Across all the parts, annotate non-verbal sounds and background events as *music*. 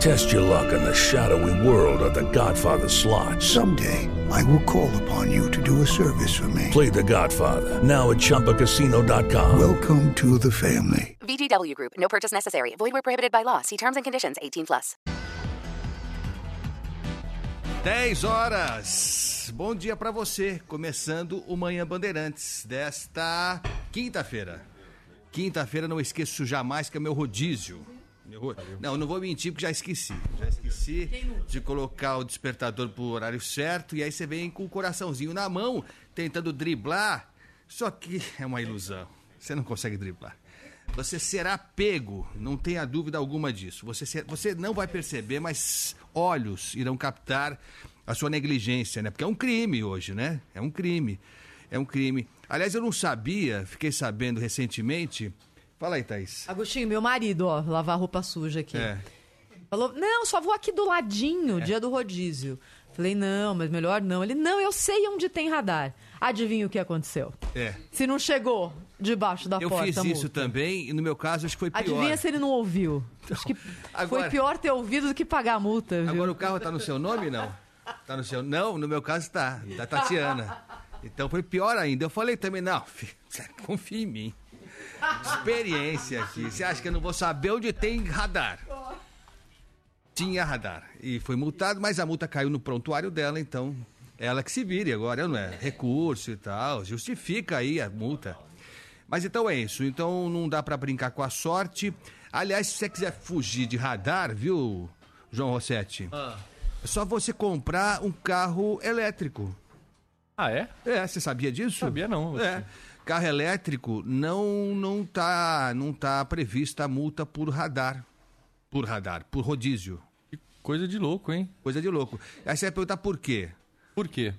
Test your luck in the shadowy world of The Godfather slot. Someday, I will call upon you to do a service for me. Play The Godfather now at ChumbaCasino.com. Welcome to the family. VGW Group. No purchase necessary. Void where prohibited by law. See terms and conditions. 18 plus. 10 horas. Bom dia para você. Começando o Manhã Bandeirantes desta quinta-feira. Quinta-feira, não esqueço jamais que é meu rodízio. Meu... Não, não vou mentir porque já esqueci. Já esqueci de colocar o despertador pro horário certo e aí você vem com o coraçãozinho na mão, tentando driblar. Só que é uma ilusão. Você não consegue driblar. Você será pego, não tenha dúvida alguma disso. Você, ser, você não vai perceber, mas olhos irão captar a sua negligência, né? Porque é um crime hoje, né? É um crime. É um crime. Aliás, eu não sabia, fiquei sabendo recentemente. Fala aí, Thaís. Agostinho, meu marido, ó, lavar roupa suja aqui. É. Falou, não, só vou aqui do ladinho, dia do rodízio. Falei, não, mas melhor não. Ele, não, eu sei onde tem radar. Adivinha o que aconteceu? É. Se não chegou debaixo da Eu porta. fiz a isso multa. também e no meu caso acho que foi pior. Adivinha se ele não ouviu. Acho que Agora- foi pior ter ouvido do que pagar a multa, viu? Agora o carro tá no seu nome, não? Tá no seu... Não, no meu caso tá. Da Tatiana. Então foi pior ainda. Eu falei também, não, filho, confia em mim. Experiência aqui. Você acha que eu não vou saber onde tem radar? Tinha radar. E foi multado, mas a multa caiu no prontuário dela, então ela que se vire agora, não é? Recurso e tal. Justifica aí a multa. Mas então é isso. Então não dá pra brincar com a sorte. Aliás, se você quiser fugir de radar, viu, João Rossetti? É só você comprar um carro elétrico. Ah, é? É, você sabia disso? Sabia não. É. Carro elétrico não não tá não tá prevista a multa por radar. Por radar, por rodízio. Que coisa de louco, hein? Coisa de louco. Aí você vai perguntar por quê? Por quê?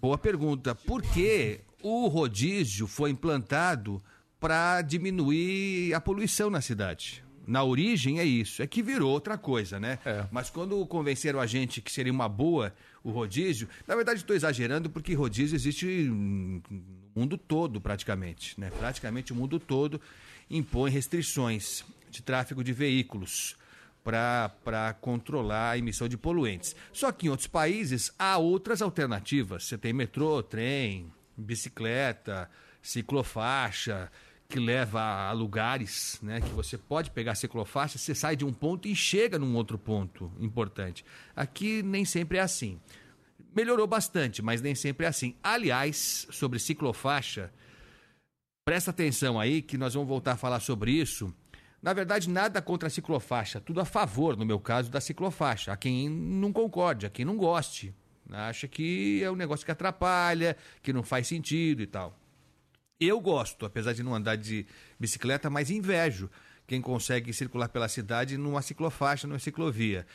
Boa pergunta. Por que o rodízio foi implantado para diminuir a poluição na cidade? Na origem é isso, é que virou outra coisa, né? É. Mas quando convenceram a gente que seria uma boa o rodízio, na verdade estou exagerando porque rodízio existe no mundo todo praticamente, né? Praticamente o mundo todo impõe restrições de tráfego de veículos para controlar a emissão de poluentes. Só que em outros países há outras alternativas. Você tem metrô, trem, bicicleta, ciclofaixa, que leva a lugares, né, que você pode pegar a ciclofaixa, você sai de um ponto e chega num outro ponto importante. Aqui nem sempre é assim. Melhorou bastante, mas nem sempre é assim. Aliás, sobre ciclofaixa, presta atenção aí que nós vamos voltar a falar sobre isso. Na verdade, nada contra a ciclofaixa, tudo a favor, no meu caso, da ciclofaixa. Há quem não concorde, há quem não goste. Acha que é um negócio que atrapalha, que não faz sentido e tal. Eu gosto, apesar de não andar de bicicleta, mas invejo quem consegue circular pela cidade numa ciclofaixa, numa ciclovia.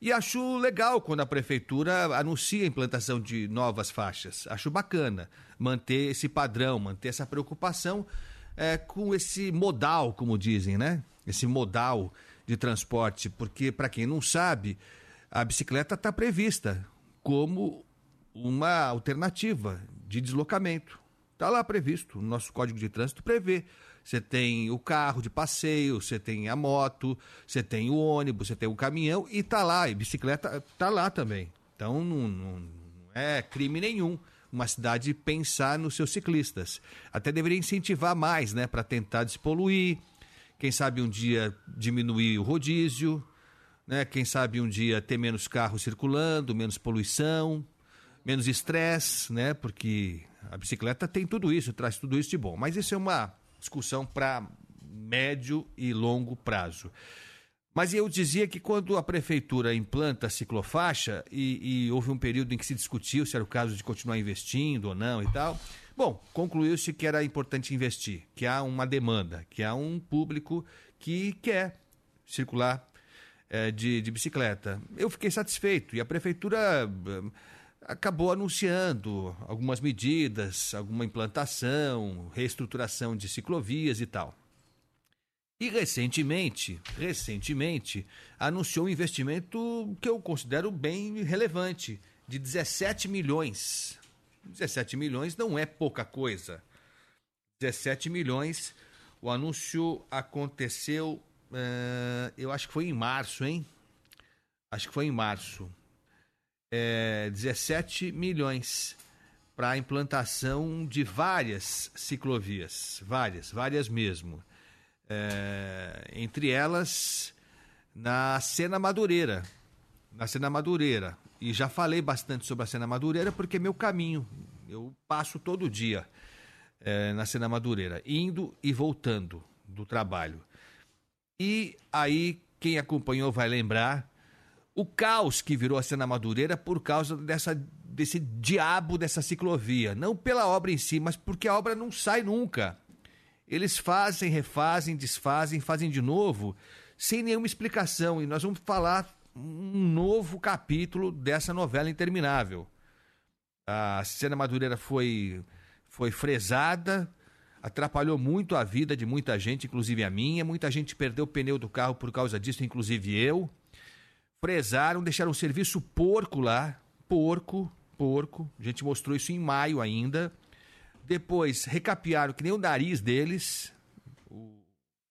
E acho legal quando a prefeitura anuncia a implantação de novas faixas. Acho bacana manter esse padrão, manter essa preocupação é, com esse modal, como dizem, né? Esse modal de transporte, porque para quem não sabe, a bicicleta está prevista como uma alternativa de deslocamento. Está lá previsto, o nosso Código de Trânsito prevê. Você tem o carro de passeio, você tem a moto, você tem o ônibus, você tem o caminhão e tá lá, e bicicleta tá lá também. Então não, não- não é crime nenhum uma cidade pensar nos seus ciclistas. Até deveria incentivar mais, né, para tentar despoluir. Quem sabe um dia diminuir o rodízio, né? Quem sabe um dia ter menos carros circulando, menos poluição, menos estresse, né? Porque a bicicleta tem tudo isso, traz tudo isso de bom. Mas isso é uma discussão para médio e longo prazo. Mas eu dizia que quando a prefeitura implanta a ciclofaixa e, e houve um período em que se discutiu se era o caso de continuar investindo ou não e tal, bom, concluiu-se que era importante investir, que há uma demanda, que há um público que quer circular eh, de, de bicicleta. Eu fiquei satisfeito e a prefeitura eh, acabou anunciando algumas medidas, alguma implantação, reestruturação de ciclovias e tal. E recentemente, recentemente, anunciou um investimento que eu considero bem relevante, de 17 milhões. 17 milhões não é pouca coisa. 17 milhões. O anúncio aconteceu, eh, eu acho que foi em março, hein? Acho que foi em março. É, 17 milhões para a implantação de várias ciclovias. Várias, várias mesmo. É, entre elas, na Cena Madureira. Na Cena Madureira. E já falei bastante sobre a Cena Madureira porque é meu caminho. Eu passo todo dia é, na Cena Madureira, indo e voltando do trabalho. E aí, quem acompanhou vai lembrar o caos que virou a Cena Madureira por causa dessa, desse diabo dessa ciclovia. Não pela obra em si, mas porque a obra não sai nunca. Eles fazem, refazem, desfazem, fazem de novo, sem nenhuma explicação. E nós vamos falar um novo capítulo dessa novela interminável. A cena Madureira foi, foi fresada, atrapalhou muito a vida de muita gente, inclusive a minha. Muita gente perdeu o pneu do carro por causa disso, inclusive eu. Fresaram, deixaram um serviço porco lá. Porco, porco. A gente mostrou isso em maio ainda. Depois recapearam que nem o nariz deles. O,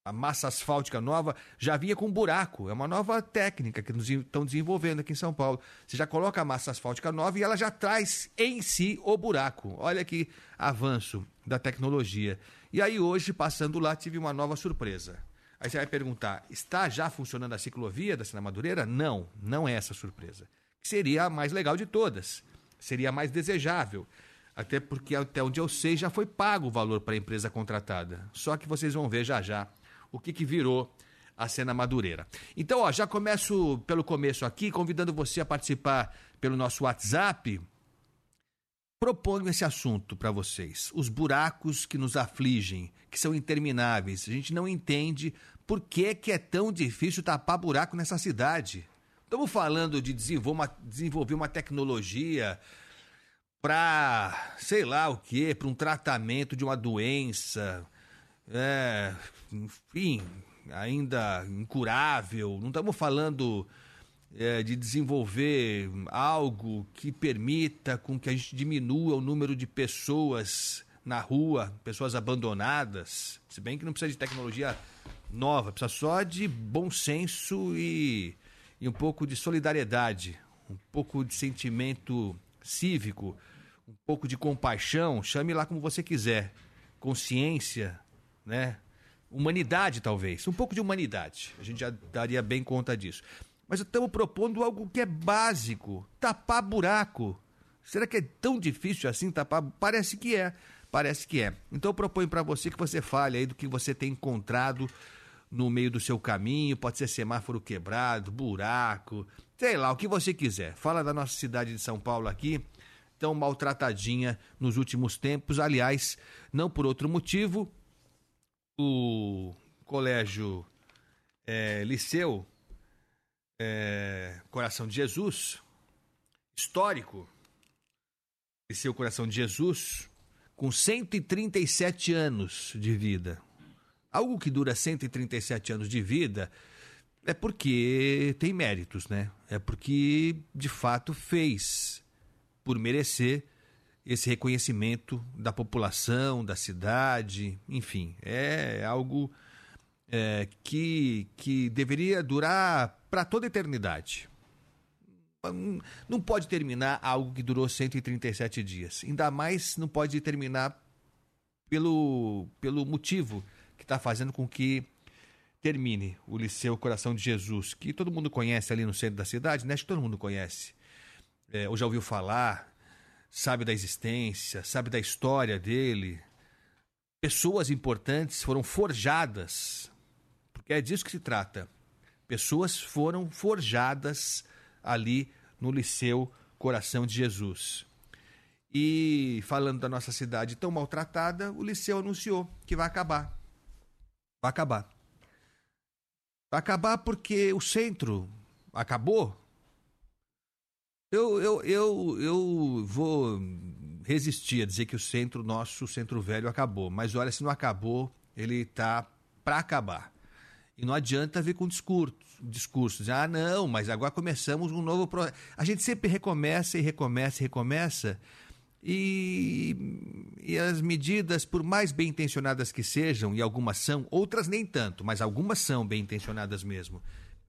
a massa asfáltica nova já vinha com buraco. É uma nova técnica que estão desenvolvendo aqui em São Paulo. Você já coloca a massa asfáltica nova e ela já traz em si o buraco. Olha que avanço da tecnologia. E aí hoje, passando lá, tive uma nova surpresa. Aí você vai perguntar, está já funcionando a ciclovia da Sena Madureira? Não, não é essa surpresa. Seria a mais legal de todas. Seria a mais desejável. Até porque, até onde eu sei, já foi pago o valor para a empresa contratada. Só que vocês vão ver já já o que, que virou a cena madureira. Então, ó, já começo pelo começo aqui, convidando você a participar pelo nosso WhatsApp. Proponho esse assunto para vocês. Os buracos que nos afligem, que são intermináveis. A gente não entende por que, que é tão difícil tapar buraco nessa cidade. Estamos falando de desenvolver uma, desenvolver uma tecnologia para, sei lá o que, para um tratamento de uma doença, é, enfim, ainda incurável. Não estamos falando é, de desenvolver algo que permita com que a gente diminua o número de pessoas na rua, pessoas abandonadas. Se bem que não precisa de tecnologia nova, precisa só de bom senso e, e um pouco de solidariedade, um pouco de sentimento cívico, um pouco de compaixão, chame lá como você quiser, consciência, né? Humanidade, talvez, um pouco de humanidade. A gente já daria bem conta disso. Mas estamos propondo algo que é básico: tapar buraco. Será que é tão difícil assim tapar? Parece que é. Parece que é. Então eu proponho para você que você fale aí do que você tem encontrado no meio do seu caminho, pode ser semáforo quebrado, buraco, sei lá, o que você quiser. Fala da nossa cidade de São Paulo aqui, tão maltratadinha nos últimos tempos. Aliás, não por outro motivo, o colégio é, Liceu é, Coração de Jesus, histórico, Liceu Coração de Jesus, com 137 anos de vida. Algo que dura 137 anos de vida é porque tem méritos, né? É porque de fato fez por merecer esse reconhecimento da população, da cidade, enfim, é algo é, que, que deveria durar para toda eternidade. Não pode terminar algo que durou 137 dias. Ainda mais não pode terminar pelo, pelo motivo que está fazendo com que termine o Liceu Coração de Jesus, que todo mundo conhece ali no centro da cidade, né? Acho que todo mundo conhece é, ou já ouviu falar, sabe da existência, sabe da história dele. pessoas importantes foram forjadas, porque é disso que se trata. Pessoas foram forjadas ali no Liceu Coração de Jesus. E falando da nossa cidade tão maltratada, o Liceu anunciou que vai acabar. Vai acabar. Vai acabar porque o centro acabou. Eu, eu, eu, eu vou resistir a dizer que o centro nosso, o centro velho, acabou. Mas olha, se não acabou, ele está para acabar. E não adianta vir com discurso, discursos. Ah, não, mas agora começamos um novo projeto. A gente sempre recomeça e recomeça e recomeça. E, e as medidas, por mais bem intencionadas que sejam, e algumas são, outras nem tanto, mas algumas são bem intencionadas mesmo,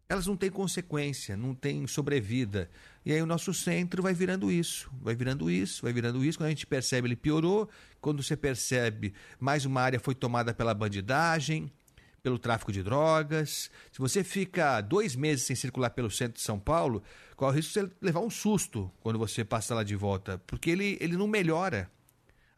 elas não têm consequência, não têm sobrevida. E aí o nosso centro vai virando isso, vai virando isso, vai virando isso. Quando a gente percebe, ele piorou. Quando você percebe, mais uma área foi tomada pela bandidagem, pelo tráfico de drogas. Se você fica dois meses sem circular pelo centro de São Paulo, corre o risco de você levar um susto quando você passa lá de volta, porque ele, ele não melhora.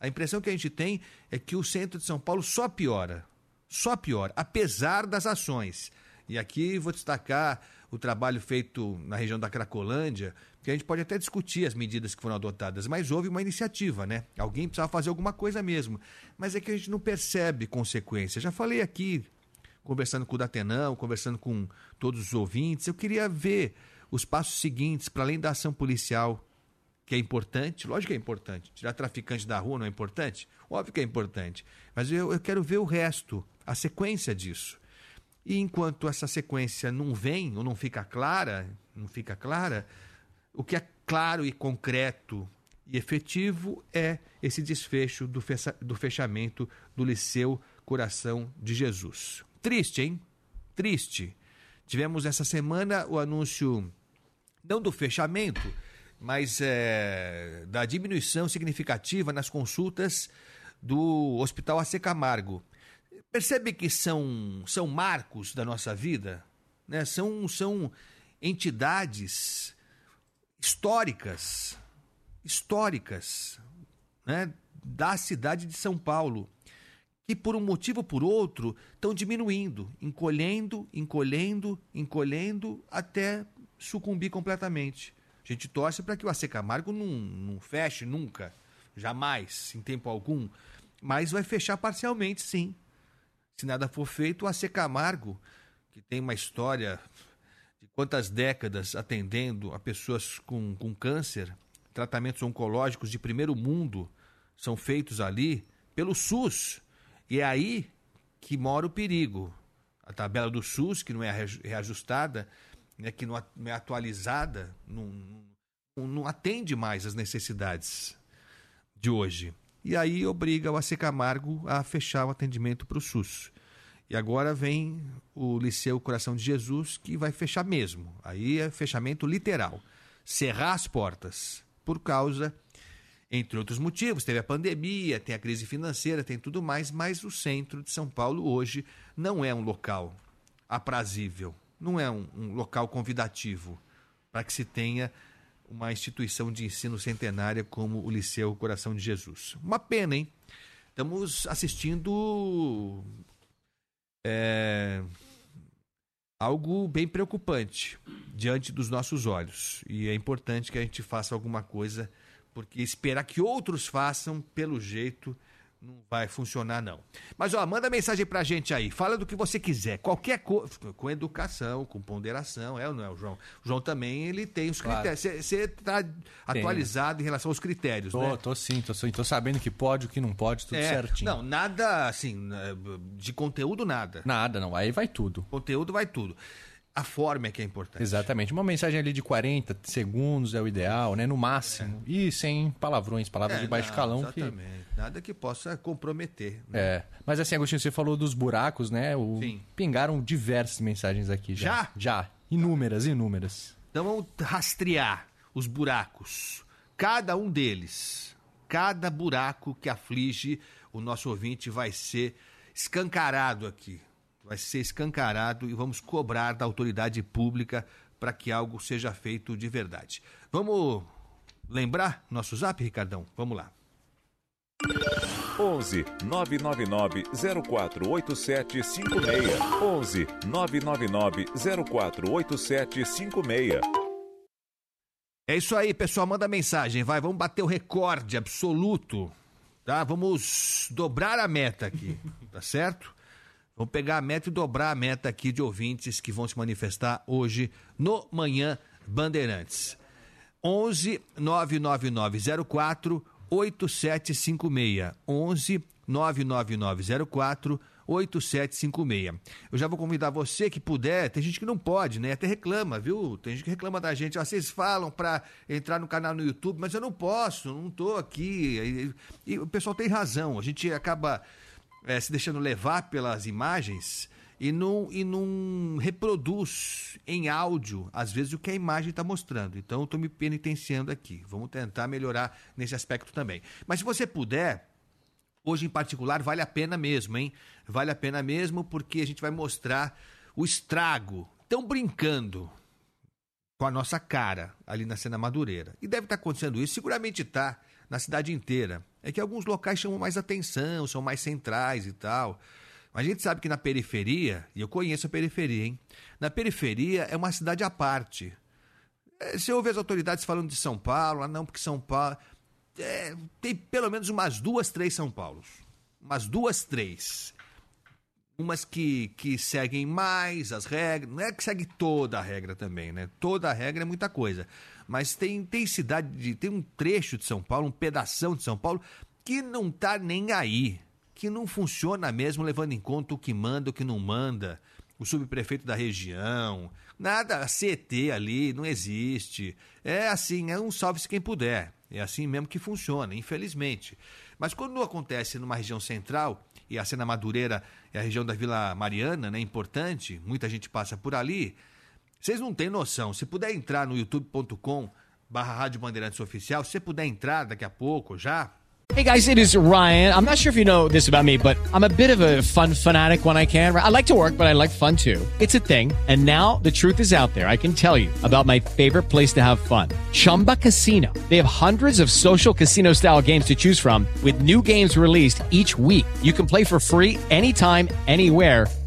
A impressão que a gente tem é que o centro de São Paulo só piora. Só piora, apesar das ações. E aqui vou destacar o trabalho feito na região da Cracolândia, que a gente pode até discutir as medidas que foram adotadas, mas houve uma iniciativa, né? Alguém precisava fazer alguma coisa mesmo. Mas é que a gente não percebe consequência. Já falei aqui conversando com o Datenão, conversando com todos os ouvintes, eu queria ver os passos seguintes, para além da ação policial, que é importante, lógico que é importante. Tirar traficante da rua não é importante? Óbvio que é importante. Mas eu, eu quero ver o resto, a sequência disso. E enquanto essa sequência não vem, ou não fica clara, não fica clara, o que é claro e concreto e efetivo é esse desfecho do, fecha, do fechamento do Liceu Coração de Jesus. Triste, hein? Triste. Tivemos essa semana o anúncio, não do fechamento, mas é, da diminuição significativa nas consultas do Hospital AC Camargo. Percebe que são, são marcos da nossa vida? Né? São, são entidades históricas, históricas, né? da cidade de São Paulo por um motivo ou por outro estão diminuindo, encolhendo, encolhendo, encolhendo até sucumbir completamente. A gente torce para que o AC Camargo não, não feche nunca, jamais, em tempo algum, mas vai fechar parcialmente, sim. Se nada for feito, o AC Camargo, que tem uma história de quantas décadas atendendo a pessoas com, com câncer, tratamentos oncológicos de primeiro mundo são feitos ali pelo SUS e é aí que mora o perigo. A tabela do SUS, que não é reajustada, né, que não é atualizada, não, não, atende mais às necessidades de hoje. E aí obriga o AC Camargo a fechar o atendimento para o SUS. E agora vem o Liceu Coração de Jesus, que vai fechar mesmo. Aí é fechamento literal. Cerrar as portas por causa entre outros motivos. Teve a pandemia, tem a crise financeira, tem tudo mais, mas o centro de São Paulo hoje não é um local aprazível, não é um, um local convidativo para que se tenha uma instituição de ensino centenária como o Liceu Coração de Jesus. Uma pena, hein? Estamos assistindo é, algo bem preocupante diante dos nossos olhos. E é importante que a gente faça alguma coisa porque esperar que outros façam, pelo jeito, não vai funcionar, não. Mas, ó, manda mensagem pra gente aí. Fala do que você quiser. Qualquer coisa. Com educação, com ponderação. É ou não é, o João? O João também, ele tem os Claro. critérios. Você tá atualizado em relação aos critérios, Tô, né? tô sim, tô sim. Tô sabendo que pode, o que não pode, tudo É, certinho. Não, nada, assim, de conteúdo, nada. Nada, não. Aí vai tudo. Conteúdo vai tudo. A forma é que é importante. Exatamente. Uma mensagem ali de 40 segundos é o ideal, né? No máximo. E sem palavrões, palavras É, de baixo não, calão. Que... Exatamente. Nada que possa comprometer. né? É. Mas assim, Agostinho, você falou dos buracos, né? O... Sim. Pingaram diversas mensagens aqui já. Já? Já. Inúmeras, inúmeras. Então vamos rastrear os buracos. Cada um deles, cada buraco que aflige o nosso ouvinte vai ser escancarado aqui. Vai ser escancarado e vamos cobrar da autoridade pública para que algo seja feito de verdade. Vamos lembrar nosso zap, Ricardão? Vamos lá. 11 999 048756. 11 999 048756. É isso aí, pessoal. Manda mensagem, vai. Vamos bater o recorde absoluto, tá? Vamos dobrar a meta aqui, *laughs* tá certo? Vamos pegar a meta e dobrar a meta aqui de ouvintes que vão se manifestar hoje no Manhã Bandeirantes. 11 99904 8756. 11 99904 8756. Eu já vou convidar você que puder, tem gente que não pode, né? Até reclama, viu? Tem gente que reclama da gente. Ah, vocês falam para entrar no canal no YouTube, mas eu não posso, não tô aqui. E, e o pessoal tem razão. A gente acaba é, se deixando levar pelas imagens e não, e não reproduz em áudio, às vezes, o que a imagem está mostrando. Então, eu estou me penitenciando aqui. Vamos tentar melhorar nesse aspecto também. Mas se você puder, hoje em particular, vale a pena mesmo, hein? Vale a pena mesmo porque a gente vai mostrar o estrago. Estão brincando com a nossa cara ali na cena madureira. E deve estar tá acontecendo isso, seguramente está, na cidade inteira. É que alguns locais chamam mais atenção, são mais centrais e tal. Mas a gente sabe que na periferia, e eu conheço a periferia, hein? Na periferia é uma cidade à parte. É, você ouve as autoridades falando de São Paulo, ah, não, porque São Paulo. É, tem pelo menos umas duas, três São Paulos. Umas duas, três. Umas que, que seguem mais as regras. Não é que segue toda a regra também, né? Toda a regra é muita coisa. Mas tem, tem cidade, de, tem um trecho de São Paulo, um pedação de São Paulo, que não tá nem aí que não funciona mesmo, levando em conta o que manda, o que não manda, o subprefeito da região, nada, a CET ali não existe. É assim, é um salve-se quem puder. É assim mesmo que funciona, infelizmente. Mas quando acontece numa região central, e a Cena Madureira é a região da Vila Mariana, né, importante, muita gente passa por ali, vocês não têm noção. Se puder entrar no youtube.com barra Rádio Bandeirantes Oficial, se você puder entrar daqui a pouco já, Hey guys, it is Ryan. I'm not sure if you know this about me, but I'm a bit of a fun fanatic when I can. I like to work, but I like fun too. It's a thing. And now the truth is out there. I can tell you about my favorite place to have fun. Chumba Casino. They have hundreds of social casino style games to choose from with new games released each week. You can play for free anytime, anywhere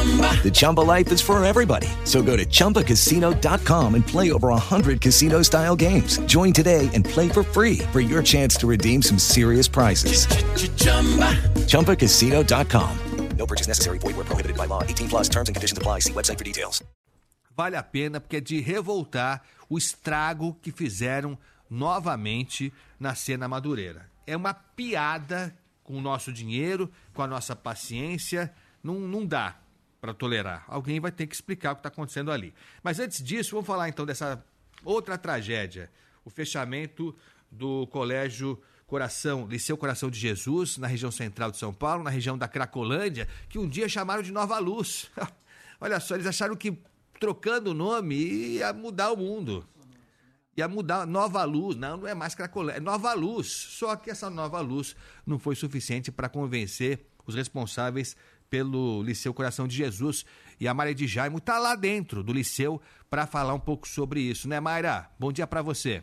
The Chumba life is for everybody. So go to ChumbaCasino.com and play over 100 casino style games. Join today and play for free for your chance to redeem some serious prizes. ChumbaCasino.com. No purchase necessary. Void where prohibited by law. 18 plus terms and conditions apply. See website for details. Vale a pena porque é de revoltar o estrago que fizeram novamente na cena madureira. É uma piada com o nosso dinheiro, com a nossa paciência. Não, não dá para tolerar. Alguém vai ter que explicar o que está acontecendo ali. Mas antes disso, vamos falar então dessa outra tragédia: o fechamento do colégio Coração, Liceu Coração de Jesus, na região central de São Paulo, na região da Cracolândia, que um dia chamaram de Nova Luz. *laughs* Olha só, eles acharam que trocando o nome ia mudar o mundo. Ia mudar Nova Luz. Não, não é mais Cracolândia, é Nova Luz. Só que essa Nova Luz não foi suficiente para convencer os responsáveis pelo Liceu Coração de Jesus. E a Maria de Jaimo está lá dentro do Liceu para falar um pouco sobre isso, né, Mayra? Bom dia para você.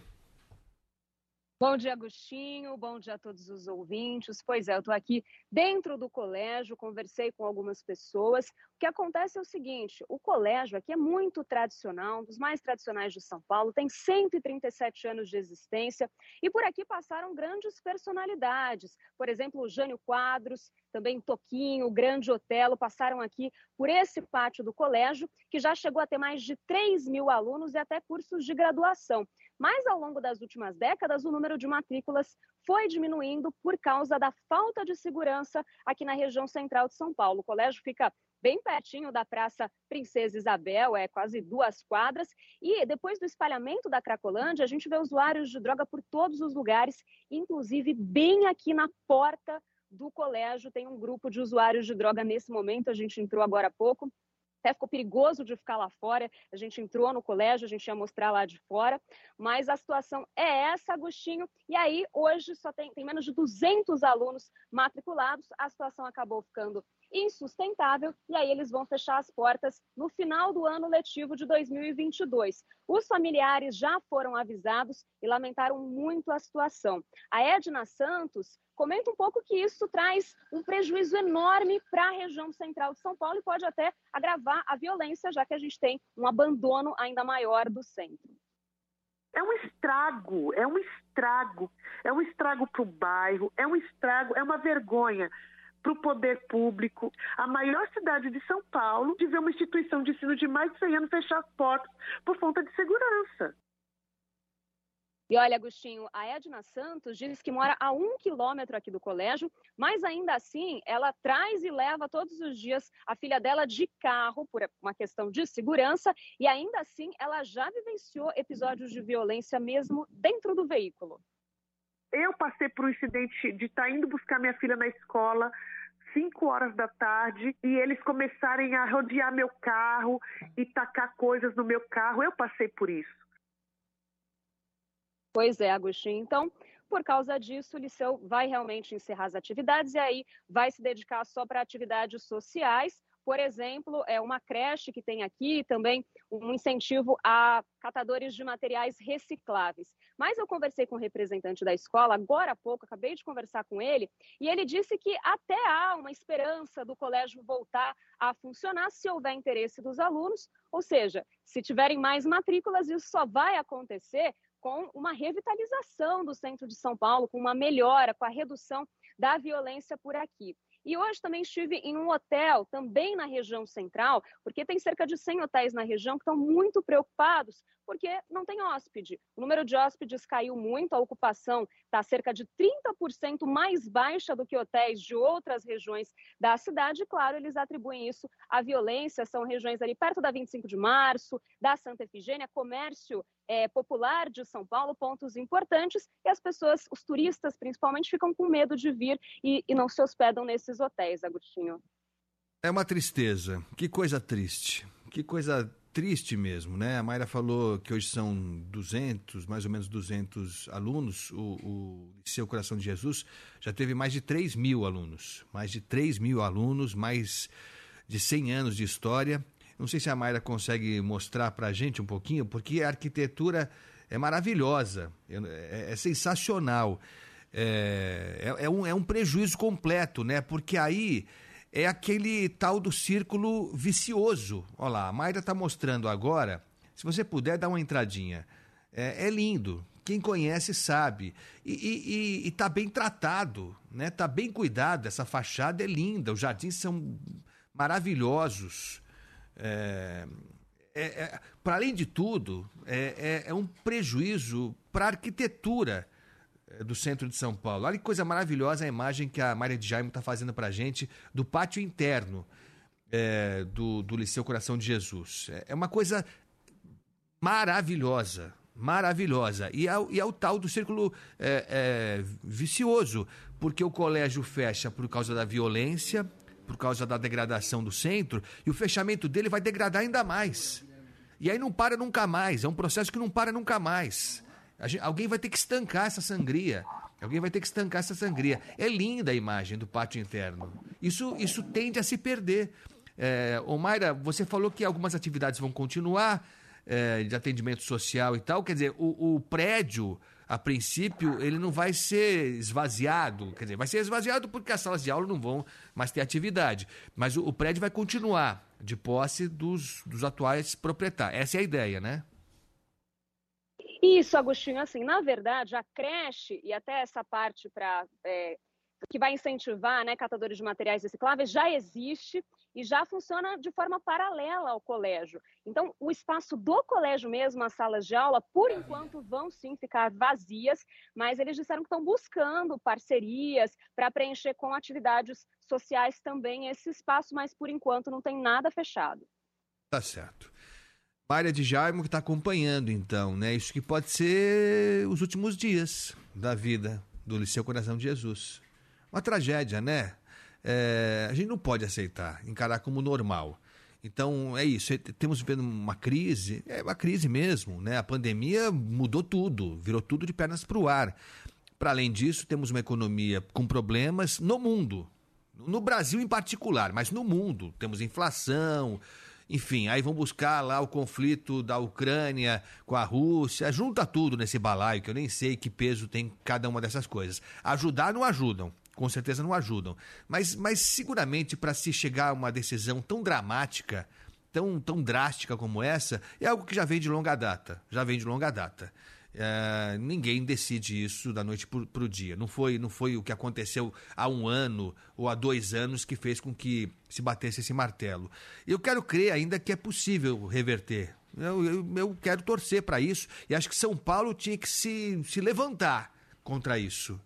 Bom dia, Agostinho. Bom dia a todos os ouvintes. Pois é, eu estou aqui dentro do colégio, conversei com algumas pessoas. O que acontece é o seguinte: o colégio aqui é muito tradicional, um dos mais tradicionais de São Paulo, tem 137 anos de existência e por aqui passaram grandes personalidades. Por exemplo, o Jânio Quadros, também Toquinho, o Grande Otelo, passaram aqui por esse pátio do colégio, que já chegou a ter mais de 3 mil alunos e até cursos de graduação. Mas ao longo das últimas décadas, o número de matrículas foi diminuindo por causa da falta de segurança aqui na região central de São Paulo. O colégio fica bem pertinho da Praça Princesa Isabel, é quase duas quadras. E depois do espalhamento da Cracolândia, a gente vê usuários de droga por todos os lugares, inclusive bem aqui na porta do colégio. Tem um grupo de usuários de droga nesse momento, a gente entrou agora há pouco até ficou perigoso de ficar lá fora. A gente entrou no colégio, a gente ia mostrar lá de fora, mas a situação é essa, Agostinho. E aí, hoje, só tem, tem menos de 200 alunos matriculados, a situação acabou ficando insustentável e aí eles vão fechar as portas no final do ano letivo de 2022. Os familiares já foram avisados e lamentaram muito a situação. A Edna Santos comenta um pouco que isso traz um prejuízo enorme para a região central de São Paulo e pode até agravar a violência, já que a gente tem um abandono ainda maior do centro. É um estrago, é um estrago, é um estrago para o bairro, é um estrago, é uma vergonha para o poder público. A maior cidade de São Paulo de ver uma instituição de ensino de mais de 100 anos fechar as portas por falta de segurança. E olha, Agostinho, a Edna Santos diz que mora a um quilômetro aqui do colégio, mas ainda assim ela traz e leva todos os dias a filha dela de carro por uma questão de segurança e ainda assim ela já vivenciou episódios de violência mesmo dentro do veículo. Eu passei por um incidente de estar tá indo buscar minha filha na escola, 5 horas da tarde e eles começarem a rodear meu carro e tacar coisas no meu carro. Eu passei por isso. Pois é, Agostinho. Então, por causa disso, o Liceu vai realmente encerrar as atividades e aí vai se dedicar só para atividades sociais por exemplo, é uma creche que tem aqui também um incentivo a catadores de materiais recicláveis. Mas eu conversei com o um representante da escola agora há pouco, acabei de conversar com ele, e ele disse que até há uma esperança do colégio voltar a funcionar se houver interesse dos alunos, ou seja, se tiverem mais matrículas, isso só vai acontecer com uma revitalização do centro de São Paulo, com uma melhora, com a redução da violência por aqui. E hoje também estive em um hotel, também na região central, porque tem cerca de 100 hotéis na região que estão muito preocupados porque não tem hóspede. O número de hóspedes caiu muito, a ocupação está cerca de 30% mais baixa do que hotéis de outras regiões da cidade. E, claro, eles atribuem isso à violência, são regiões ali perto da 25 de março, da Santa Efigênia, comércio é, popular de São Paulo, pontos importantes, e as pessoas, os turistas principalmente, ficam com medo de vir e, e não se hospedam nesses hotéis, Agostinho. É uma tristeza. Que coisa triste. Que coisa triste mesmo, né? A Mayra falou que hoje são 200, mais ou menos 200 alunos. O, o Liceu Coração de Jesus já teve mais de 3 mil alunos. Mais de 3 mil alunos, mais de 100 anos de história. Não sei se a Mayra consegue mostrar para a gente um pouquinho, porque a arquitetura é maravilhosa, é, é sensacional. É, é, é, um, é um prejuízo completo, né? Porque aí é aquele tal do círculo vicioso. Olha lá, a Mayra está mostrando agora. Se você puder, dar uma entradinha. É, é lindo. Quem conhece sabe. E está bem tratado, né? Está bem cuidado. Essa fachada é linda. Os jardins são maravilhosos. É, é, é para além de tudo, é, é, é um prejuízo para a arquitetura eh, do centro de São Paulo. Olha que coisa maravilhosa a imagem que a Maria de Jaime está fazendo para a gente do pátio interno é, do, do Liceu Coração de Jesus. É, é uma coisa maravilhosa, maravilhosa. E é, e é o tal do círculo é, vicioso, porque o colégio fecha por causa da violência, por causa da degradação do centro, e o fechamento dele vai degradar ainda mais. E aí não para nunca mais, é um processo que não para nunca mais. Gente, alguém vai ter que estancar essa sangria. Alguém vai ter que estancar essa sangria. É linda a imagem do pátio interno. Isso, isso tende a se perder. É, Mayra, você falou que algumas atividades vão continuar, é, de atendimento social e tal. Quer dizer, o, o, prédio, a princípio, ele não vai ser esvaziado. Quer dizer, vai ser esvaziado porque as salas de aula não vão mais ter atividade. Mas o, o prédio vai continuar de posse dos, dos atuais proprietários. Essa é a ideia, né? Isso, Agostinho, assim, na verdade, a creche e até essa parte para é, que vai incentivar né, catadores de materiais recicláveis já existe e já funciona de forma paralela ao colégio. Então, o espaço do colégio mesmo, as salas de aula, por enquanto vão sim ficar vazias, mas eles disseram que estão buscando parcerias para preencher com atividades sociais também esse espaço, mas por enquanto não tem nada fechado. Tá certo. Maria de Jaimo que está acompanhando, então, né? Isso que pode ser os últimos dias da vida do Liceu Coração de Jesus. Uma tragédia, né? É, a gente não pode aceitar, encarar como normal. Então é isso, é- temos vivendo uma crise, é uma crise mesmo, né? A pandemia mudou tudo, virou tudo de pernas para o ar. Para além disso, temos uma economia com problemas no mundo, no Brasil em particular, mas no mundo. Temos inflação, enfim, aí vão buscar lá o conflito da Ucrânia com a Rússia, junta tudo nesse balaio, que eu nem sei que peso tem cada uma dessas coisas. Ajudar não ajudam, com certeza não ajudam. Mas, mas seguramente para se chegar a uma decisão tão dramática, tão, tão drástica como essa, é algo que já vem de longa data. Já vem de longa data. É, ninguém decide isso da noite para o dia. Não foi, não foi o que aconteceu há um ano ou há dois anos que fez com que se batesse esse martelo. Eu quero crer ainda que é possível reverter. Eu, eu, eu quero torcer para isso e acho que São Paulo tinha que se, se levantar contra isso.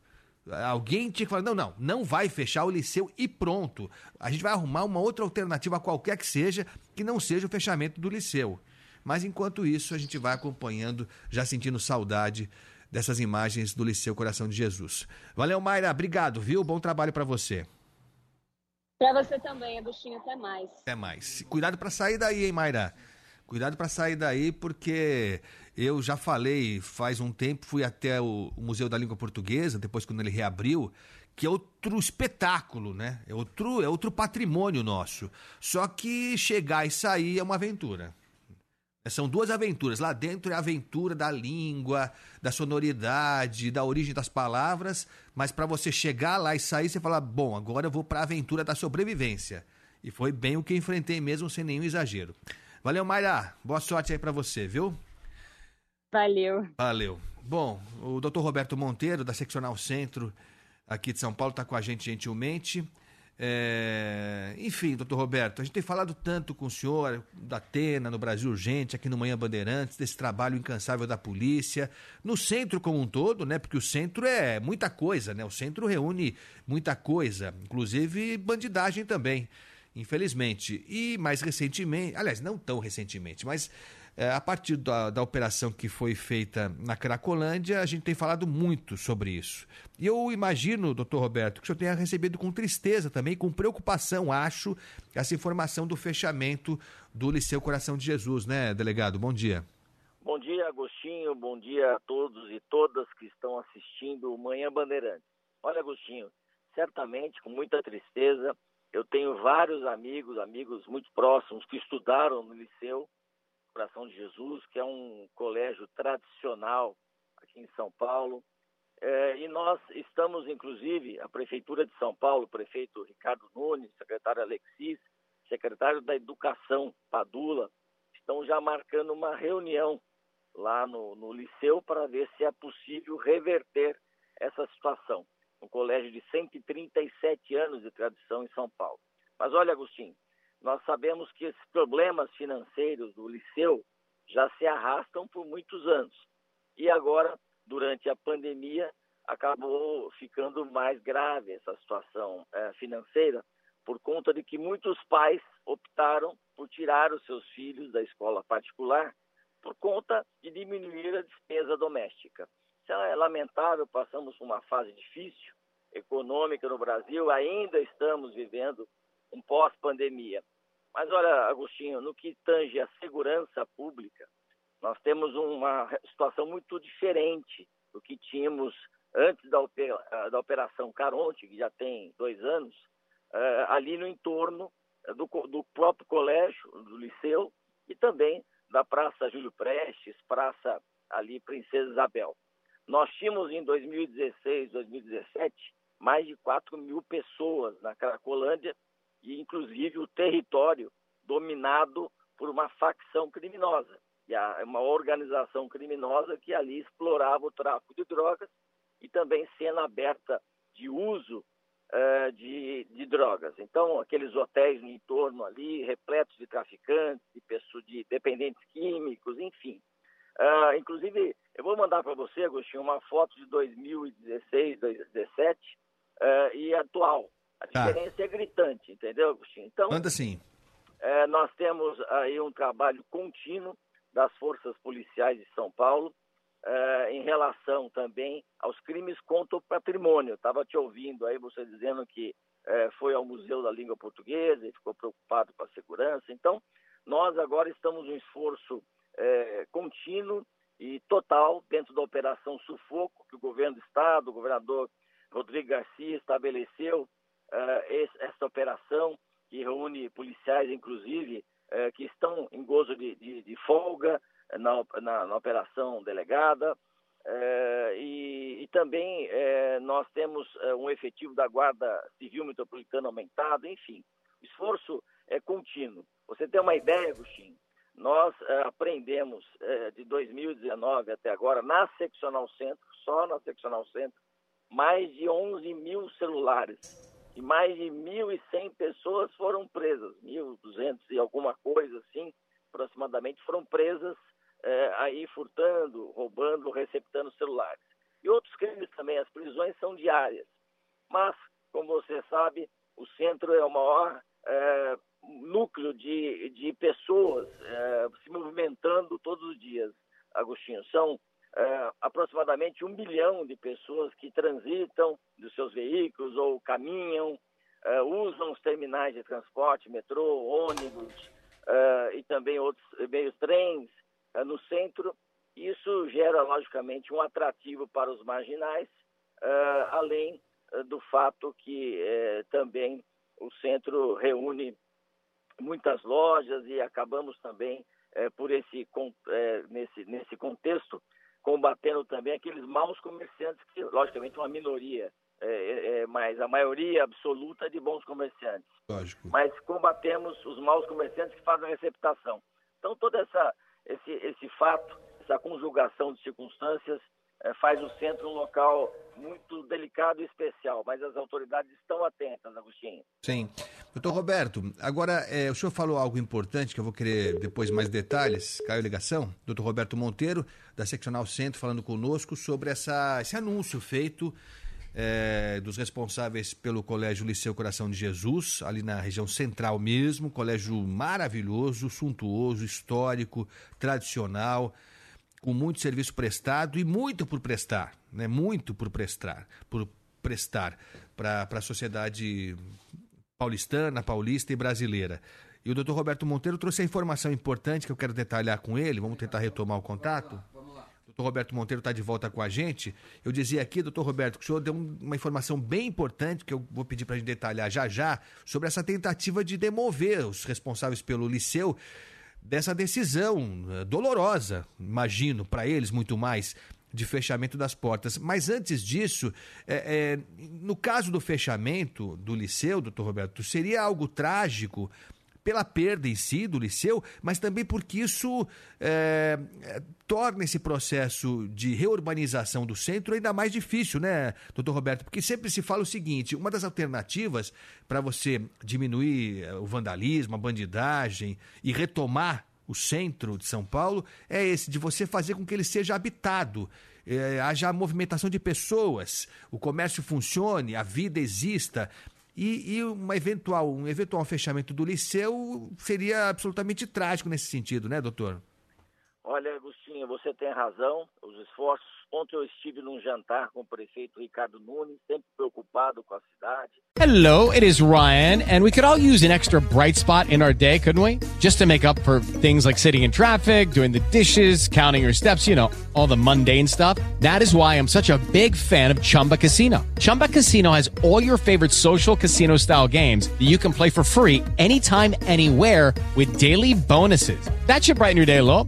Alguém tinha que falar: não, não, não vai fechar o liceu e pronto. A gente vai arrumar uma outra alternativa qualquer que seja, que não seja o fechamento do liceu. Mas enquanto isso, a gente vai acompanhando, já sentindo saudade dessas imagens do Liceu Coração de Jesus. Valeu, Mayra. Obrigado, viu? Bom trabalho para você. Para você também, Agostinho. Até mais. Até mais. Cuidado para sair daí, hein, Mayra? Cuidado para sair daí, porque eu já falei faz um tempo, fui até o Museu da Língua Portuguesa, depois quando ele reabriu, que é outro espetáculo, né? É outro, é outro patrimônio nosso. Só que chegar e sair é uma aventura. São duas aventuras. Lá dentro é a aventura da língua, da sonoridade, da origem das palavras, mas para você chegar lá e sair, você fala: bom, agora eu vou para a aventura da sobrevivência. E foi bem o que enfrentei mesmo, sem nenhum exagero. Valeu, Mayra. Boa sorte aí para você, viu? Valeu. Valeu. Bom, o Dr. Roberto Monteiro, da Seccional Centro, aqui de São Paulo, está com a gente gentilmente. É... Enfim, doutor Roberto, a gente tem falado tanto com o senhor da Atena, no Brasil Urgente, aqui no Manhã Bandeirantes, desse trabalho incansável da polícia, no centro como um todo, né? Porque o centro é muita coisa, né? O centro reúne muita coisa, inclusive bandidagem também, infelizmente. E mais recentemente, aliás, não tão recentemente, mas é, a partir da, da operação que foi feita na Cracolândia, a gente tem falado muito sobre isso. E eu imagino, doutor Roberto, que o senhor tenha recebido com tristeza também, com preocupação, acho, essa informação do fechamento do Liceu Coração de Jesus, né, delegado? Bom dia. Bom dia, Agostinho. Bom dia a todos e todas que estão assistindo Manhã Bandeirante. Olha, Agostinho, certamente, com muita tristeza, eu tenho vários amigos, amigos muito próximos que estudaram no liceu Coração de Jesus, que é um colégio tradicional aqui em São Paulo. É, e nós estamos, inclusive, a Prefeitura de São Paulo, prefeito Ricardo Nunes, secretário Alexis, secretário da Educação, Padula, estão já marcando uma reunião lá no, no liceu para ver se é possível reverter essa situação. Um colégio de 137 anos de tradição em São Paulo. Mas olha, Agostinho, nós sabemos que esses problemas financeiros do liceu já se arrastam por muitos anos. E agora, durante a pandemia, acabou ficando mais grave essa situação é, financeira, por conta de que muitos pais optaram por tirar os seus filhos da escola particular por conta de diminuir a despesa doméstica. Isso é lamentável, passamos por uma fase difícil econômica no Brasil, ainda estamos vivendo um pós-pandemia. Mas olha, Agostinho, no que tange a segurança pública, nós temos uma situação muito diferente do que tínhamos antes da, da Operação Caronte, que já tem dois anos, uh, ali no entorno do, do próprio colégio, do liceu, e também da Praça Júlio Prestes, Praça ali Princesa Isabel. Nós tínhamos em 2016, 2017, mais de 4 mil pessoas na Cracolândia e inclusive o território dominado por uma facção criminosa, e uma organização criminosa que ali explorava o tráfico de drogas e também cena aberta de uso uh, de, de, drogas. Então, aqueles hotéis no entorno ali, repletos de traficantes, de pessoas, de dependentes químicos, enfim. Uh, inclusive, eu vou mandar para você, Agostinho, uma foto de 2016, 2017 uh, e atual. A tá. diferença é gritante, entendeu, Agostinho? Então, Manda sim. É, nós temos aí um trabalho contínuo das forças policiais de São Paulo eh, em relação também aos crimes contra o patrimônio. Estava te ouvindo aí você dizendo que eh, foi ao Museu da Língua Portuguesa e ficou preocupado com a segurança. Então, nós agora estamos em esforço eh, contínuo e total dentro da Operação Sufoco, que o governo do Estado, o governador Rodrigo Garcia estabeleceu esse- essa operação, que reúne policiais, inclusive, eh, que estão em gozo de, de- de folga eh, na, na- na operação delegada. Eh, e, e também nós temos um efetivo da Guarda Civil Metropolitana aumentado, enfim. O esforço é contínuo. Você tem uma ideia, Agostinho? Nós eh, aprendemos eh, de 2019 até agora, na Seccional Centro, só na Seccional Centro, mais de 11 mil celulares e mais de 1.100 pessoas foram presas, 1.200 e alguma coisa assim, aproximadamente, foram presas eh, aí furtando, roubando, receptando celulares. E outros crimes também, as prisões são diárias. Mas, como você sabe, o centro é o maior eh, núcleo de, de pessoas eh, se movimentando todos os dias, Agostinho. São eh, aproximadamente um milhão de pessoas que transitam dos seus veículos ou caminham, eh, usam os terminais de transporte, metrô, ônibus eh, e também outros meios trens eh, no centro. Isso gera, logicamente, um atrativo para os marginais, eh, além eh, do fato que também o centro reúne muitas lojas e acabamos também por esse nesse nesse contexto combatendo também aqueles maus comerciantes que logicamente uma minoria eh, eh, eh, mas a maioria absoluta é de bons comerciantes Lógico. mas combatemos os maus comerciantes que fazem a receptação então toda essa esse esse fato essa conjugação de circunstâncias eh, faz o centro um local muito delicado e especial mas as autoridades estão atentas Agostinho Sim. Doutor Roberto, agora é, o senhor falou algo importante que eu vou querer depois mais detalhes. Caiu a ligação? Doutor Roberto Monteiro, da Seccional Centro, falando conosco sobre essa, esse anúncio feito é, dos responsáveis pelo Colégio Liceu Coração de Jesus, ali na região central mesmo. Colégio maravilhoso, suntuoso, histórico, tradicional, com muito serviço prestado e muito por prestar, né? Muito por prestar, por prestar para a sociedade paulistana, paulista e brasileira. E o doutor Roberto Monteiro trouxe a informação importante que eu quero detalhar com ele. Vamos tentar retomar o contato? O doutor Roberto Monteiro está de volta com a gente. Eu dizia aqui, doutor Roberto, que o senhor deu um- uma informação bem importante, que eu vou pedir para a gente detalhar já já, sobre essa tentativa de demover os responsáveis pelo liceu dessa decisão eh, dolorosa, imagino, para eles muito mais, de fechamento das portas. Mas antes disso, é, é, no caso do fechamento do liceu, doutor Roberto, seria algo trágico pela perda em si do liceu, mas também porque isso é, é, torna esse processo de reurbanização do centro ainda mais difícil, né, doutor Roberto? Porque sempre se fala o seguinte: uma das alternativas para você diminuir eh, o vandalismo, a bandidagem e retomar o centro de São Paulo é esse, de você fazer com que ele seja habitado. eh, haja movimentação de pessoas, o comércio funcione, a vida exista. E, e uma eventual, um eventual fechamento do liceu seria absolutamente trágico nesse sentido, né, doutor? Olha, Agostinho, você tem razão. Os esforços. Ontem eu estive num jantar com o prefeito Ricardo Nunes, sempre preocupado com a cidade. Hello, it is Ryan, and we could all use an extra bright spot in our day, couldn't we? Just to make up for things like sitting in traffic, doing the dishes, counting your steps, you know, all the mundane stuff. That is why I'm such a big fan of Chumba Casino. Chumba Casino has all your favorite social casino style games that you can play for free anytime, anywhere with daily bonuses. That should brighten your day a little.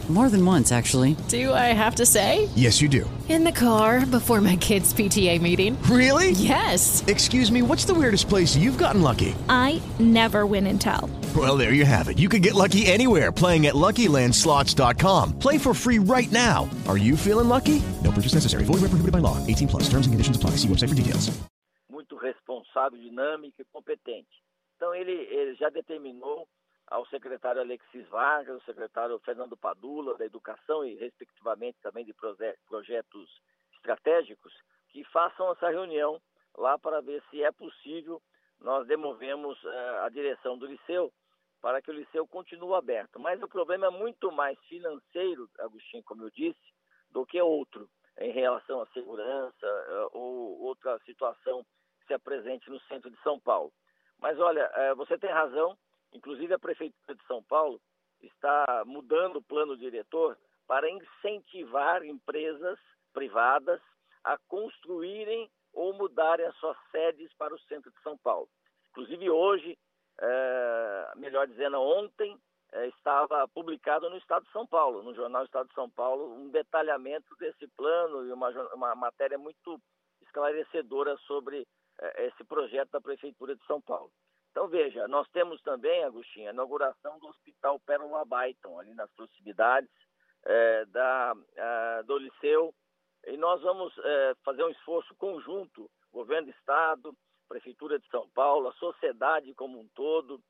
More than once, actually. Do I have to say? Yes, you do. In the car before my kids' PTA meeting. Really? Yes. Excuse me, what's the weirdest place you've gotten lucky? I never win and tell. Well, there you have it. You can get lucky anywhere playing at LuckyLandSlots.com. Play for free right now. Are you feeling lucky? No purchase necessary. Void where prohibited by law. 18 plus. Terms and conditions apply. See website for details. muito responsável, dinâmico e competente. Então ele, ele já determinou ao secretário Alexis Vargas, ao secretário Fernando Padula, da Educação e, respectivamente, também de projetos estratégicos, que façam essa reunião lá para ver se é possível nós demovemos uh, a direção do liceu para que o liceu continue aberto. Mas o problema é muito mais financeiro, Agostinho, como eu disse, do que outro, em relação à segurança uh, ou outra situação que se apresente no centro de São Paulo. Mas olha, uh, você tem razão, inclusive a Prefeitura de São Paulo está mudando o plano diretor para incentivar empresas privadas a construírem ou mudarem as suas sedes para o centro de São Paulo. Inclusive hoje, é, melhor dizendo, ontem, é, estava publicado no Estado de São Paulo, no jornal Estado de São Paulo, um detalhamento desse plano e uma, uma matéria muito esclarecedora sobre é, esse projeto da Prefeitura de São Paulo. Então, veja, nós temos também, Agostinho, a inauguração do Hospital Pérola Baiton, ali nas proximidades é, da, a, do Liceu e nós vamos é, fazer um esforço conjunto, governo do Estado, Prefeitura de São Paulo, a sociedade como um todo,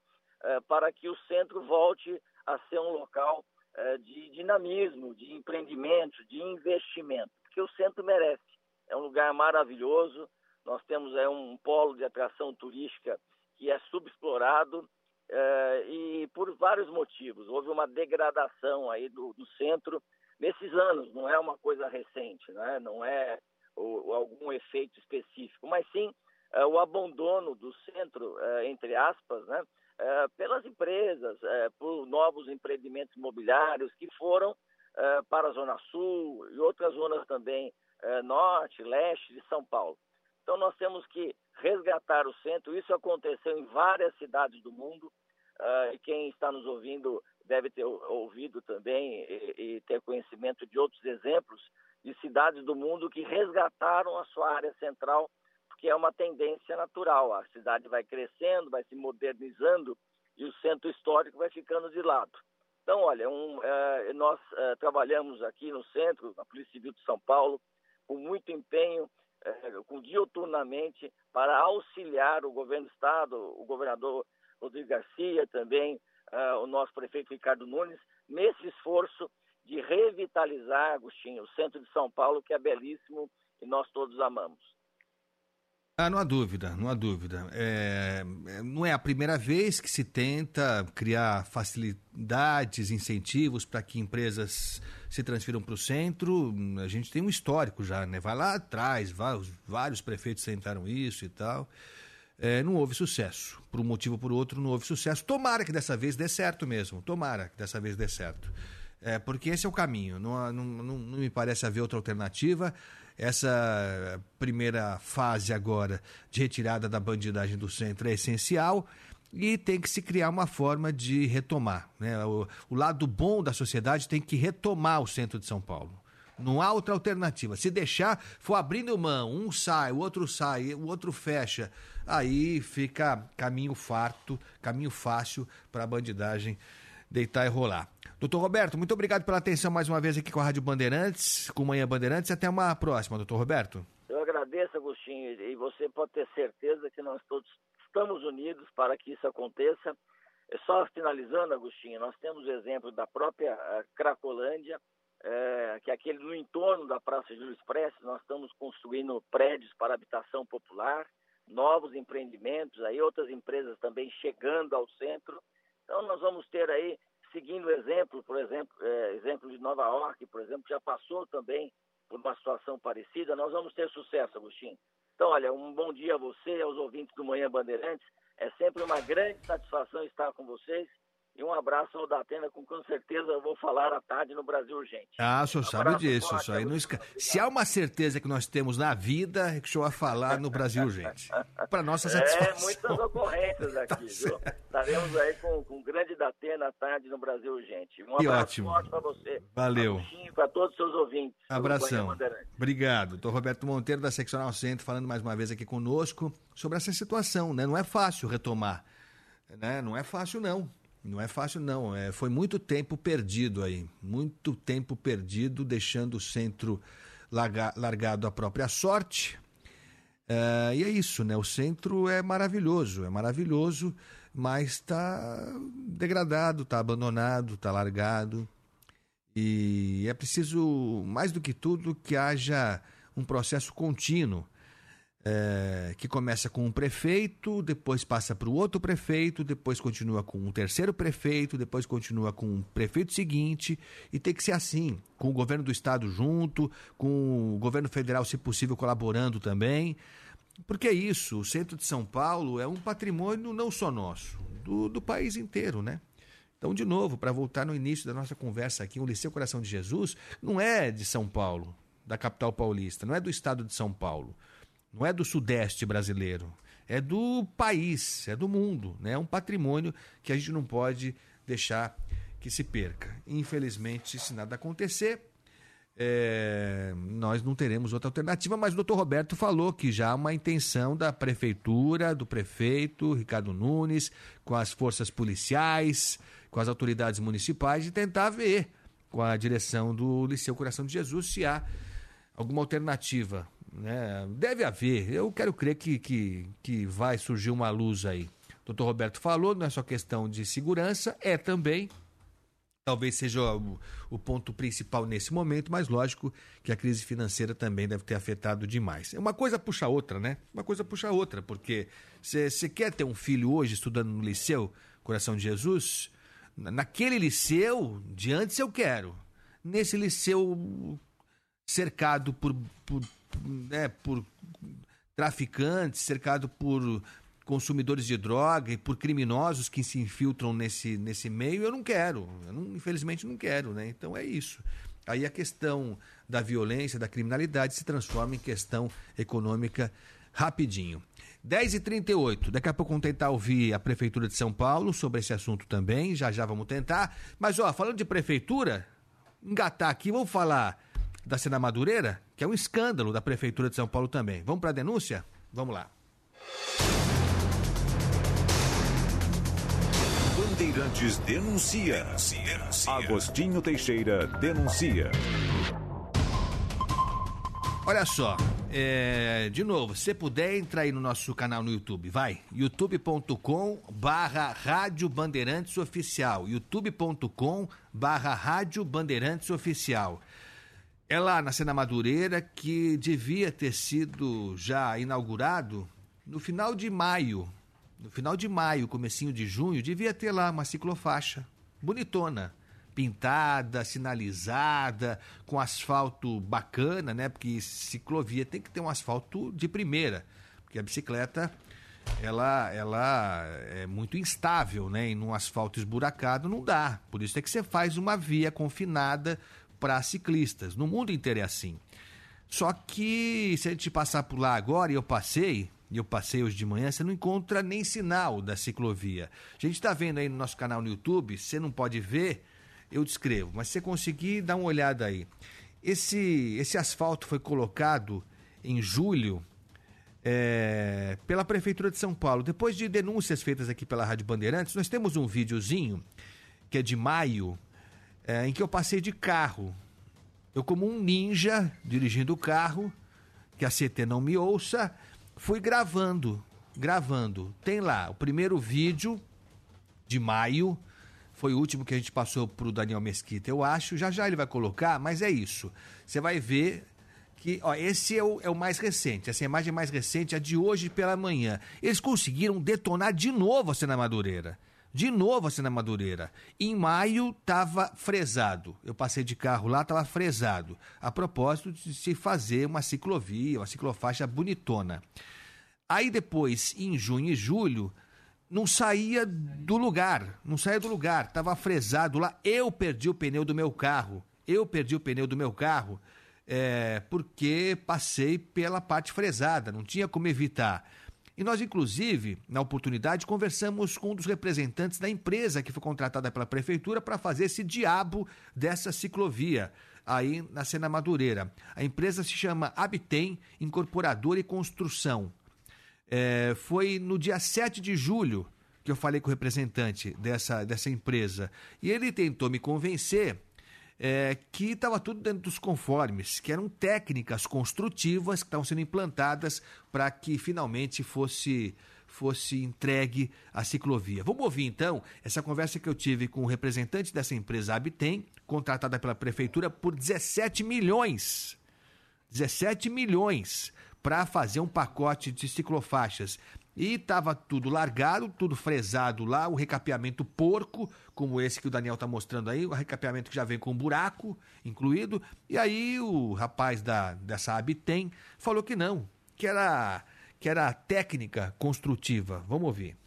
é, para que o centro volte a ser um local é, de dinamismo, de empreendimento, de investimento, porque o centro merece. É um lugar maravilhoso, nós temos é, um polo de atração turística que é subexplorado é, e por vários motivos. Houve uma degradação aí do, do centro nesses anos, não é uma coisa recente, né? não é o, algum efeito específico, mas sim é, o abandono do centro, é, entre aspas, né? É, pelas empresas, é, por novos empreendimentos imobiliários que foram é, para a Zona Sul e outras zonas também, é, norte, leste de São Paulo. Então nós temos que resgatar o centro, isso aconteceu em várias cidades do mundo, e quem está nos ouvindo deve ter ouvido também e, e, ter conhecimento de outros exemplos de cidades do mundo que resgataram a sua área central, porque é uma tendência natural. A cidade vai crescendo, vai se modernizando e o centro histórico vai ficando de lado. Então, olha, um, é, nós é, trabalhamos aqui no centro, na Polícia Civil de São Paulo, com muito empenho, com dioturnamente, para auxiliar o governo do Estado, o governador Rodrigo Garcia também, uh, o nosso prefeito Ricardo Nunes, nesse esforço de revitalizar, Agostinho, o centro de São Paulo, que é belíssimo e nós todos amamos. Ah, não há dúvida, não há dúvida. É, não é a primeira vez que se tenta criar facilidades, incentivos para que empresas se transfiram para o centro. A gente tem um histórico já, né? Vai lá atrás, vários prefeitos tentaram isso e tal é, não houve sucesso. Por um motivo ou por outro, não houve sucesso. Tomara que dessa vez dê certo mesmo. Tomara que dessa vez dê certo. É, porque esse é o caminho. Não, não, não, não me parece haver outra alternativa. Essa primeira fase agora de retirada da bandidagem do centro é essencial e tem que se criar uma forma de retomar. Né? O, o lado bom da sociedade tem que retomar o centro de São Paulo. Não há outra alternativa. Se deixar, for abrindo mão, um sai, o outro sai, o outro fecha, aí fica caminho farto, caminho fácil para a bandidagem deitar e rolar. Doutor Roberto, muito obrigado pela atenção mais uma vez aqui com a Rádio Bandeirantes, com Manhã Bandeirantes. Até uma próxima, doutor Roberto. Eu agradeço, Agostinho, e você pode ter certeza que nós todos estamos unidos para que isso aconteça. É só finalizando, Agostinho, nós temos o exemplo da própria eh, Cracolândia, é, que é aquele no entorno da Praça Júlio Expresso, nós estamos construindo prédios para habitação popular, novos empreendimentos, aí outras empresas também chegando ao centro. Então nós vamos ter aí, seguindo o exemplo, por exemplo, é, exemplo de Nova York, por exemplo, já passou também por uma situação parecida, nós vamos ter sucesso, Agostinho. Então, olha, um bom dia a você, aos ouvintes do Manhã Bandeirantes. É sempre uma grande satisfação estar com vocês e um abraço ao Datena, com, com certeza eu vou falar à tarde no Brasil Urgente. Ah, o senhor sabe disso. Isso aí não esca... Se há uma certeza que nós temos na vida, é que o senhor vai falar no Brasil Urgente. Para nossa é, satisfação. É, muitas ocorrências aqui, tá viu? Estaremos aí com, com o grande Datena à tarde no Brasil Urgente. Um que ótimo. forte para você. Valeu. Para todos os seus ouvintes. Abração. Obrigado. Doutor Roberto Monteiro, da Seccional Centro, falando mais uma vez aqui conosco sobre essa situação. Né? Não é fácil retomar. Né? Não é fácil, não. Não é fácil, não. É, foi muito tempo perdido aí. Muito tempo perdido, deixando o centro larga, largado à própria sorte. É, e é isso, né? O centro é maravilhoso, é maravilhoso. mas está degradado, está abandonado, está largado. E é preciso, mais do que tudo, que haja um processo contínuo é, que começa com um prefeito, depois passa para o outro prefeito, depois continua com um terceiro prefeito, depois continua com um prefeito seguinte, e tem que ser assim, com o governo do estado junto, com o governo federal, se possível, colaborando também. Porque é isso, o centro de São Paulo é um patrimônio não só nosso, do, do país inteiro, né? Então, de novo, para voltar no início da nossa conversa aqui, o Liceu Coração de Jesus não é de São Paulo, da capital paulista, não é do estado de São Paulo não é do Sudeste brasileiro, é do país, é do mundo, né? é um patrimônio que a gente não pode deixar que se perca. Infelizmente, se nada acontecer, é, nós não teremos outra alternativa, mas o doutor Roberto falou que já há uma intenção da prefeitura, do prefeito Ricardo Nunes, com as forças policiais, com as autoridades municipais, de tentar ver com a direção do Liceu Coração de Jesus se há alguma alternativa né? Deve haver. Eu quero crer que, que, que vai surgir uma luz aí. O doutor Roberto falou, não é só questão de segurança, é também. Talvez seja o, o, ponto principal nesse momento, mas lógico que a crise financeira também deve ter afetado demais. Uma coisa puxa a outra, né? Uma coisa puxa a outra, porque você quer ter um filho hoje estudando no liceu Coração de Jesus? Naquele liceu, de antes eu quero. Nesse liceu cercado por, por né, por traficantes, cercado por consumidores de droga e por criminosos que se infiltram nesse, nesse meio, eu não quero. Eu não, infelizmente não quero, né? Então é isso. Aí a questão da violência, da criminalidade se transforma em questão econômica rapidinho. 10h38, daqui a pouco vamos tentar ouvir a Prefeitura de São Paulo sobre esse assunto também, já já vamos tentar. Mas, ó, falando de Prefeitura, engatar aqui, vamos falar da Sena Madureira, que é um escândalo da Prefeitura de São Paulo também. Vamos para a denúncia? Vamos lá. Bandeirantes denuncia. denuncia, denuncia. Agostinho Teixeira denuncia. Olha só, é, de novo, se puder, entra aí no nosso canal no YouTube, vai, youtube.com barra Rádio Bandeirantes Oficial, youtube.com barra Rádio Bandeirantes Oficial. É lá na Sena Madureira que devia ter sido já inaugurado no final de maio. No final de maio, comecinho de junho, devia ter lá uma ciclofaixa bonitona, pintada, sinalizada, com asfalto bacana, né? Porque ciclovia tem que ter um asfalto de primeira, porque a bicicleta ela, ela é muito instável, né? E num asfalto esburacado não dá. Por isso é que você faz uma via confinada para ciclistas. No mundo inteiro é assim. Só que se a gente passar por lá agora, e eu passei, e eu passei hoje de manhã, você não encontra nem sinal da ciclovia. A gente está vendo aí no nosso canal no YouTube, você não pode ver, eu descrevo, mas se você conseguir, dá uma olhada aí. Esse, esse asfalto foi colocado em julho é, pela Prefeitura de São Paulo. Depois de denúncias feitas aqui pela Rádio Bandeirantes, nós temos um videozinho que é de maio é, em que eu passei de carro. Eu, como um ninja, dirigindo o carro, que a CT não me ouça, fui gravando, gravando. Tem lá o primeiro vídeo de maio, foi o último que a gente passou para o Daniel Mesquita, eu acho. Já já ele vai colocar, mas é isso. Você vai ver que ó, esse é o, é o mais recente. Essa imagem mais recente é de hoje pela manhã. Eles conseguiram detonar de novo a Cena Madureira. De novo assim na Madureira. Em maio estava fresado. Eu passei de carro lá, estava fresado. A propósito de se fazer uma ciclovia, uma ciclofaixa bonitona. Aí depois, em junho e julho, não saía do lugar. Não saía do lugar. Estava fresado lá. Eu perdi o pneu do meu carro. Eu perdi o pneu do meu carro é, porque passei pela parte fresada. Não tinha como evitar. E nós, inclusive, na oportunidade, conversamos com um dos representantes da empresa que foi contratada pela prefeitura para fazer esse diabo dessa ciclovia aí na Sena Madureira. A empresa se chama Abtem Incorporadora e Construção. É, foi no dia 7 de julho que eu falei com o representante dessa, dessa empresa. E ele tentou me convencer é, que estava tudo dentro dos conformes, que eram técnicas construtivas que estavam sendo implantadas para que finalmente fosse fosse entregue à ciclovia. Vamos ouvir então essa conversa que eu tive com o representante dessa empresa Abtem, contratada pela prefeitura por 17 milhões. 17 milhões para fazer um pacote de ciclofaixas. E estava tudo largado, tudo fresado lá, o recapeamento porco, como esse que o Daniel está mostrando aí, o recapeamento que já vem com buraco incluído. E aí o rapaz da, dessa Abtem falou que não, que era, que era técnica construtiva. Vamos ouvir.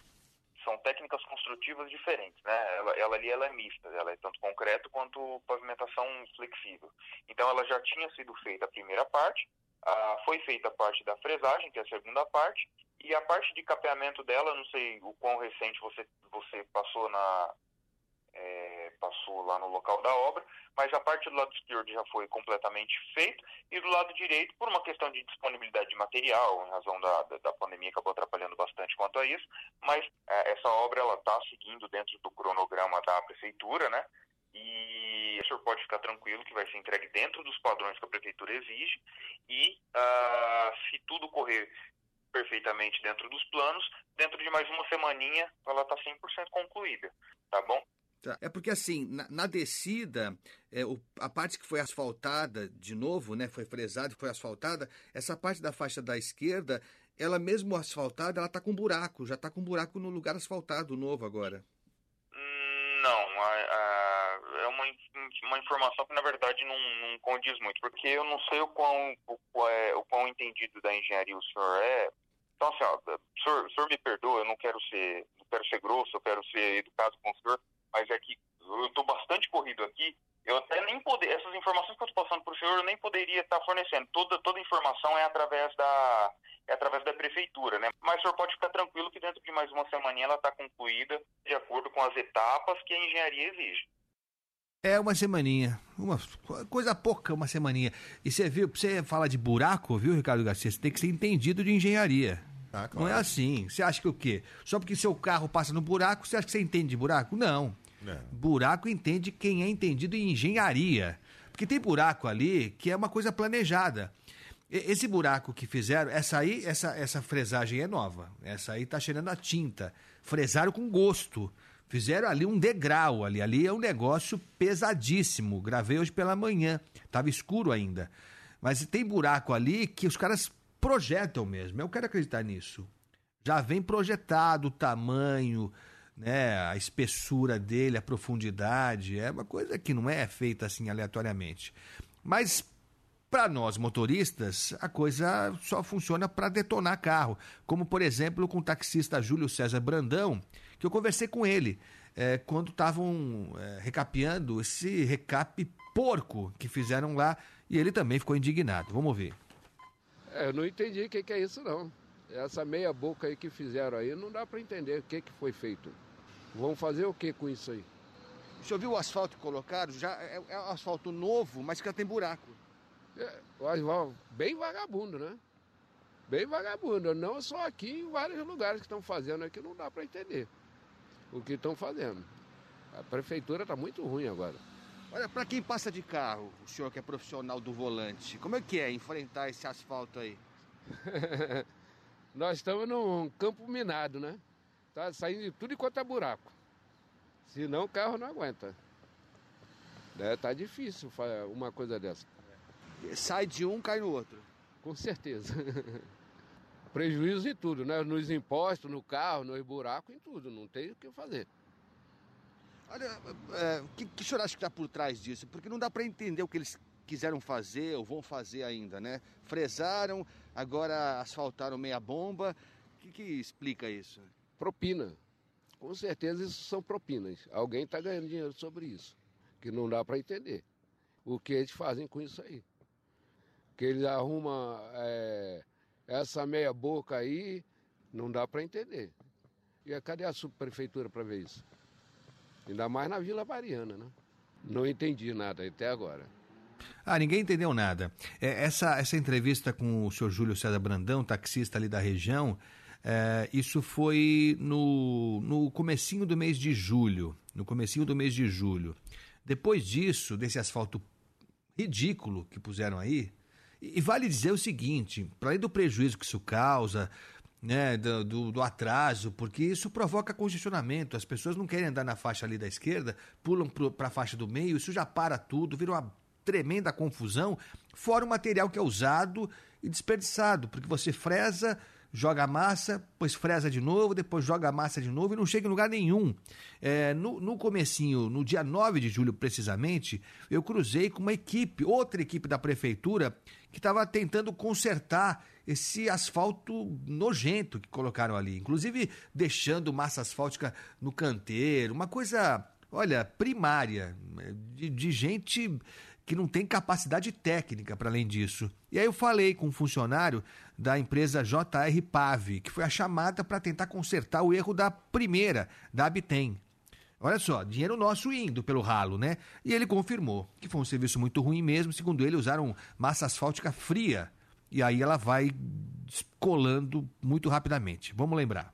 São técnicas construtivas diferentes, né? Ela, ela ali ela é mista, ela é tanto concreto quanto pavimentação flexível. Então ela já tinha sido feita a primeira parte, ah, foi feita a parte da fresagem, que é a segunda parte, e a parte de capeamento dela, não sei o quão recente você, você passou na é, passou lá no local da obra, mas a parte do lado esquerdo já foi completamente feita e do lado direito, por uma questão de disponibilidade de material, em razão da, da, da pandemia, acabou atrapalhando bastante quanto a isso, mas é, essa obra ela está seguindo dentro do cronograma da prefeitura, né? E o senhor pode ficar tranquilo que vai ser entregue dentro dos padrões que a prefeitura exige e uh, se tudo correr perfeitamente dentro dos planos, dentro de mais uma semaninha ela está 100% concluída, tá bom? Tá. É porque assim, na, na descida, é, o, a parte que foi asfaltada de novo, né, foi fresada e foi asfaltada, essa parte da faixa da esquerda, ela mesmo asfaltada, ela está com buraco, já está com buraco no lugar asfaltado novo agora. Não, a, a, é uma, uma informação que na verdade não, não condiz muito, porque eu não sei o quão, o, o, é, o quão entendido da engenharia o senhor é, então, assim, ó, o senhor, o senhor me perdoa, eu não quero ser, não quero ser grosso, eu quero ser educado com o senhor, mas é que eu estou bastante corrido aqui. Eu até nem poder, essas informações que eu estou passando para o senhor, eu nem poderia estar fornecendo. Toda, toda informação é através da é através da prefeitura, né? Mas o senhor pode ficar tranquilo que dentro de mais uma semana ela está concluída de acordo com as etapas que a engenharia exige. É uma semaninha, uma coisa pouca, uma semaninha. E você viu, você falar de buraco, viu, Ricardo Garcia, você tem que ser entendido de engenharia. Ah, claro. Não é assim. Você acha que o quê? Só porque seu carro passa no buraco, você acha que você entende de buraco? Não. É. Buraco entende quem é entendido em engenharia. Porque tem buraco ali que é uma coisa planejada. Esse buraco que fizeram, essa aí, essa, essa fresagem é nova. Essa aí tá cheirando a tinta. Fresaram com gosto. Fizeram ali um degrau ali. Ali é um negócio pesadíssimo. Gravei hoje pela manhã. Tava escuro ainda. Mas tem buraco ali que os caras projetam mesmo. Eu quero acreditar nisso. Já vem projetado o tamanho, né, a espessura dele, a profundidade. É uma coisa que não é feita assim aleatoriamente. Mas para nós motoristas, a coisa só funciona para detonar carro. Como, por exemplo, com o taxista Júlio César Brandão, que eu conversei com ele é, quando estavam é, recapeando esse recape porco que fizeram lá e ele também ficou indignado. Vamos ouvir. É, eu não entendi o que, que, é isso não. Essa meia boca aí que fizeram aí, não dá para entender o que, que foi feito. Vão fazer o que com isso aí? O senhor viu o asfalto que colocaram? Já é, é um asfalto novo, mas que já tem buraco. É, bem vagabundo, né? Bem vagabundo. Não só aqui, em vários lugares que estão fazendo aqui, não dá para entender o que estão fazendo. A prefeitura está muito ruim agora. Olha, para quem passa de carro, o senhor que é profissional do volante, como é que é enfrentar esse asfalto aí? *laughs* Nós estamos num campo minado, né? Tá saindo de tudo enquanto é buraco. Senão o carro não aguenta. É, tá difícil uma coisa dessa. Sai de um, cai no outro. Com certeza. *laughs* Prejuízo em tudo, né? Nos impostos, no carro, nos buracos, em tudo. Não tem o que fazer. Olha, é, que, que senhor acha que está por trás disso? Porque não dá para entender o que eles quiseram fazer ou vão fazer ainda, né? Fresaram, agora asfaltaram meia bomba. O que, que explica isso? Propina. Com certeza isso são propinas. Alguém está ganhando dinheiro sobre isso. Que não dá para entender. O que eles fazem com isso aí. Que eles arrumam é, essa meia boca aí, não dá para entender. E cadê a subprefeitura para ver isso? Ainda mais na Vila Mariana, né? Não entendi nada até agora. Ah, ninguém entendeu nada. É, essa, essa entrevista com o senhor Júlio César Brandão, taxista ali da região, é, isso foi no, no comecinho do mês de julho. No comecinho do mês de julho. Depois disso, desse asfalto ridículo que puseram aí, e, vale dizer o seguinte, para além do prejuízo que isso causa, né, do, do, atraso, porque isso provoca congestionamento. As pessoas não querem andar na faixa ali da esquerda, pulam para a faixa do meio, isso já para tudo, vira uma tremenda confusão, fora o material que é usado e desperdiçado, porque você fresa, joga a massa, depois fresa de novo, depois joga a massa de novo e não chega em lugar nenhum. É, no, no comecinho, no dia 9 de julho precisamente, eu cruzei com uma equipe, outra equipe da prefeitura, que estava tentando consertar esse asfalto nojento que colocaram ali. Inclusive deixando massa asfáltica no canteiro, uma coisa, olha, primária, de, de gente que não tem capacidade técnica para além disso. E aí eu falei com um funcionário da empresa JR Pave, que foi a chamada para tentar consertar o erro da primeira, da Abtem. Olha só, dinheiro nosso indo pelo ralo, né? E ele confirmou que foi um serviço muito ruim mesmo. Segundo ele, usaram massa asfáltica fria. E aí ela vai colando muito rapidamente. Vamos lembrar.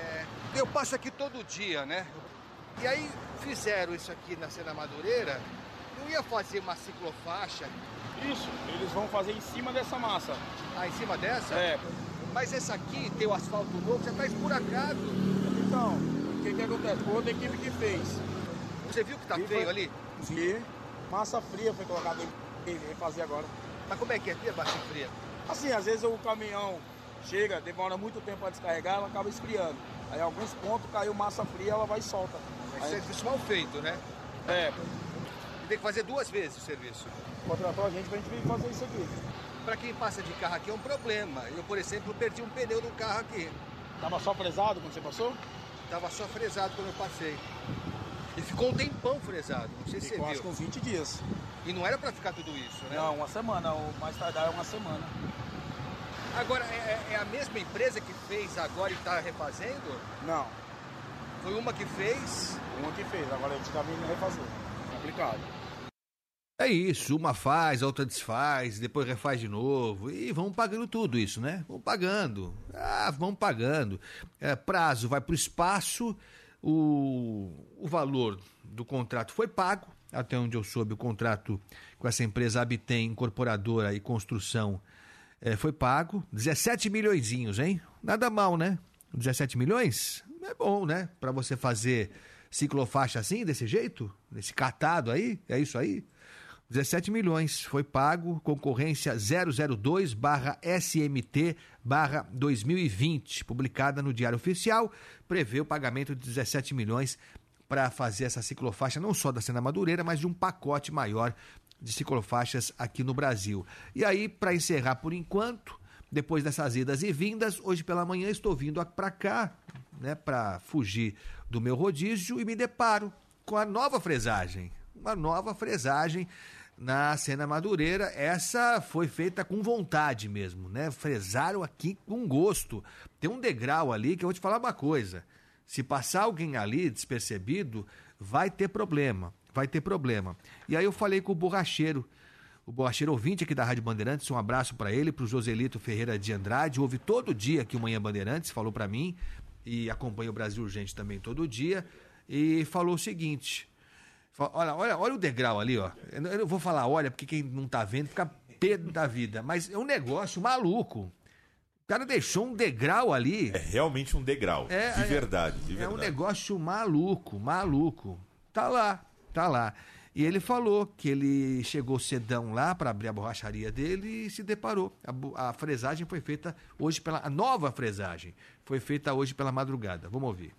eu passo aqui todo dia, né? E aí fizeram isso aqui na Cena Madureira. Eu ia fazer uma ciclofaixa. Isso, eles vão fazer em cima dessa massa. Ah, em cima dessa? É. Mas essa aqui tem o asfalto novo, já tá esburacado. Então, o que que acontece? Foi outra equipe que fez. Você viu que tá E feio foi- ali? Sim. Massa fria foi colocada em refazer agora. Mas como é que é? Fria, baixa fria? Assim, às vezes o caminhão chega, demora muito tempo para descarregar, ela acaba esfriando. Aí em alguns pontos caiu massa fria, ela vai e solta. É Aí, serviço mal feito, né? é, E tem que fazer duas vezes o serviço. contratou a gente pra gente vir fazer isso aqui. Pra quem passa de carro aqui é um problema. Eu, por exemplo, perdi um pneu do carro aqui. Tava só fresado quando você passou? Tava só fresado quando eu passei. E ficou um tempão fresado, não sei se Ficou você acho que viu. uns 20 dias. E não era pra ficar tudo isso, né? Não, uma semana, o mais tardar é uma semana. Agora, é, é- é a mesma empresa que fez agora e tá refazendo? Não, Foi uma que fez. uma que fez, agora a gente tá vindo refazer. Complicado. É isso, uma faz, a outra desfaz, depois refaz de novo. E vão pagando tudo isso, né? Vão pagando. Ah, vão pagando. É, prazo vai para o espaço, o, o valor do contrato foi pago. Até onde eu soube, o contrato com essa empresa Habitem, incorporadora e construção, é, foi pago. 17 milhões, hein? Nada mal, né? 17 milhões? É bom, né? Para você fazer ciclofaixa assim, desse jeito, nesse catado aí, é isso aí. 17 milhões foi pago, concorrência 002/SMT/2020, publicada no Diário Oficial, prevê o pagamento de 17 milhões para fazer essa ciclofaixa não só da Sena Madureira, mas de um pacote maior de ciclofaixas aqui no Brasil. E aí, para encerrar por enquanto, depois dessas idas e vindas, hoje pela manhã estou vindo para cá, né, para fugir do meu rodízio e me deparo com a nova fresagem, uma nova fresagem na Sena Madureira. Essa foi feita com vontade mesmo, né? Fresaram aqui com gosto. Tem um degrau ali que eu vou te falar uma coisa. Se passar alguém ali despercebido, vai ter problema. Vai ter problema. E aí eu falei com o borracheiro, o borracheiro ouvinte aqui da Rádio Bandeirantes, um abraço para ele, para o Joselito Ferreira de Andrade, ouve todo dia aqui o Manhã Bandeirantes, falou para mim, e acompanha o Brasil Urgente também todo dia, e falou o seguinte, olha, olha, olha o degrau ali, ó, eu não- vou falar olha, porque quem não tá vendo fica pedo da vida, mas é um negócio maluco. O cara deixou um degrau ali. É realmente um degrau. É, de é- verdade, de É verdade. um negócio maluco, maluco. Tá lá, tá lá. E ele falou que ele chegou cedão lá para abrir a borracharia dele e se deparou. A, a fresagem foi feita hoje pela. A nova fresagem foi feita hoje pela madrugada. Vamos ouvir.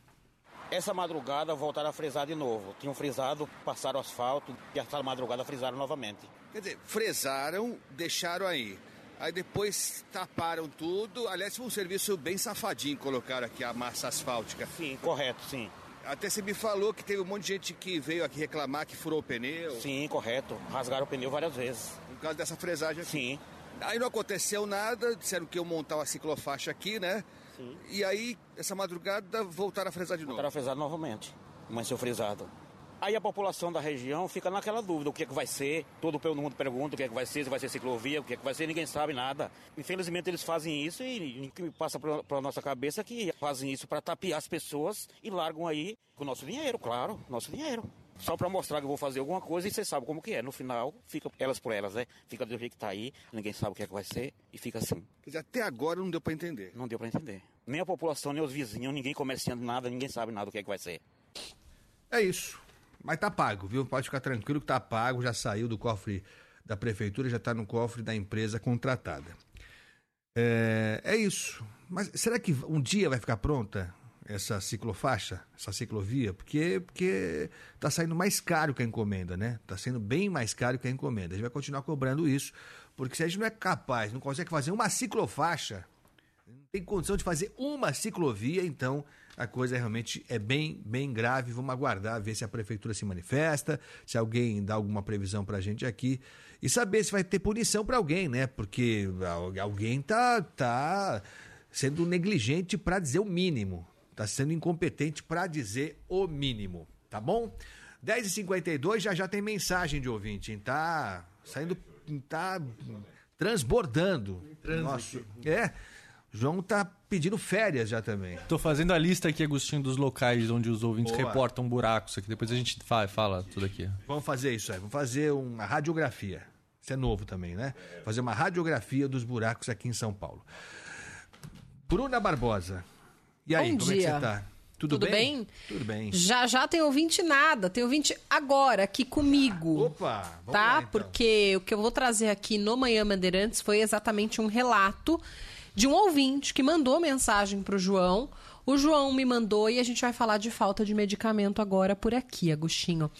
Essa madrugada voltaram a frisar de novo. Tinham frisado, passaram o asfalto e essa madrugada frisaram novamente. Quer dizer, fresaram, deixaram aí. Aí depois taparam tudo. Aliás, foi um serviço bem safadinho colocar aqui a massa asfáltica. Sim, correto, sim. Até você me falou que teve um monte de gente que veio aqui reclamar que furou o pneu. Sim, correto. Rasgaram o pneu várias vezes. Por causa dessa fresagem aqui. Sim. Aí não aconteceu nada, disseram que iam montar uma ciclofaixa aqui, né? Sim. E aí, essa madrugada, voltaram a fresar de novo. Voltaram a frisar novamente. Mas seu frisado. Aí a população da região fica naquela dúvida, o que é que vai ser? Todo o mundo pergunta o que é que vai ser, se vai ser ciclovia, o que é que vai ser, ninguém sabe nada. Infelizmente eles fazem isso e o que passa pela nossa cabeça é que fazem isso para tapear as pessoas e largam aí com o nosso dinheiro, claro, nosso dinheiro. Só para mostrar que eu vou fazer alguma coisa e você sabe como que é. No final, fica elas por elas, né? Fica do jeito que tá aí, ninguém sabe o que é que vai ser e fica assim. Quer dizer, até agora não deu para entender. Não deu para entender. Nem a população, nem os vizinhos, ninguém comerciando nada, ninguém sabe nada do que é que vai ser. É isso. Mas tá pago, viu? Pode ficar tranquilo que tá pago, já saiu do cofre da prefeitura, já tá no cofre da empresa contratada. É, é isso. Mas será que um dia vai ficar pronta essa ciclofaixa, essa ciclovia? Porque, porque tá saindo mais caro que a encomenda, né? Tá sendo bem mais caro que a encomenda. A gente vai continuar cobrando isso, porque se a gente não é capaz, não consegue fazer uma ciclofaixa, não tem condição de fazer uma ciclovia, então a coisa realmente é bem, bem grave. Vamos aguardar, ver se a prefeitura se manifesta, se alguém dá alguma previsão pra gente aqui e saber se vai ter punição para alguém, né? Porque al- alguém tá, tá sendo negligente para dizer o mínimo, tá sendo incompetente para dizer o mínimo, tá bom? 10h52 já já tem mensagem de ouvinte, tá saindo, tá transbordando. Nossa, é. João tá pedindo férias já também. Tô fazendo a lista aqui, Agostinho, dos locais onde os ouvintes Boa. reportam buracos aqui. Depois a gente fala, fala tudo aqui. Vamos fazer isso aí, vamos fazer uma radiografia. Isso é novo também, né? Fazer uma radiografia dos buracos aqui em São Paulo. Bruna Barbosa. E aí, Bom como é dia. que você tá? Tudo, Tudo bem? Tudo bem. Já já tem ouvinte nada, tem ouvinte agora aqui comigo. Opa, vamos tá? lá, então. Porque o que eu vou trazer aqui no Manhã Bandeirantes foi exatamente um relato de um ouvinte que mandou mensagem pro João. O João me mandou e a gente vai falar de falta de medicamento agora por aqui, Agostinho.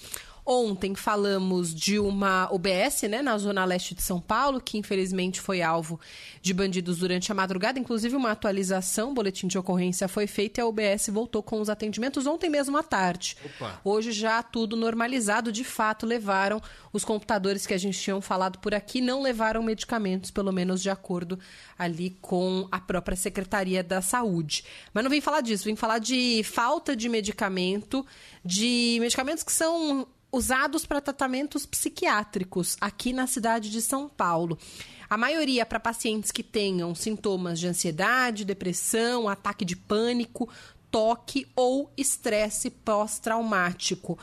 Ontem falamos de uma UBS, né, na zona leste de São Paulo, que infelizmente foi alvo de bandidos durante a madrugada. Inclusive, uma atualização, boletim de ocorrência foi feito e a UBS voltou com os atendimentos ontem mesmo à tarde. Opa. Hoje já tudo normalizado, de fato, levaram os computadores que a gente tinha falado por aqui, não levaram medicamentos, pelo menos de acordo ali com a própria Secretaria da Saúde. Mas não vim falar disso, vim falar de falta de medicamento, de medicamentos que são usados para tratamentos psiquiátricos aqui na cidade de São Paulo. A maioria para pacientes que tenham sintomas de ansiedade, depressão, ataque de pânico, toque ou estresse pós-traumático.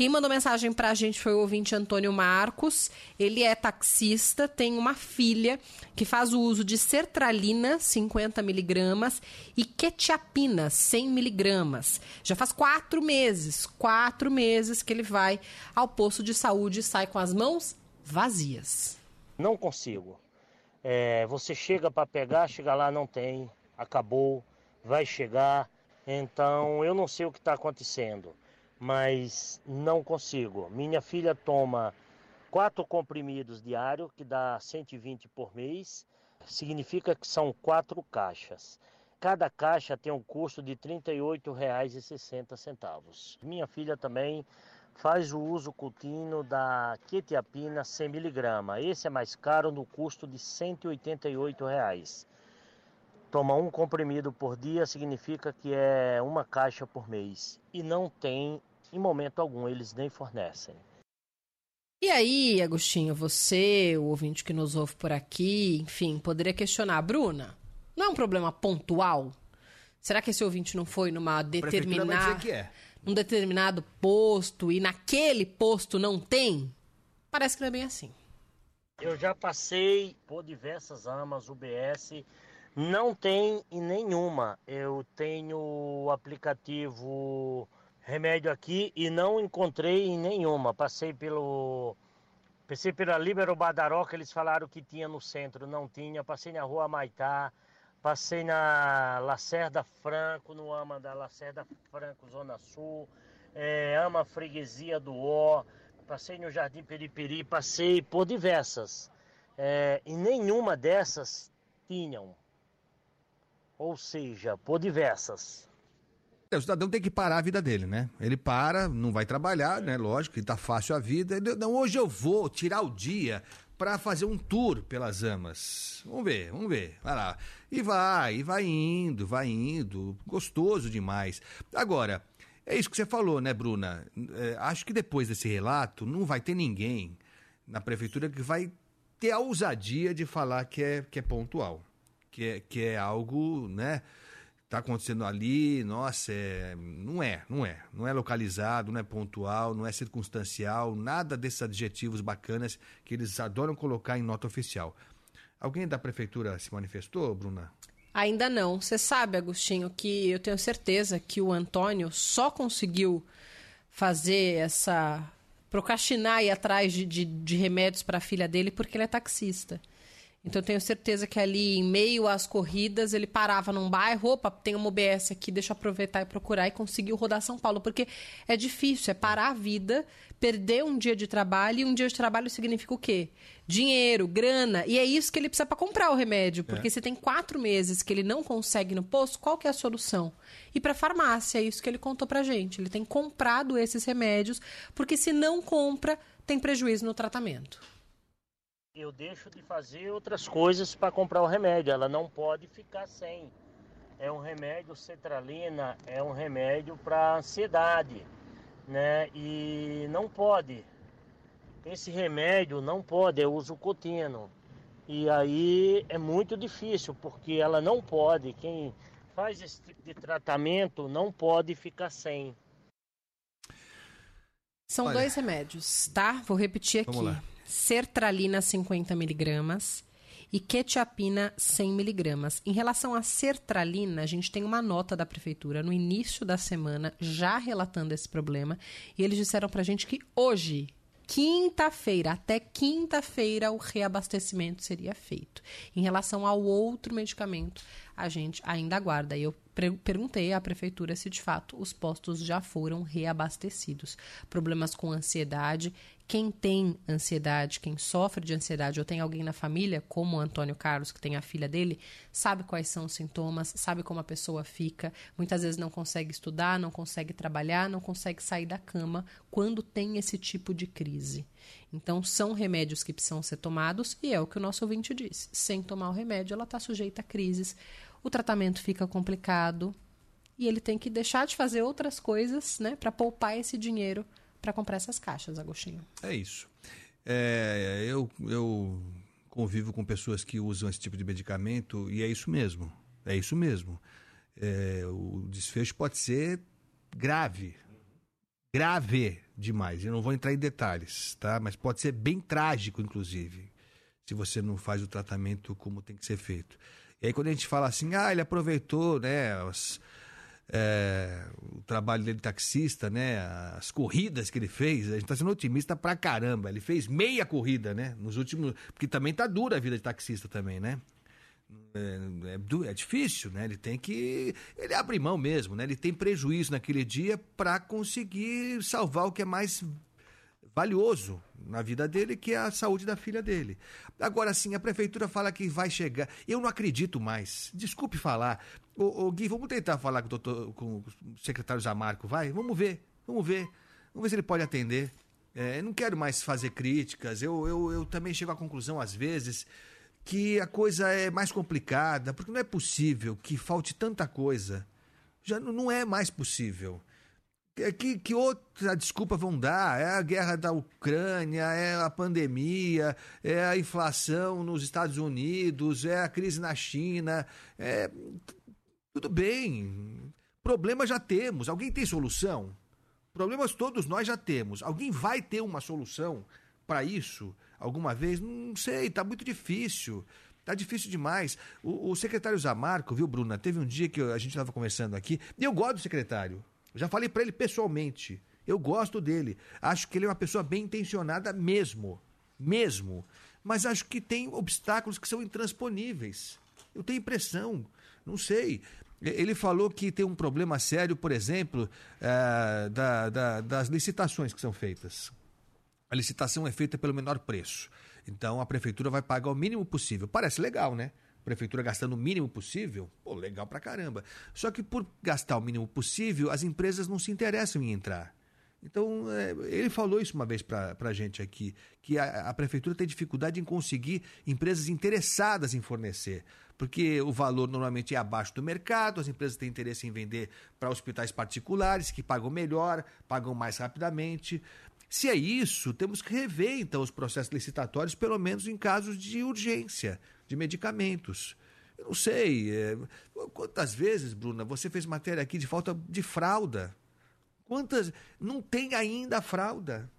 Quem mandou mensagem pra gente foi o ouvinte Antônio Marcos. Ele é taxista, tem uma filha que faz o uso de sertralina, 50 miligramas, e quetiapina, 100 miligramas. Já faz quatro meses, quatro meses que ele vai ao posto de saúde e sai com as mãos vazias. Não consigo. É, você chega para pegar, chega lá, não tem, acabou, vai chegar. Então eu não sei o que está acontecendo, mas não consigo. Minha filha toma quatro comprimidos diários, que dá 120 por mês, significa que são quatro caixas. Cada caixa tem um custo de R$ 38,60. Minha filha também faz o uso contínuo da quetiapina 100mg. Esse é mais caro no custo de 188 reais. Toma um comprimido por dia significa que é uma caixa por mês. E não tem, em momento algum, eles nem fornecem. E aí, Agostinho, você, o ouvinte que nos ouve por aqui, enfim, poderia questionar, Bruna, não é um problema pontual? Será que esse ouvinte não foi numa determinada, é. num determinado posto e naquele posto não tem? Parece que não é bem assim. Eu já passei por diversas amas UBS, não tem em nenhuma. Eu tenho o aplicativo remédio aqui e não encontrei em nenhuma. Passei pelo. Passei pela Libero Badaró, que eles falaram que tinha no centro, não tinha. Passei na rua Maitá, passei na Lacerda Franco, no AMA da Lacerda Franco, Zona Sul, é, AMA Freguesia do Ó, passei no Jardim Periperi, passei por diversas. É, e nenhuma dessas tinham. Ou seja, por diversas. É, o cidadão tem que parar a vida dele, né? Ele para, não vai trabalhar, né? Lógico que tá fácil a vida. Ele, Não, hoje eu vou tirar o dia para fazer um tour pelas amas. Vamos ver, vamos ver. Vai lá. E vai, e vai indo, vai indo. Gostoso demais. Agora, é isso que você falou, né, Bruna? É, acho que depois desse relato, não vai ter ninguém na prefeitura que vai ter a ousadia de falar que é, que é pontual. Que é, que é algo, né? Tá acontecendo ali, nossa, é, não é, não é. Não é localizado, não é pontual, não é circunstancial, nada desses adjetivos bacanas que eles adoram colocar em nota oficial. Alguém da prefeitura se manifestou, Bruna? Ainda não. Você sabe, Agostinho, que eu tenho certeza que o Antônio só conseguiu fazer essa. procrastinar e atrás de, de, de remédios para a filha dele porque ele é taxista. Então eu tenho certeza que ali, em meio às corridas, ele parava num bairro, opa, tem uma UBS aqui, deixa eu aproveitar e procurar e conseguiu rodar São Paulo. Porque é difícil, é parar a vida, perder um dia de trabalho, e um dia de trabalho significa o quê? Dinheiro, grana, e é isso que ele precisa para comprar o remédio. Porque É. se tem quatro meses que ele não consegue no posto, qual que é a solução? Ir para farmácia, é isso que ele contou pra gente. Ele tem comprado esses remédios, porque se não compra, tem prejuízo no tratamento. Eu deixo de fazer outras coisas para comprar o remédio. Ela não pode ficar sem. É um remédio cetralina, é um remédio para ansiedade, né? E não pode. Esse remédio não pode, é uso contínuo. E aí é muito difícil, porque ela não pode. Quem faz esse tipo de tratamento não pode ficar sem. São Olha. dois remédios, tá? Vou repetir aqui. Sertralina 50 miligramas e quetiapina 100 miligramas. Em relação à sertralina, a gente tem uma nota da prefeitura no início da semana já relatando esse problema e eles disseram pra gente que hoje, quinta-feira, até quinta-feira, o reabastecimento seria feito. Em relação ao outro medicamento, a gente ainda aguarda. E eu perguntei à prefeitura se de fato os postos já foram reabastecidos. Problemas com ansiedade. Quem tem ansiedade, quem sofre de ansiedade ou tem alguém na família, como o Antônio Carlos, que tem a filha dele, sabe quais são os sintomas, sabe como a pessoa fica. Muitas vezes não consegue estudar, não consegue trabalhar, não consegue sair da cama quando tem esse tipo de crise. Então, são remédios que precisam ser tomados e é o que o nosso ouvinte disse. Sem tomar o remédio, ela está sujeita a crises, o tratamento fica complicado e ele tem que deixar de fazer outras coisas, né, para poupar esse dinheiro para comprar essas caixas, Agostinho. É isso. É, eu, eu convivo com pessoas que usam esse tipo de medicamento e é isso mesmo. É isso mesmo. É, o desfecho pode ser grave. Grave demais. Eu não vou entrar em detalhes, tá? Mas pode ser bem trágico, inclusive, se você não faz o tratamento como tem que ser feito. E aí, quando a gente fala assim, ah, ele aproveitou, né, as- é, o trabalho dele taxista, né? As corridas que ele fez, a gente tá sendo otimista pra caramba. Ele fez meia corrida, né? Nos últimos. Porque também tá dura a vida de taxista também, né? É, é é difícil, né? Ele tem que. Ele abre mão mesmo, né? Ele tem prejuízo naquele dia para conseguir salvar o que é mais valioso na vida dele, que é a saúde da filha dele. Agora sim, a prefeitura fala que vai chegar. Eu não acredito mais. Desculpe falar. Ô, ô, Gui, vamos tentar falar com o, doutor, com o secretário Zamarco, vai? Vamos ver, vamos ver. Vamos ver se ele pode atender. É, eu não quero mais fazer críticas. Eu, eu, eu também chego à conclusão, às vezes, que a coisa é mais complicada, porque não é possível que falte tanta coisa. Já não, não é mais possível. Que, que, que outra desculpa vão dar? É a guerra da Ucrânia, é a pandemia, é a inflação nos Estados Unidos, é a crise na China. É, tudo bem. Problema já temos. Alguém tem solução? Problemas todos nós já temos. Alguém vai ter uma solução para isso alguma vez? Não sei, tá muito difícil. Tá difícil demais. O, o secretário Zamarco, viu, Bruna? Teve um dia que a gente estava conversando aqui, e eu gosto do secretário. Já falei para ele pessoalmente. Eu gosto dele. Acho que ele é uma pessoa bem intencionada mesmo. Mesmo. Mas acho que tem obstáculos que são intransponíveis. Eu tenho impressão. Não sei. Ele falou que tem um problema sério, por exemplo, eh, da- da- das licitações que são feitas. A licitação é feita pelo menor preço. Então a prefeitura vai pagar o mínimo possível. Parece legal, né? Prefeitura gastando o mínimo possível, pô, legal pra caramba. Só que por gastar o mínimo possível, as empresas não se interessam em entrar. Então, é, ele falou isso uma vez pra, pra gente aqui, que a, a prefeitura tem dificuldade em conseguir empresas interessadas em fornecer. Porque o valor normalmente é abaixo do mercado, as empresas têm interesse em vender para hospitais particulares, que pagam melhor, pagam mais rapidamente. Se é isso, temos que rever então os processos licitatórios, pelo menos em casos de urgência, de medicamentos. Eu não sei. é, quantas vezes, Bruna, você fez matéria aqui de falta de fralda? Quantas. Não tem ainda a fralda.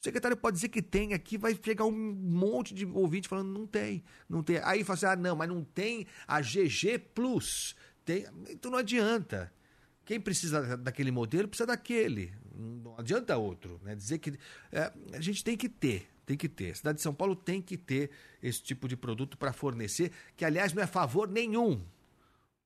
O secretário pode dizer que tem aqui, vai chegar um monte de ouvinte falando não tem, não tem. Aí fala assim, ah, não, mas não tem a GG Plus. Tem... Então não adianta. Quem precisa daquele modelo precisa daquele. Não adianta outro. Né? Dizer que é, a gente tem que ter, tem que ter. A cidade de São Paulo tem que ter esse tipo de produto para fornecer, que aliás não é favor nenhum.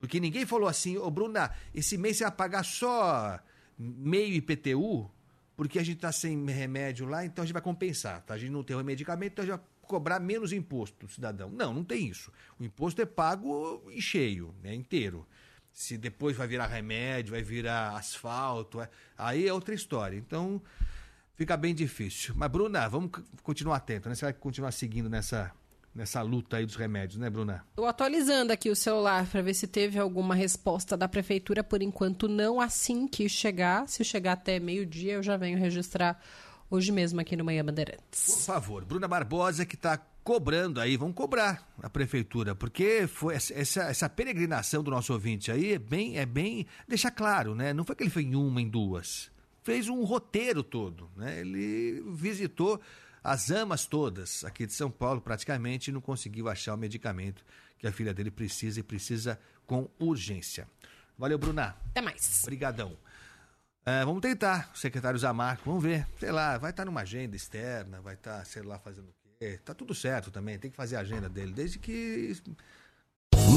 Porque ninguém falou assim, ô Bruna, esse mês você vai pagar só meio IPTU, porque a gente está sem remédio lá, então a gente vai compensar. Tá? A gente não tem o medicamento, então a gente vai cobrar menos imposto do cidadão. Não, não tem isso. O imposto é pago em cheio, né, inteiro. Se depois vai virar remédio, vai virar asfalto, é- aí é outra história. Então fica bem difícil. Mas, Bruna, vamos continuar atento, né? Você vai continuar seguindo nessa, nessa luta aí dos remédios, né, Bruna? Eu atualizando aqui o celular para ver se teve alguma resposta da prefeitura. Por enquanto, não. Assim que chegar, se chegar até meio-dia, eu já venho registrar hoje mesmo aqui no Manhã Bandeirantes. Por favor, Bruna Barbosa que está cobrando aí, vamos cobrar a prefeitura, porque foi essa, essa, essa peregrinação do nosso ouvinte aí é bem, é bem, deixar claro, né? Não foi que ele foi em uma, em duas, fez um roteiro todo, né? Ele visitou as amas todas aqui de São Paulo praticamente e não conseguiu achar o medicamento que a filha dele precisa e precisa com urgência. Valeu, Bruna. Até mais. Obrigadão. É, vamos tentar, o secretário Zamarco, vamos ver. Sei lá, vai estar numa agenda externa, vai estar, sei lá, fazendo o quê. Tá tudo certo também, tem que fazer a agenda dele, desde que.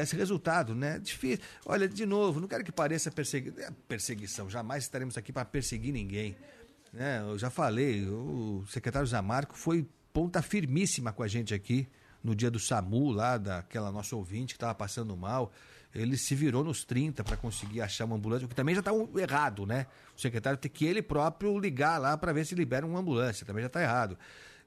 Desse resultado, né? Difícil. Olha, de novo, não quero que pareça persegui... é, perseguição. Jamais estaremos aqui para perseguir ninguém. Né? Eu já falei, o secretário Zamarco foi ponta firmíssima com a gente aqui no dia do SAMU, lá daquela nossa ouvinte que estava passando mal. Ele se virou nos 30 para conseguir achar uma ambulância, o que também já está errado, né? O secretário tem que ele próprio ligar lá para ver se libera uma ambulância, também já está errado.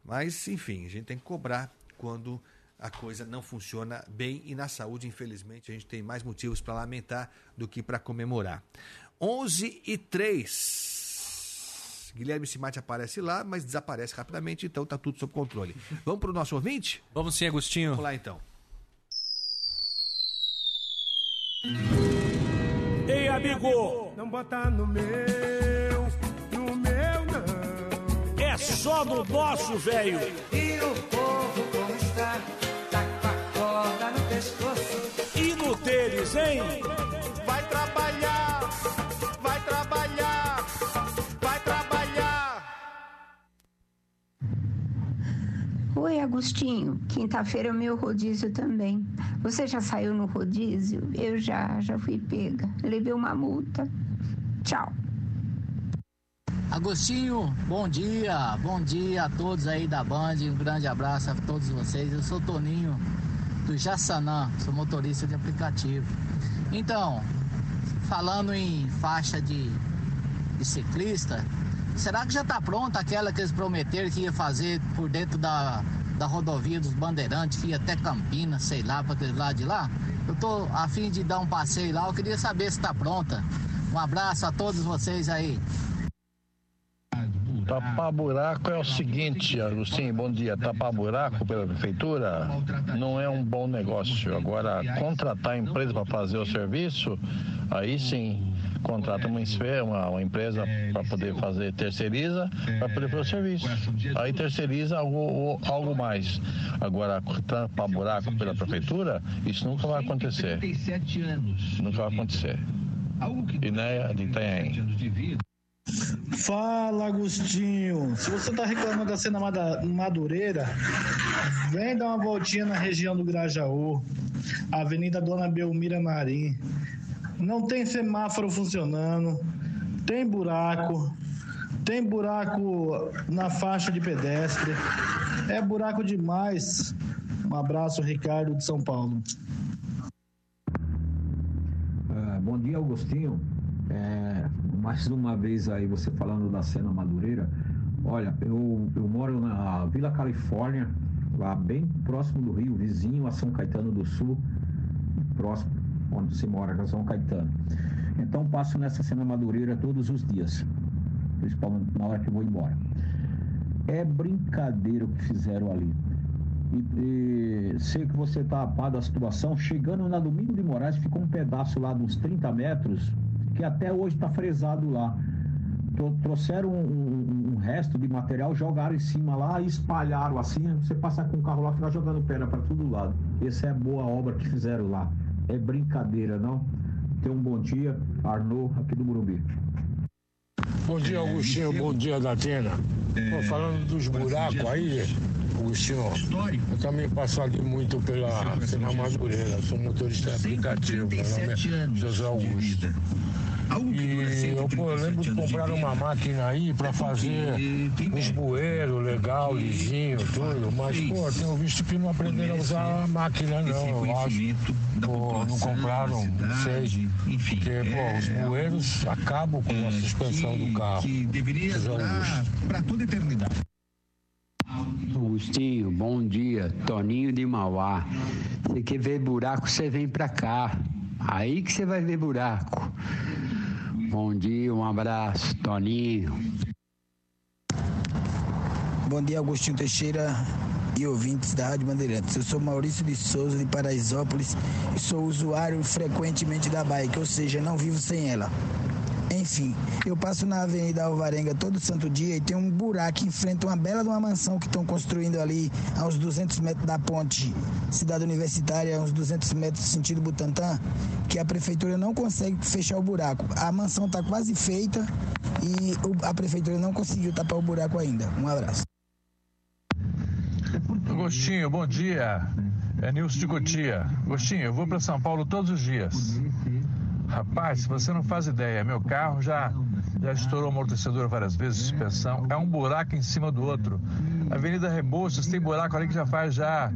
Mas, enfim, a gente tem que cobrar quando a coisa não funciona bem e na saúde, infelizmente, a gente tem mais motivos para lamentar do que para comemorar. 11 e 3. Guilherme Simati aparece lá, mas desaparece rapidamente, então tá tudo sob controle. *laughs* Vamos para o nosso ouvinte? Vamos sim, Agostinho. Vamos lá então. Ei, amigo! Não bota no meu, no meu não. É só no nosso, velho. E o povo como está, deles, hein? Vai trabalhar, vai trabalhar, vai trabalhar. Oi, Agostinho. Quinta-feira é o meu rodízio também. Você já saiu no rodízio? Eu já, já fui pega. Levei uma multa. Tchau. Agostinho, bom dia, bom dia a todos aí da Band, um grande abraço a todos vocês. Eu sou Toninho Jassanã, sou motorista de aplicativo. Então, falando em faixa de, de ciclista, será que já está pronta aquela que eles prometeram que ia fazer por dentro da, da rodovia dos Bandeirantes, que ia até Campinas, sei lá, para aquele lado de lá? Eu tô a fim de dar um passeio lá, eu queria saber se está pronta. Um abraço a todos vocês aí. Tapar buraco é o seguinte, Agostinho, bom dia. Tapar buraco pela prefeitura não é um bom negócio. Agora, contratar empresa para fazer o serviço, aí sim, contrata uma, uma, uma empresa para poder fazer, terceiriza, para poder fazer o serviço. Aí terceiriza algo, algo mais. Agora, tapar buraco pela prefeitura, isso nunca vai acontecer. Nunca vai acontecer. E né, de Itanhaém. Fala, Agostinho. Se você tá reclamando da cena madureira, vem dar uma voltinha na região do Grajaú, Avenida Dona Belmira Marim. Não tem semáforo funcionando, tem buraco, tem buraco na faixa de pedestre. É buraco demais. Um abraço, Ricardo de São Paulo. Ah, bom dia, Agostinho. É, mais uma vez aí você falando da cena Madureira. Olha, eu, eu moro na Vila Califórnia, lá bem próximo do Rio, vizinho a São Caetano do Sul, próximo onde se mora, que é São Caetano. Então passo nessa cena Madureira todos os dias, principalmente na hora que vou embora. É brincadeira o que fizeram ali. E, e sei que você está a par da situação. Chegando na Domingo de Moraes, ficou um pedaço lá de uns 30 metros, que até hoje está fresado lá. Tro- Trouxeram um, um- um resto de material, jogaram em cima lá e espalharam assim. Você passar com o carro lá, fica jogando pedra para todo lado. Essa é a boa obra que fizeram lá. É brincadeira, não? Tenha um bom dia, Arnaud, aqui do Morumbi. Bom dia, Augustinho. Bom dia, Datena. Pô, falando dos buracos aí, Augustinho, eu também passo ali muito pela, pela Madureira. Sou motorista aplicativo. Meu nome é José Augusto. E eu, pô, eu lembro de comprar uma máquina aí para fazer uns bueiros legal, lisinho, tudo. Mas, pô, tenho visto que não aprenderam a usar a máquina, não, eu acho. Pô, não compraram, não sei. Porque, pô, os bueiros acabam com a suspensão do carro. Que deveria durar para toda eternidade. Agostinho, bom dia. Toninho de Mauá. Você quer ver buraco, você vem pra cá. Aí que você vai ver buraco. Bom dia, um abraço, Toninho. Bom dia, Agostinho Teixeira e ouvintes da Rádio Bandeirantes. Eu sou Maurício de Souza, de Paraisópolis, e sou usuário frequentemente da bike, ou seja, não vivo sem ela. Enfim, eu passo na Avenida Alvarenga todo santo dia e tem um buraco em frente a uma bela de uma mansão que estão construindo ali a uns 200 metros da ponte Cidade Universitária, a uns 200 metros sentido Butantã, que a prefeitura não consegue fechar o buraco. A mansão está quase feita e a prefeitura não conseguiu tapar o buraco ainda. Um abraço. Agostinho, bom dia. É Nilson de Cotia. Agostinho, eu vou para São Paulo todos os dias. Rapaz, você não faz ideia. Meu carro já, já estourou amortecedor várias vezes, suspensão. É um buraco em cima do outro. Avenida Rebouças tem buraco ali que já faz já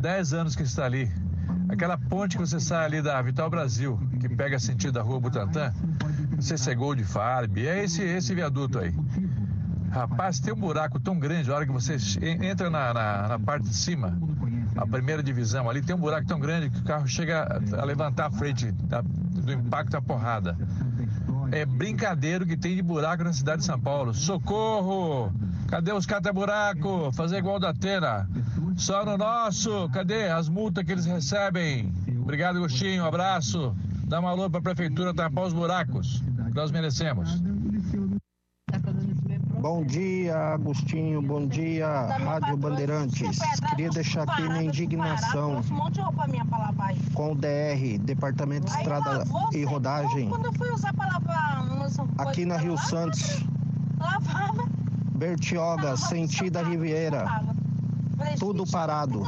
10 anos que está ali. Aquela ponte que você sai ali da Vital Brasil, que pega sentido da rua Butantã, não sei se é Gold Farb, é esse, esse viaduto aí. Rapaz, tem um buraco tão grande, a hora que você en- entra na, na, na parte de cima, a primeira divisão ali, tem um buraco tão grande que o carro chega a, a levantar a frente da- do impacto da porrada. É brincadeiro que tem de buraco na cidade de São Paulo. Socorro! Cadê os cata-buraco? Fazer igual da Atena. Só no nosso. Cadê as multas que eles recebem? Obrigado, Agostinho. Um abraço. Dá uma alô pra prefeitura tapar os buracos. que Nós merecemos. Bom dia, Agostinho. Bom dia, Rádio Bandeirantes. Queria deixar aqui minha indignação com o DR, Departamento de Estrada e secou. Rodagem, Quando eu fui usar pra lavar umas aqui na Rio Santos. Bertioga, sentido a Riviera. tudo parado,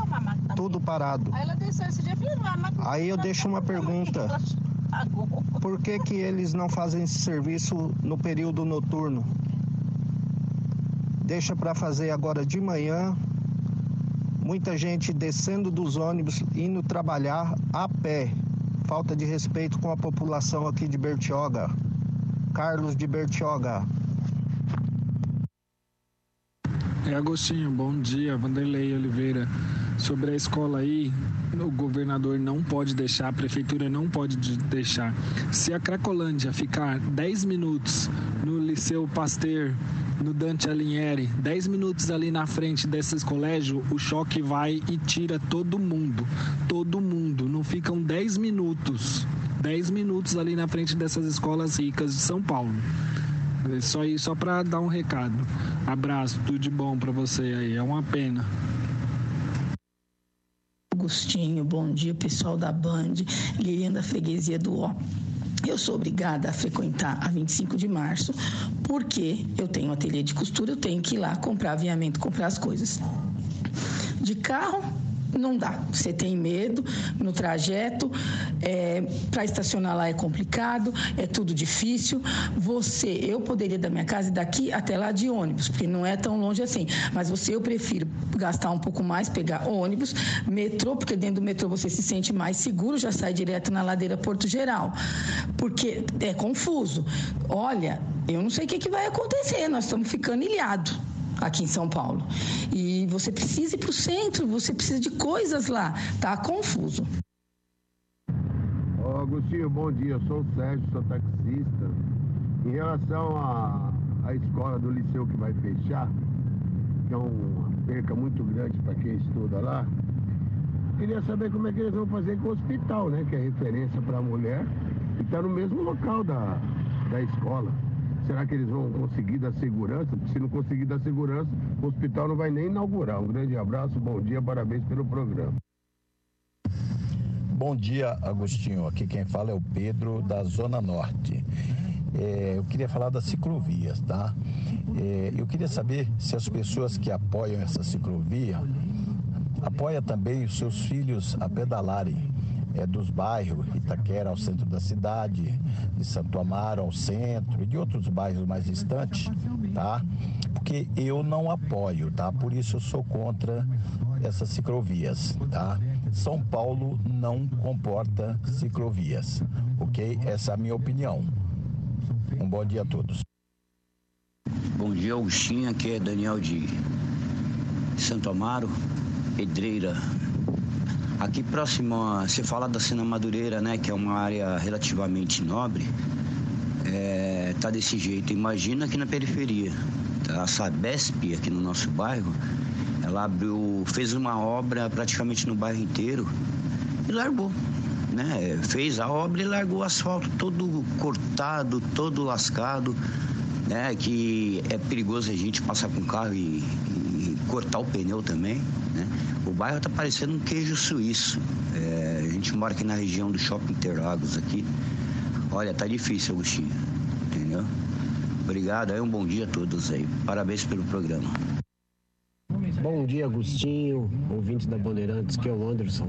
tudo parado. Aí ela desceu esse dia e falou, "Ah, mas Aí eu deixo uma pergunta. Por que que eles não fazem esse serviço no período noturno? Deixa para fazer agora de manhã. Muita gente descendo dos ônibus, indo trabalhar a pé. Falta de respeito com a população aqui de Bertioga. Carlos de Bertioga. É Agostinho, bom dia, Vanderlei Oliveira. Sobre a escola aí, o governador não pode deixar, a prefeitura não pode de- deixar. Se a Cracolândia ficar 10 minutos no Liceu Pasteur, no Dante Alighieri, 10 minutos ali na frente desses colégios, o choque vai e tira todo mundo. Todo mundo. Não ficam 10 minutos. 10 minutos ali na frente dessas escolas ricas de São Paulo. É Só aí, só para dar um recado. Abraço, tudo de bom para você aí. É uma pena. Agostinho, bom dia, pessoal da Band, Lilian da Freguesia do Ó. Eu sou obrigada a frequentar a 25 de março, porque eu tenho um ateliê de costura, eu tenho que ir lá comprar aviamento, comprar as coisas. De carro, não dá. Você tem medo no trajeto, para estacionar lá é complicado, é tudo difícil. Você, eu poderia da minha casa daqui até lá de ônibus, porque não é tão longe assim. Mas você, eu prefiro gastar um pouco mais, pegar ônibus, metrô, porque dentro do metrô você se sente mais seguro, já sai direto na ladeira Porto Geral. Porque é confuso. Olha, eu não sei o que, que vai acontecer, nós estamos ficando ilhados aqui em São Paulo. E você precisa ir para o centro, você precisa de coisas lá. Tá confuso. Ô, Agostinho, bom dia. Eu sou o Sérgio, sou taxista. Em relação à, à escola do liceu que vai fechar, que é uma perca muito grande para quem estuda lá, queria saber como é que eles vão fazer com o hospital, né? Que é referência para a mulher e está no mesmo local da, da escola. Será que eles vão conseguir dar segurança? Se não conseguir dar segurança, o hospital não vai nem inaugurar. Um grande abraço, bom dia, parabéns pelo programa. Bom dia, Agostinho. Aqui quem fala é o Pedro, da Zona Norte. É, eu queria falar das ciclovias, tá? É, eu queria saber se as pessoas que apoiam essa ciclovia apoiam também os seus filhos a pedalarem é, dos bairros, Itaquera ao centro da cidade, de Santo Amaro ao centro e de outros bairros mais distantes, tá? Porque eu não apoio, tá? Por isso eu sou contra essas ciclovias, tá? São Paulo não comporta ciclovias, ok? Essa é a minha opinião. Um bom dia a todos. Bom dia, Augustinho. Aqui é Daniel de Santo Amaro, Pedreira. Aqui próximo, você fala da Sena Madureira, né? Que é uma área relativamente nobre. É, tá desse jeito. Imagina aqui na periferia. Tá? A Sabesp, aqui no nosso bairro, ela abriu, fez uma obra praticamente no bairro inteiro e largou. Né? Fez a obra e largou o asfalto todo cortado, todo lascado, né? Que é perigoso a gente passar com o carro e, e cortar o pneu também, né? O bairro tá parecendo um queijo suíço. É, a gente mora aqui na região do Shopping Interlagos aqui. Olha, tá difícil, Agostinho, entendeu? Obrigado, aí um bom dia a todos aí. Parabéns pelo programa. Bom dia, Agostinho, ouvinte da Bandeirantes, que é o Anderson.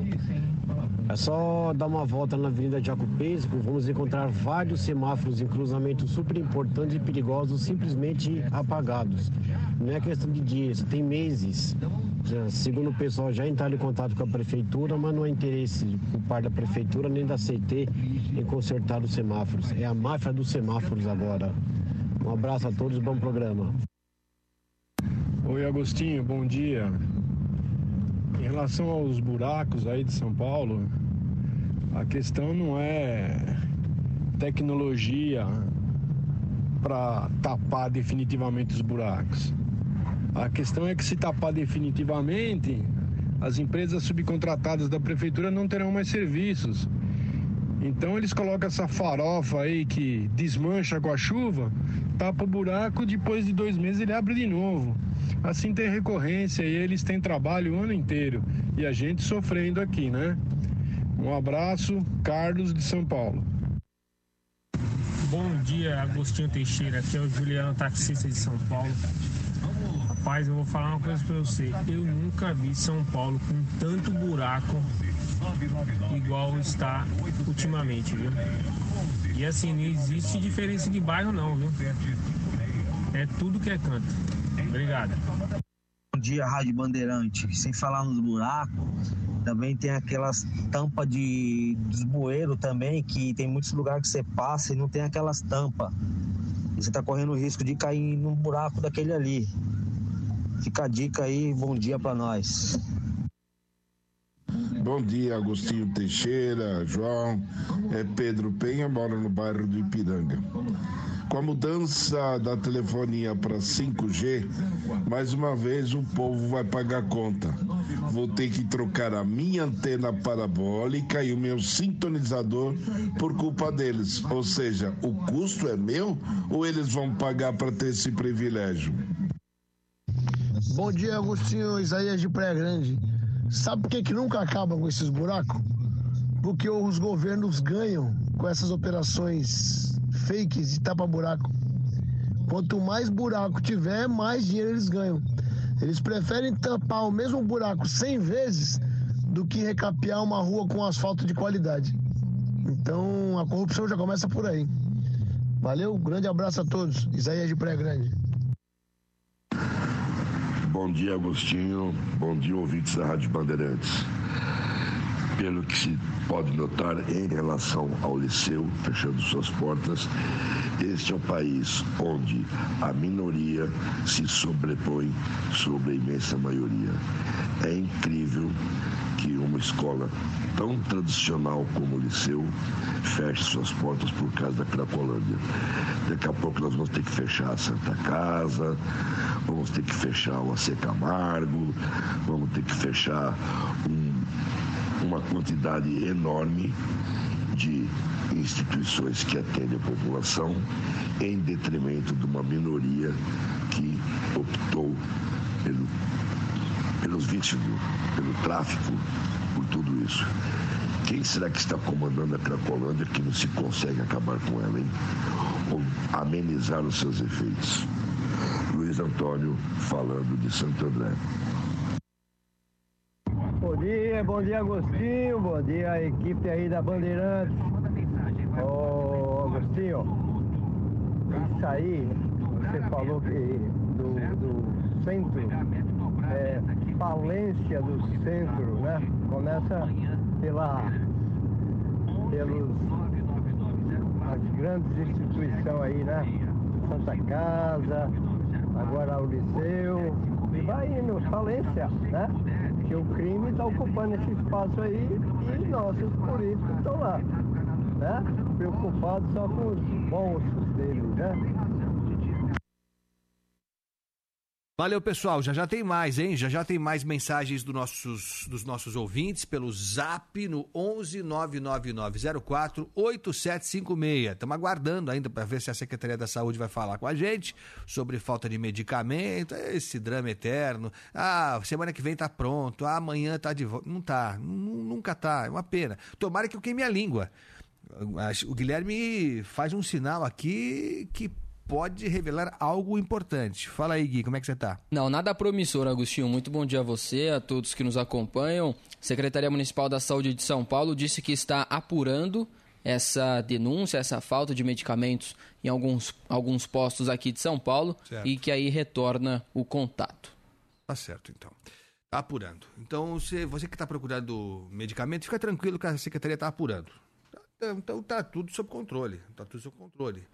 É só dar uma volta na Avenida Jaco Pesco, vamos encontrar vários semáforos em cruzamentos super importantes e perigosos simplesmente apagados. Não é questão de dias, tem meses. Já, segundo o pessoal, já entraram em contato com a prefeitura, mas não há interesse por parte da prefeitura nem da CT em consertar os semáforos. É a máfia dos semáforos agora. Um abraço a todos, bom programa. Oi, Agostinho, bom dia. Em relação aos buracos aí de São Paulo, a questão não é tecnologia para tapar definitivamente os buracos. A questão é que se tapar definitivamente, as empresas subcontratadas da prefeitura não terão mais serviços. Então eles colocam essa farofa aí que desmancha com a chuva, tapa o buraco, depois de dois meses ele abre de novo. Assim tem recorrência e eles têm trabalho o ano inteiro. E a gente sofrendo aqui, né? Um abraço, Carlos de São Paulo. Bom dia, Agostinho Teixeira. Aqui é o Juliano, taxista de São Paulo. Rapaz, eu vou falar uma coisa pra você. Eu nunca vi São Paulo com tanto buraco igual está ultimamente, viu? E assim, não existe diferença de bairro não, viu? É tudo que é canto. Obrigado. Bom dia, Rádio Bandeirante. Sem falar nos buracos, também tem aquelas tampas de dos bueiros também, que tem muitos lugares que você passa e não tem aquelas tampas. E você tá correndo o risco de cair num buraco daquele ali. Fica a dica aí, bom dia para nós. Bom dia, Agostinho Teixeira, João. É Pedro Penha, mora no bairro do Ipiranga. Com a mudança da telefonia para 5G, mais uma vez o povo vai pagar conta. Vou ter que trocar a minha antena parabólica e o meu sintonizador por culpa deles. Ou seja, o custo é meu ou eles vão pagar para ter esse privilégio? Bom dia, Agostinho Isaías de Praia Grande. Sabe por que, que nunca acabam com esses buracos? Porque os governos ganham com essas operações fakes de tapa-buraco. Quanto mais buraco tiver, mais dinheiro eles ganham. Eles preferem tampar o mesmo buraco 100 vezes do que recapear uma rua com asfalto de qualidade. Então a corrupção já começa por aí. Valeu, grande abraço a todos. Isaías de Praia Grande. Bom dia, Agostinho. Bom dia, ouvintes da Rádio Bandeirantes. Pelo que se pode notar em relação ao Liceu fechando suas portas, este é o país onde a minoria se sobrepõe sobre a imensa maioria. É incrível que uma escola tão tradicional como o Liceu feche suas portas por causa da Cracolândia. Daqui a pouco nós vamos ter que fechar a Santa Casa, vamos ter que fechar o AC Camargo, vamos ter que fechar um, uma quantidade enorme de instituições que atendem a população em detrimento de uma minoria que optou pelo, pelos vícios, pelo tráfico, por tudo isso. Quem será que está comandando a Cracolândia que não se consegue acabar com ela, hein? Ou amenizar os seus efeitos? Luiz Antônio falando de Santo André. Bom dia, Agostinho, bom dia a equipe aí da Bandeirantes. Ô Agostinho, isso aí, você falou que do, do centro, é, falência do centro, né? Começa pela, pelos, as grandes instituições aí, né? Santa Casa, agora o Liceu, e vai indo, falência, né? Que o crime está ocupando esse espaço aí e nossos políticos estão lá, né? Preocupados só com os bolsos deles, né? Valeu, pessoal. Já já tem mais, hein? Já já tem mais mensagens do nossos, dos nossos ouvintes pelo zap no 11 99904 8756. Estamos aguardando ainda para ver se a Secretaria da Saúde vai falar com a gente sobre falta de medicamento, esse drama eterno. Ah, semana que vem tá pronto, ah, amanhã tá de volta. Não tá, nu- nunca tá. É uma pena. Tomara que eu queime a língua. O Guilherme faz um sinal aqui que pode revelar algo importante. Fala aí, Gui, como é que você tá? Não, nada promissor, Agostinho. Muito bom dia a você, a todos que nos acompanham. Secretaria Municipal da Saúde de São Paulo disse que está apurando essa denúncia, essa falta de medicamentos em alguns, alguns postos aqui de São Paulo Certo. e que aí retorna o contato. Tá certo, então. Tá apurando. Então, você, você que está procurando medicamento, fica tranquilo que a secretaria está apurando. Tá- Então, tá tudo sob controle. Tá tudo sob controle.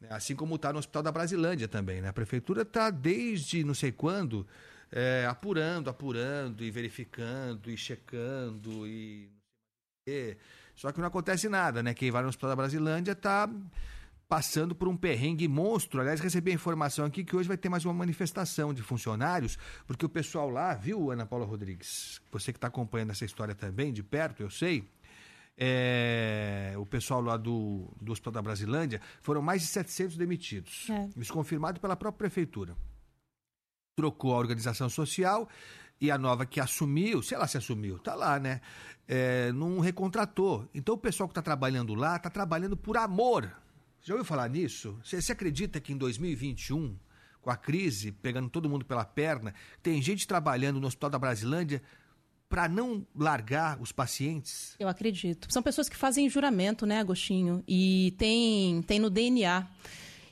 Né? Assim como está no Hospital da Brasilândia também. Né? A prefeitura está desde não sei quando é, apurando, apurando e verificando e checando e. Só que não acontece nada, né? Quem vai no Hospital da Brasilândia está passando por um perrengue monstro. Aliás, recebi a informação aqui que hoje vai ter mais uma manifestação de funcionários, porque o pessoal lá, viu, Ana Paula Rodrigues? Você que está acompanhando essa história também de perto, eu sei. É, o pessoal lá do, do Hospital da Brasilândia, foram mais de 700 demitidos. É. Isso confirmado pela própria prefeitura. Trocou a organização social e a nova que assumiu, sei lá se assumiu, tá lá, né? É, não recontratou. Então o pessoal que está trabalhando lá está trabalhando por amor. Já ouviu falar nisso? Você, você acredita que em 2021 com a crise, pegando todo mundo pela perna, tem gente trabalhando no Hospital da Brasilândia para não largar os pacientes? Eu acredito. São pessoas que fazem juramento, né, Agostinho? E tem, tem no DNA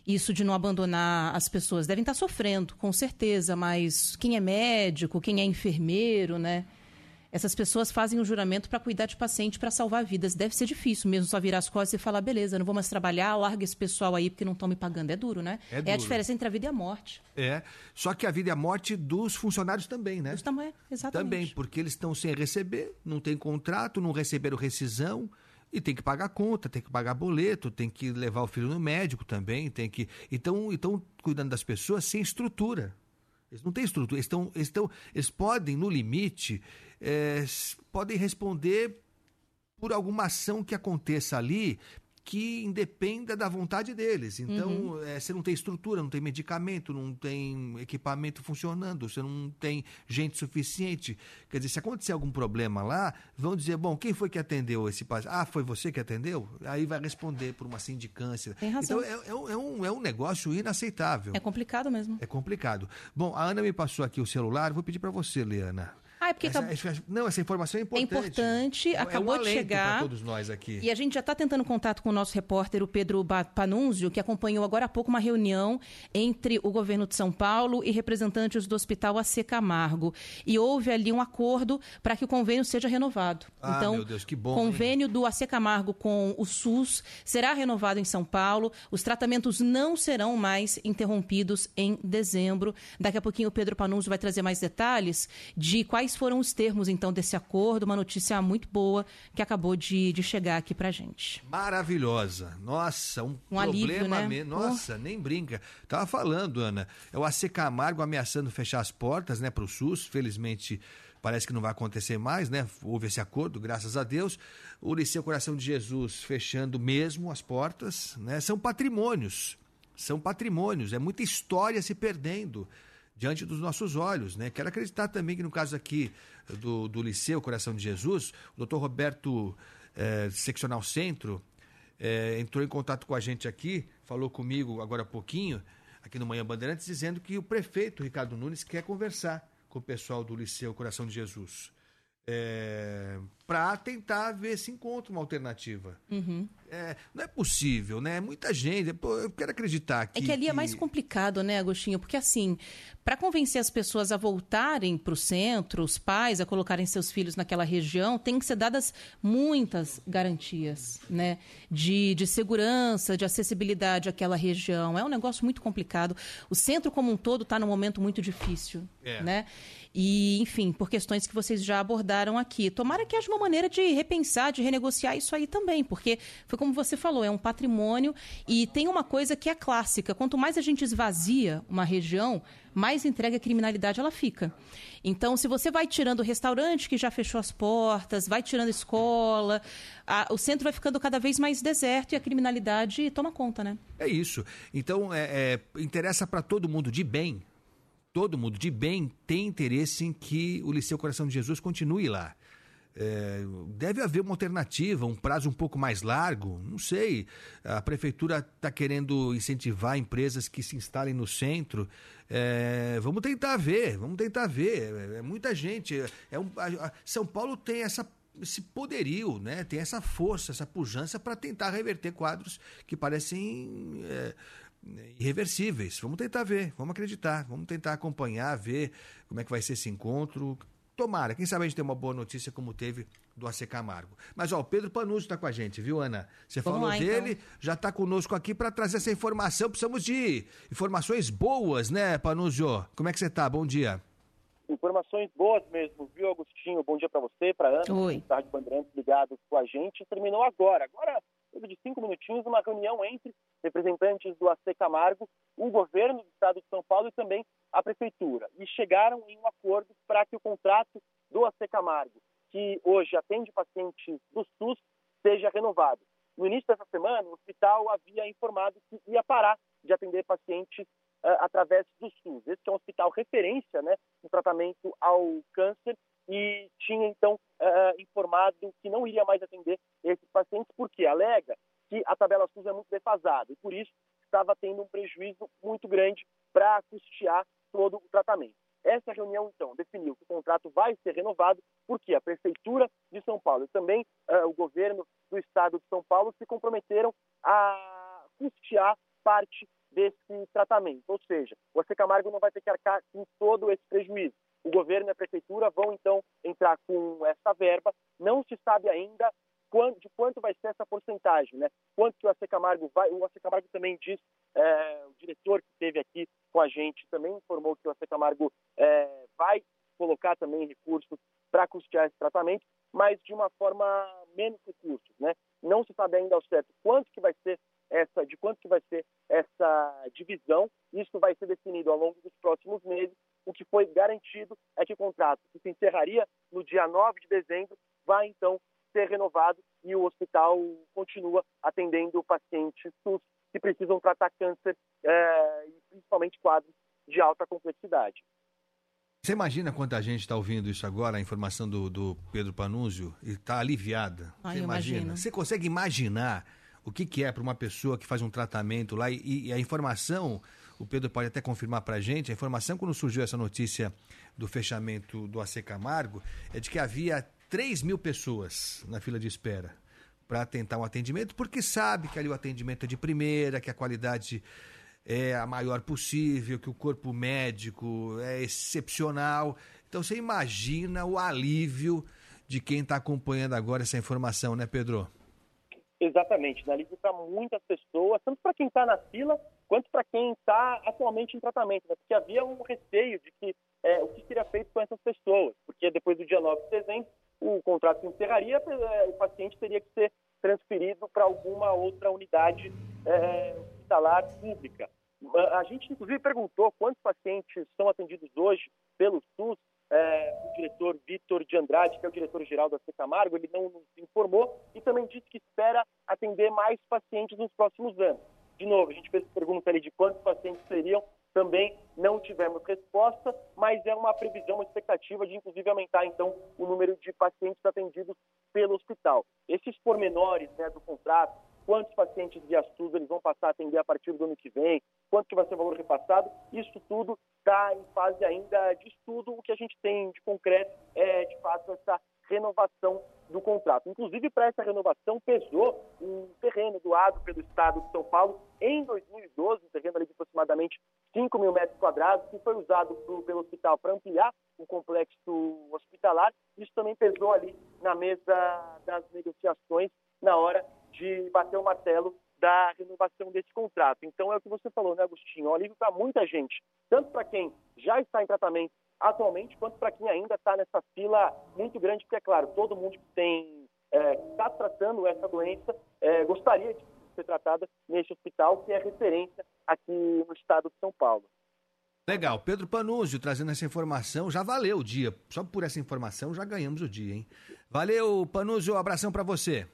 isso de não abandonar as pessoas. Devem estar sofrendo, com certeza, mas quem é médico, quem é enfermeiro, né? Essas pessoas fazem um juramento para cuidar de paciente, para salvar vidas. Deve ser difícil mesmo só virar as costas e falar: beleza, não vou mais trabalhar, larga esse pessoal aí porque não estão me pagando. É duro, né? É, é, a diferença entre a vida e a morte. É. Só que a vida e a morte dos funcionários também, né? Dos também, exatamente. Também, porque eles estão sem receber, não tem contrato, não receberam rescisão. E tem que pagar conta, tem que pagar boleto, tem que levar o filho no médico também, tem que. Então, estão cuidando das pessoas sem estrutura. Eles não têm estrutura. Eles, estão, eles, estão, eles podem, no limite, é, podem responder por alguma ação que aconteça ali que independa da vontade deles. Então, uhum. é, você não tem estrutura, não tem medicamento, não tem equipamento funcionando, você não tem gente suficiente. Quer dizer, se acontecer algum problema lá, vão dizer, bom, quem foi que atendeu esse paciente? Ah, foi você que atendeu? Aí vai responder por uma sindicância. Tem razão. Então, é, é, é, um, é um negócio inaceitável. É complicado mesmo. É complicado. Bom, a Ana me passou aqui o celular, vou pedir para você, Leana. Ah, é porque essa, acabou... Não, essa informação é importante. É importante, é acabou um de chegar. todos nós aqui. E a gente já está tentando contato com o nosso repórter, o Pedro Panunzio, que acompanhou agora há pouco uma reunião entre o governo de São Paulo e representantes do Hospital AC Camargo. E houve ali um acordo para que o convênio seja renovado. Ah, então, meu Deus, que bom. convênio hein? do AC Camargo com o SUS será renovado em São Paulo. Os tratamentos não serão mais interrompidos em dezembro. Daqui a pouquinho o Pedro Panunzio vai trazer mais detalhes de quais foram os termos então desse acordo, uma notícia muito boa que acabou de, de chegar aqui pra gente. Maravilhosa. Nossa, um, um alívio, né? Nossa, oh. nem brinca. Tava falando, Ana, é o AC Camargo ameaçando fechar as portas, né, pro SUS, felizmente parece que não vai acontecer mais, né? Houve esse acordo, graças a Deus. O Liceu Coração de Jesus fechando mesmo as portas, né? São patrimônios, são patrimônios, é muita história se perdendo diante dos nossos olhos. Né? Quero acreditar também que no caso aqui do, do Liceu Coração de Jesus, o doutor Roberto, é, seccional centro, é, entrou em contato com a gente aqui, falou comigo agora há pouquinho, aqui no Manhã Bandeirantes, dizendo que o prefeito Ricardo Nunes quer conversar com o pessoal do Liceu Coração de Jesus. É, para tentar ver se encontra uma alternativa. Uhum. É, não é possível, né? Muita gente. Eu quero acreditar que. É que ali que... é mais complicado, né, Agostinho? Porque assim, para convencer as pessoas a voltarem para o centro, os pais a colocarem seus filhos naquela região, tem que ser dadas muitas garantias, né? De, de segurança, de acessibilidade àquela região. É um negócio muito complicado. O centro como um todo está num momento muito difícil, é. né? E, enfim, por questões que vocês já abordaram aqui. Tomara que haja uma maneira de repensar, de renegociar isso aí também, porque foi como você falou, é um patrimônio e tem uma coisa que é clássica: quanto mais a gente esvazia uma região, mais entrega a criminalidade ela fica. Então, se você vai tirando o restaurante que já fechou as portas, vai tirando escola, a, o centro vai ficando cada vez mais deserto e a criminalidade toma conta, né? É isso. Então, é, é interessa para todo mundo de bem todo mundo de bem tem interesse em que o Liceu Coração de Jesus continue lá. É, deve haver uma alternativa, um prazo um pouco mais largo, não sei. A prefeitura está querendo incentivar empresas que se instalem no centro. É, vamos tentar ver, vamos tentar ver. É, é muita gente. É, é um, a, a São Paulo tem essa esse poderio, né? tem essa força, essa pujança para tentar reverter quadros que parecem é, irreversíveis. Vamos tentar ver, vamos acreditar, vamos tentar acompanhar, ver como é que vai ser esse encontro. Tomara, quem sabe a gente tem uma boa notícia como teve do AC Camargo. Mas ó, o Pedro Panucci está com a gente, viu, Ana? Você Vamos falou lá, dele, então. já está conosco aqui para trazer essa informação. Precisamos de informações boas, né, Panúzio? Como é que você está? Bom dia. Informações boas mesmo, viu, Agostinho? Bom dia para você, para Ana, Oi. Tarde Bandeirantes ligados com a gente. Terminou agora. Agora, de cinco minutinhos, uma reunião entre representantes do AC Camargo, o governo do estado de São Paulo e também a prefeitura. E chegaram em um acordo para que o contrato do AC Camargo, que hoje atende pacientes do SUS, seja renovado. No início dessa semana, o hospital havia informado que ia parar de atender pacientes uh, através do SUS. Esse é um hospital referência né, no tratamento ao câncer e tinha então uh, informado que não iria mais atender esses pacientes porque alega que a tabela SUS é muito defasada e por isso estava tendo um prejuízo muito grande para custear todo o tratamento. Essa reunião, então, definiu que o contrato vai ser renovado porque a Prefeitura de São Paulo e também uh, o governo do Estado de São Paulo se comprometeram a custear parte desse tratamento. Ou seja, o Camargo não vai ter que arcar com todo esse prejuízo. O governo e a Prefeitura vão, então, entrar com essa verba. Não se sabe ainda de quanto vai ser essa porcentagem, né? Quanto que o AC Camargo vai... O AC Camargo também diz, é, o diretor que esteve aqui com a gente também informou que o AC Camargo é, vai colocar também recursos para custear esse tratamento, mas de uma forma menos recursos, né? Não se sabe ainda ao certo quanto que vai ser essa, de quanto que vai ser essa divisão. Isso vai ser definido ao longo dos próximos meses. O que foi garantido é que o contrato, que se encerraria no dia 9 de dezembro, vai então ser renovado e o hospital continua atendendo pacientes SUS que precisam tratar câncer é, e principalmente quadros de alta complexidade. Você imagina quanta gente está ouvindo isso agora, a informação do, do Pedro Panúzio, e está aliviada? Ai, Você imagina? imagino. Você consegue imaginar o que, que é para uma pessoa que faz um tratamento lá e, e, a informação, o Pedro pode até confirmar para a gente, a informação quando surgiu essa notícia do fechamento do AC Camargo é de que havia 3 mil pessoas na fila de espera para tentar um atendimento, porque sabe que ali o atendimento é de primeira, que a qualidade é a maior possível, que o corpo médico é excepcional. Então você imagina o alívio de quem está acompanhando agora essa informação, né, Pedro? Exatamente, né? alívio para muitas pessoas, tanto para quem está na fila, quanto para quem está atualmente em tratamento, né? porque havia um receio de que é, o que seria feito com essas pessoas, porque depois do dia 9 de dezembro o contrato se encerraria, é, o paciente teria que ser transferido para alguma outra unidade é, hospitalar pública. A gente, inclusive, perguntou quantos pacientes são atendidos hoje pelo SUS. É, o diretor Vitor de Andrade, que é o diretor-geral da C Camargo, ele não nos informou e também disse que espera atender mais pacientes nos próximos anos. De novo, a gente fez pergunta ali de quantos pacientes seriam, também não tivemos resposta, mas é uma previsão, uma expectativa de, inclusive, aumentar, então, o número de pacientes atendidos pelo hospital. Esses pormenores né, do contrato, quantos pacientes via SUS eles vão passar a atender a partir do ano que vem, quanto que vai ser o valor repassado, isso tudo está em fase ainda de estudo. O que a gente tem de concreto é, de fato, essa renovação do contrato. Inclusive, para essa renovação, pesou um terreno doado pelo Estado de São Paulo em 2012, um terreno de aproximadamente 5 mil metros quadrados, que foi usado pelo hospital para ampliar o complexo hospitalar. Isso também pesou ali na mesa das negociações na hora de bater o martelo da renovação desse contrato. Então é o que você falou, né, Agostinho? É um alívio para muita gente, tanto para quem já está em tratamento atualmente, quanto para quem ainda está nessa fila muito grande, porque, é claro, todo mundo que tem está é, tratando essa doença é, gostaria de ser tratada neste hospital, que é referência aqui no estado de São Paulo. Legal. Pedro Panúzio trazendo essa informação. Já valeu o dia. Só por essa informação já ganhamos o dia, hein? Valeu, Panúzio. Um abração para você.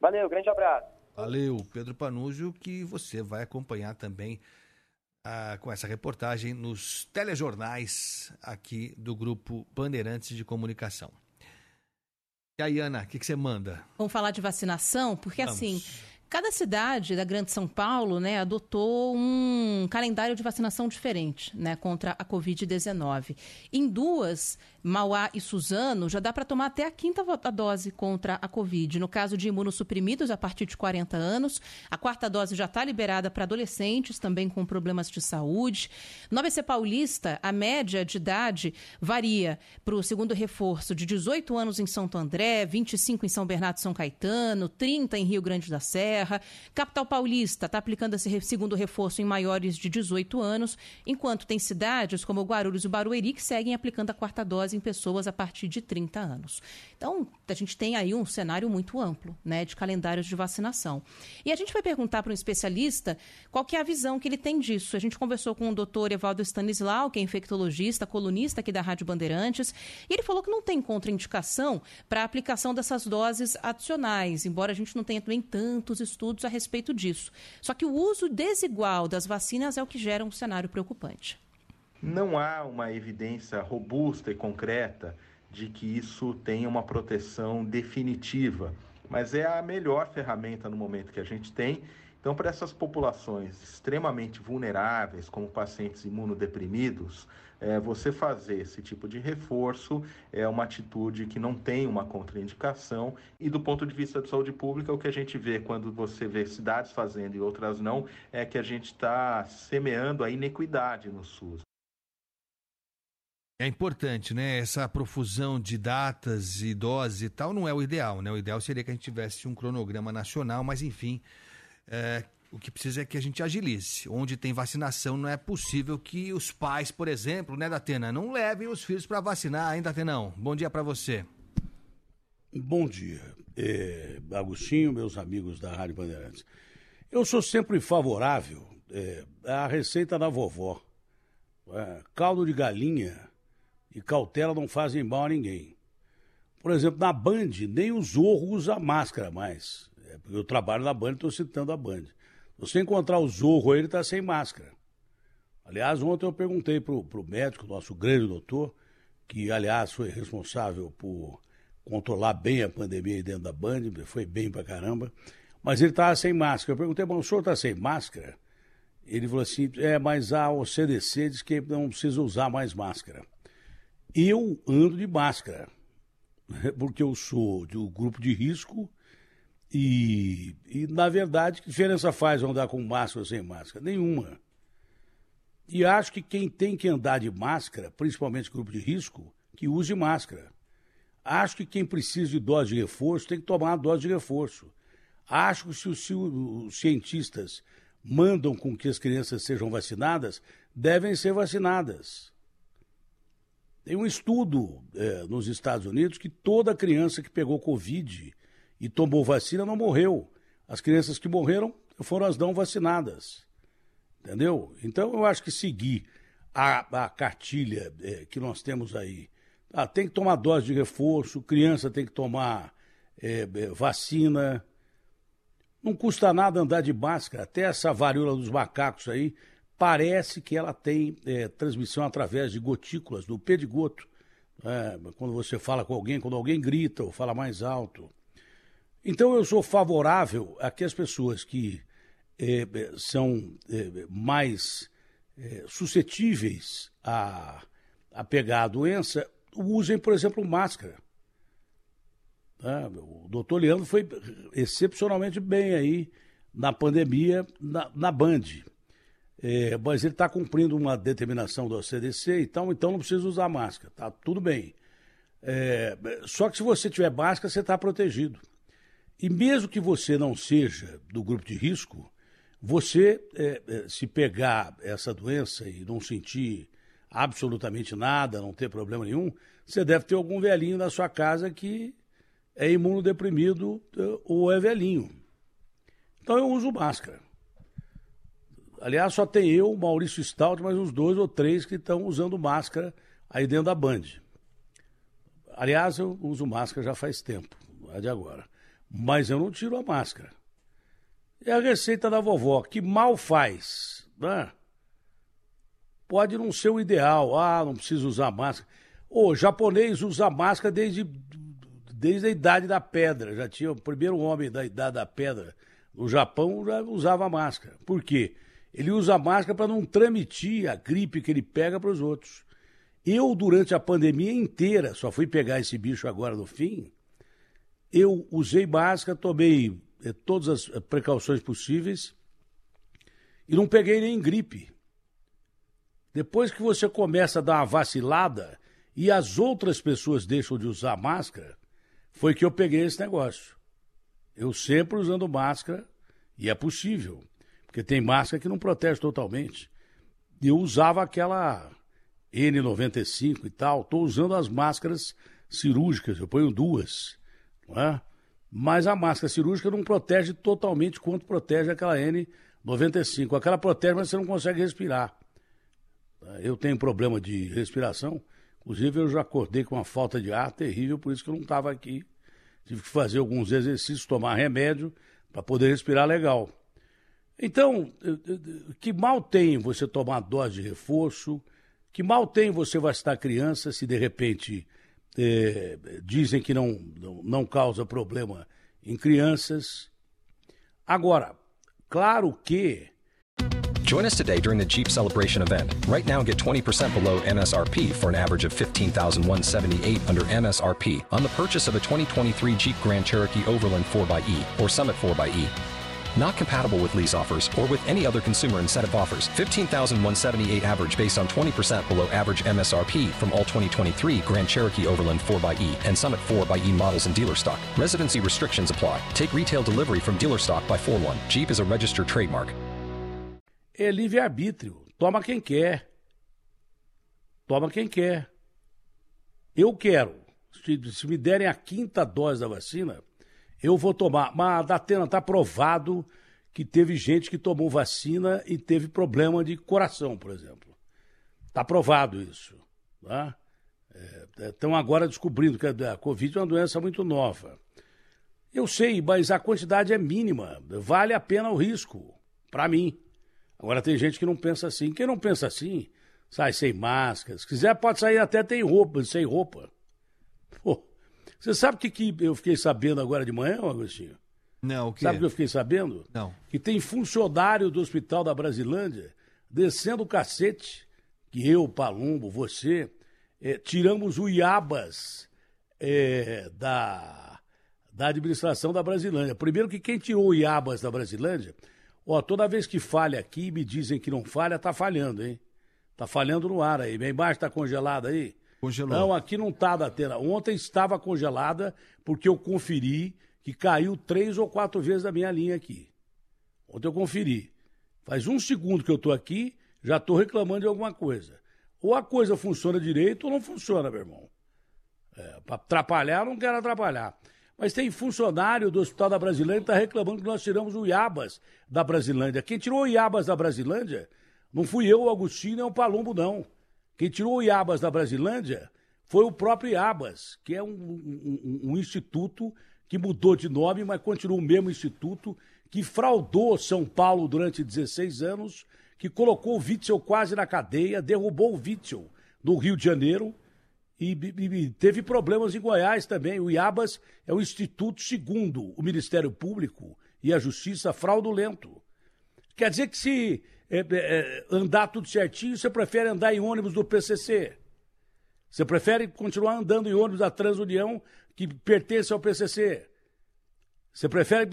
Valeu, grande abraço. Valeu, Pedro Panúzio, que você vai acompanhar também ah, com essa reportagem nos telejornais aqui do Grupo Bandeirantes de Comunicação. E aí, Ana, o que, que, você manda? Vamos falar de vacinação? Porque Vamos. assim Cada cidade da Grande São Paulo né, adotou um calendário de vacinação diferente né, contra a Covid-19. Em duas, Mauá e Suzano, já dá para tomar até a quinta dose contra a Covid. No caso de imunossuprimidos, a partir de 40 anos, a quarta dose já está liberada para adolescentes também com problemas de saúde. No ABC Paulista, a média de idade varia para o segundo reforço de 18 anos em Santo André, 25 em São Bernardo e São Caetano, 30 em Rio Grande da Serra. Serra. Capital Paulista está aplicando esse segundo reforço em maiores de 18 anos, enquanto tem cidades como Guarulhos e Barueri que seguem aplicando a quarta dose em pessoas a partir de 30 anos. Então, a gente tem aí um cenário muito amplo né, de calendários de vacinação. E a gente vai perguntar para um especialista qual que é a visão que ele tem disso. A gente conversou com o doutor Evaldo Stanislau, que é infectologista, colunista aqui da Rádio Bandeirantes, e ele falou que não tem contraindicação para a aplicação dessas doses adicionais, embora a gente não tenha também tantos estudos a respeito disso. Só que o uso desigual das vacinas é o que gera um cenário preocupante. Não há uma evidência robusta e concreta de que isso tenha uma proteção definitiva, mas é a melhor ferramenta no momento que a gente tem Então, para essas populações extremamente vulneráveis, como pacientes imunodeprimidos, é, você fazer esse tipo de reforço é uma atitude que não tem uma contraindicação e do ponto de vista de saúde pública, o que a gente vê quando você vê cidades fazendo e outras não, é que a gente está semeando a inequidade no SUS. É importante, né? Essa profusão de datas e doses e tal não é o ideal, né? O ideal seria que a gente tivesse um cronograma nacional, mas enfim, é, o que precisa é que a gente agilize. Onde tem vacinação, não é possível que os pais, por exemplo, né, Datena, não levem os filhos para vacinar, hein, Datenão? Bom dia para você. Bom dia, é, Agostinho, meus amigos da Rádio Bandeirantes. Eu sou sempre favorável é, à receita da vovó. É, caldo de galinha e cautela não fazem mal a ninguém. Por exemplo, na Band, nem o Zorro usa máscara mais. Eu trabalho na Band, estou citando a Band. Você encontrar o Zorro, ele está sem máscara. Aliás, ontem eu perguntei para o médico, nosso grande doutor, que, aliás, foi responsável por controlar bem a pandemia dentro da Band, foi bem pra caramba, mas ele estava sem máscara. Eu perguntei, mas o senhor está sem máscara? Ele falou assim, é, mas a OCDC diz que não precisa usar mais máscara. Eu ando de máscara, *laughs* porque eu sou do grupo de risco e, e, na verdade, que diferença faz andar com máscara ou sem máscara? Nenhuma. E acho que quem tem que andar de máscara, principalmente grupo de risco, que use máscara. Acho que quem precisa de dose de reforço tem que tomar a dose de reforço. Acho que se os, se os cientistas mandam com que as crianças sejam vacinadas, devem ser vacinadas. Tem um estudo é, nos Estados Unidos que toda criança que pegou Covid e tomou vacina não morreu. As crianças que morreram foram as não vacinadas. Entendeu? Então eu acho que seguir a, a cartilha é, que nós temos aí. Ah, tem que tomar dose de reforço, criança tem que tomar é, é, vacina. Não custa nada andar de máscara. Até essa varíola dos macacos aí, parece que ela tem é, transmissão através de gotículas, do pedigoto. É, quando você fala com alguém, quando alguém grita ou fala mais alto. Então eu sou favorável a que as pessoas que eh, são eh, mais eh, suscetíveis a, a pegar a doença usem, por exemplo, máscara. Ah, o doutor Leandro foi excepcionalmente bem aí na pandemia na, na Band. É, mas ele está cumprindo uma determinação do CDC e tal, então não precisa usar máscara, tá tudo bem. É, só que se você tiver máscara, você está protegido. E mesmo que você não seja do grupo de risco, você, é, é, se pegar essa doença e não sentir absolutamente nada, não ter problema nenhum, você deve ter algum velhinho na sua casa que é imunodeprimido é, ou é velhinho. Então eu uso máscara. Aliás, só tem eu, Maurício Stout, mais uns dois ou três que estão usando máscara aí dentro da Band. Aliás, eu uso máscara já faz tempo, não é de agora mas eu não tiro a máscara. É a receita da vovó, que mal faz. Né? Pode não ser o ideal, ah, não precisa usar máscara. O japonês usa máscara desde, desde a idade da pedra. Já tinha o primeiro homem da idade da pedra no Japão já usava máscara. Por quê? Ele usa máscara para não transmitir a gripe que ele pega para os outros. Eu, durante a pandemia inteira, só fui pegar esse bicho agora no fim, eu usei máscara, tomei eh, todas as eh, precauções possíveis e não peguei nem gripe. Depois que você começa a dar uma vacilada e as outras pessoas deixam de usar máscara, foi que eu peguei esse negócio. Eu sempre usando máscara, e é possível, porque tem máscara que não protege totalmente. Eu usava aquela N95 e tal, estou usando as máscaras cirúrgicas, eu ponho duas. É? Mas a máscara cirúrgica não protege totalmente quanto protege aquela N95. Aquela protege, mas você não consegue respirar. Eu tenho problema de respiração, inclusive eu já acordei com uma falta de ar terrível, por isso que eu não estava aqui. Tive que fazer alguns exercícios, tomar remédio para poder respirar legal. Então, que mal tem você tomar dose de reforço? Que mal tem você vacinar criança se de repente é, dizem que não, não causa problema em crianças. Agora, Claro que Join us today during the Jeep Celebration event. Right now, get 20% below MSRP for an average of 15178 under MSRP on the purchase of a 2023 Jeep Grand Cherokee Overland 4xE or Summit 4xE. Not compatible with lease offers or with any other consumer incentive offers. 15,178 average based on 20% below average MSRP from all 2023 Grand Cherokee Overland 4xE and Summit 4xE models in dealer stock. Residency restrictions apply. Take retail delivery from dealer stock by 4 1. Jeep is a registered trademark. é livre-arbítrio. Toma quem quer. Toma quem quer. Eu quero. Se, se me derem a quinta dose da vacina, eu vou tomar. Mas a Datena está provado que teve gente que tomou vacina e teve problema de coração, por exemplo. Está provado isso. Tá? Estão é, agora descobrindo que a Covid é uma doença muito nova. Eu sei, mas a quantidade é mínima. Vale a pena o risco, para mim. Agora tem gente que não pensa assim. Quem não pensa assim, sai sem máscara. Se quiser, pode sair até tem roupa, sem roupa. Você sabe o que, que eu fiquei sabendo agora de manhã, Agostinho? Não, o que Sabe o que eu fiquei sabendo? Não. Que tem funcionário do Hospital da Brasilândia descendo o cacete, que eu, Palumbo, você, é, tiramos o Iabas é, da, da administração da Brasilândia. Primeiro que quem tirou o Iabas da Brasilândia Ó, toda vez que falha aqui, me dizem que não falha, tá falhando, hein? Tá falhando no ar aí. Minha embaixo tá congelada aí? Congelou. Não, aqui não tá da tela. Ontem estava congelada porque eu conferi que caiu três ou quatro vezes da minha linha aqui. Ontem eu conferi. Faz um segundo que eu tô aqui, já tô reclamando de alguma coisa. Ou a coisa funciona direito ou não funciona, meu irmão. É, para atrapalhar, não quero atrapalhar. Mas tem funcionário do Hospital da Brasilândia que está reclamando que nós tiramos o Iabas da Brasilândia. Quem tirou o Iabas da Brasilândia não fui eu, o Agostinho, nem o Palumbo, não. Quem tirou o Iabas da Brasilândia foi o próprio Iabas, que é um, um, um instituto que mudou de nome, mas continua o mesmo instituto, que fraudou São Paulo durante 16 anos, que colocou o Witzel quase na cadeia, derrubou o Witzel no Rio de Janeiro, e, e, teve problemas em Goiás também. O IABAS é o Instituto, segundo o Ministério Público e a Justiça, fraudulento. Quer dizer que se é, é, andar tudo certinho, você prefere andar em ônibus do PCC. Você prefere continuar andando em ônibus da Transunião, que pertence ao PCC. Você prefere.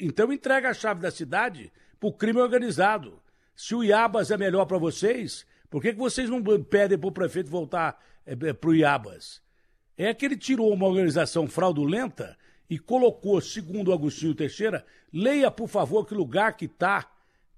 Então entrega a chave da cidade para o crime organizado. Se o IABAS é melhor para vocês, por que, que vocês não pedem para o prefeito voltar é, é, para o Iabas. É que ele tirou uma organização fraudulenta e colocou, segundo Agostinho Teixeira, leia, por favor, que lugar que está,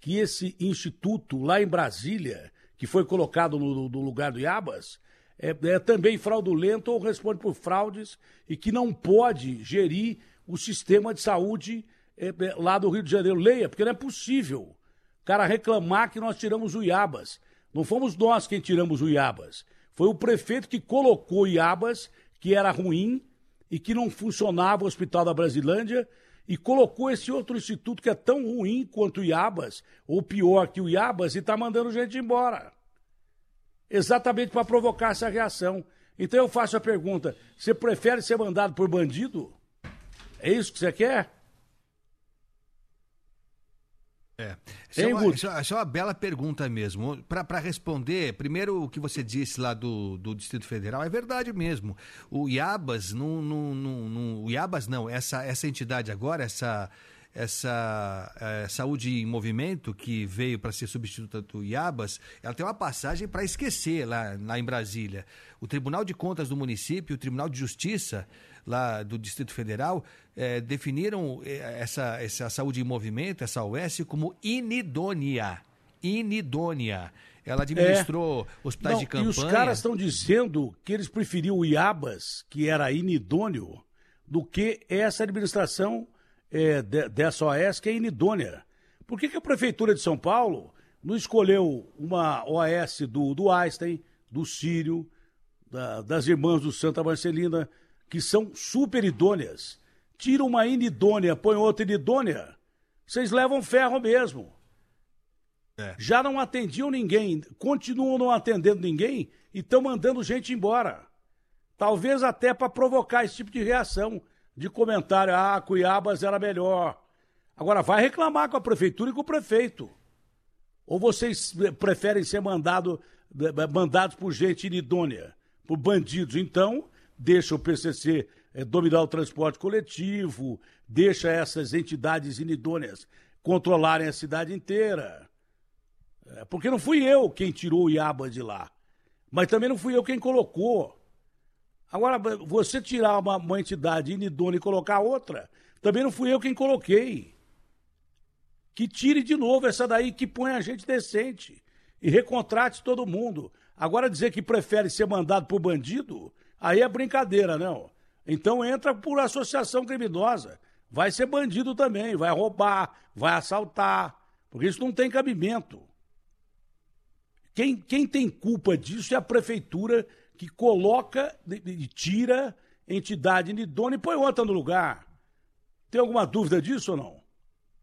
que esse instituto lá em Brasília, que foi colocado no, no lugar do Iabas, é, é, também fraudulento ou responde por fraudes e que não pode gerir o sistema de saúde é, é lá do Rio de Janeiro. Leia, porque não é possível o cara reclamar que nós tiramos o Iabas. Não fomos nós quem tiramos o Iabas. Foi o prefeito que colocou Iabas, que era ruim e que não funcionava o Hospital da Brasilândia, e colocou esse outro instituto que é tão ruim quanto o Iabas, ou pior que o Iabas, e está mandando gente embora. Exatamente para provocar essa reação. Então eu faço a pergunta: você prefere ser mandado por bandido? É isso que você quer? É. Isso, é uma, isso, isso é uma bela pergunta mesmo. Para responder, primeiro o que você disse lá do, do Distrito Federal, é verdade mesmo. O IABAS, não, não, não, não, o IABAS não, essa, essa entidade agora, essa, essa é, Saúde em Movimento, que veio para ser substituta do IABAS, ela tem uma passagem para esquecer lá, lá em Brasília. O Tribunal de Contas do município, o Tribunal de Justiça lá do Distrito Federal é, definiram é, essa, essa saúde em movimento, essa OS, como inidônea. Inidônea. Ela administrou é. hospitais Não, de campanha. E os caras estão dizendo que eles preferiam o IABAS, que era inidôneo, do que essa administração é, de, dessa OS, que é inidônea. Por que, que a Prefeitura de São Paulo não escolheu uma OS do, do Einstein, do Sírio, da, das irmãs do Santa Marcelina, que são super idôneas. Tira uma inidônea, põe outra inidônea. Vocês levam ferro mesmo. É. Já não atendiam ninguém, continuam não atendendo ninguém e estão mandando gente embora. Talvez até para provocar esse tipo de reação, de comentário: ah, Cuiabas era melhor. Agora vai reclamar com a prefeitura e com o prefeito. Ou vocês preferem ser mandado, mandados por gente inidônea, por bandidos? Então, deixa o PCC é, dominar o transporte coletivo, deixa essas entidades inidôneas controlarem a cidade inteira. É, porque não fui eu quem tirou o Iaba de lá, mas também não fui eu quem colocou. Agora, você tirar uma, uma entidade inidônea e colocar outra, também não fui eu quem coloquei. Que tire de novo essa daí que põe a gente decente e recontrate todo mundo. Agora dizer que prefere ser mandado por bandido, aí é brincadeira, não. Então entra por associação criminosa. Vai ser bandido também, vai roubar, vai assaltar, porque isso não tem cabimento. Quem, quem tem culpa disso é a prefeitura que coloca e tira entidade inidônea e põe outra no lugar. Tem alguma dúvida disso ou não?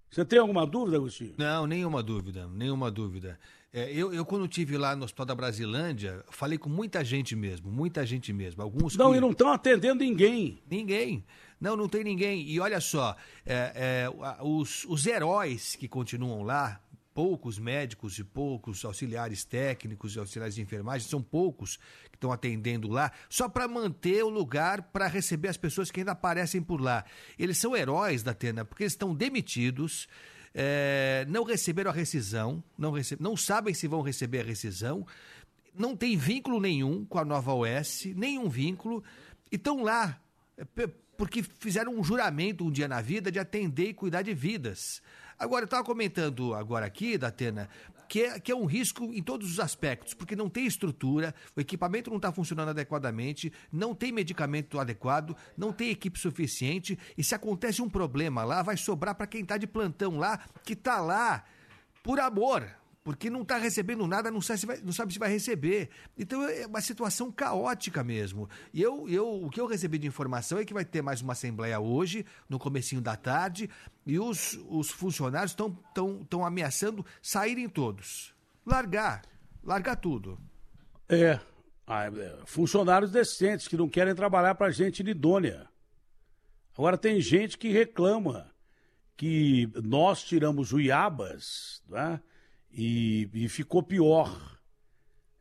Você tem alguma dúvida, Agostinho? Não, nenhuma dúvida, nenhuma dúvida. É, eu, eu, quando estive lá no Hospital da Brasilândia, falei com muita gente mesmo, muita gente mesmo. Alguns Não, que... e não estão atendendo ninguém. Ninguém. Não, não tem ninguém. E olha só, é, é, os, os heróis que continuam lá, poucos médicos e poucos auxiliares técnicos e auxiliares de enfermagem, são poucos que estão atendendo lá, só para manter o lugar para receber as pessoas que ainda aparecem por lá. Eles são heróis da Atena, porque eles estão demitidos é, não receberam a rescisão, não, recebe, não sabem se vão receber a rescisão, não tem vínculo nenhum com a nova OS, nenhum vínculo, e estão lá é, porque fizeram um juramento um dia na vida de atender e cuidar de vidas. Agora, eu estava comentando agora aqui, Datena, que é, que é um risco em todos os aspectos, porque não tem estrutura, o equipamento não está funcionando adequadamente, não tem medicamento adequado, não tem equipe suficiente, e se acontece um problema lá, vai sobrar para quem está de plantão lá, que está lá por amor, porque não está recebendo nada, não sabe, se vai, não sabe se vai receber. Então é uma situação caótica mesmo. E eu, eu, o que eu recebi de informação é que vai ter mais uma assembleia hoje, no comecinho da tarde, e os, os funcionários estão tão, tão ameaçando saírem todos. Largar, largar tudo. É, ah, é, funcionários decentes que não querem trabalhar para gente idônea. Agora tem gente que reclama que nós tiramos o Iabas, né? E, e ficou pior.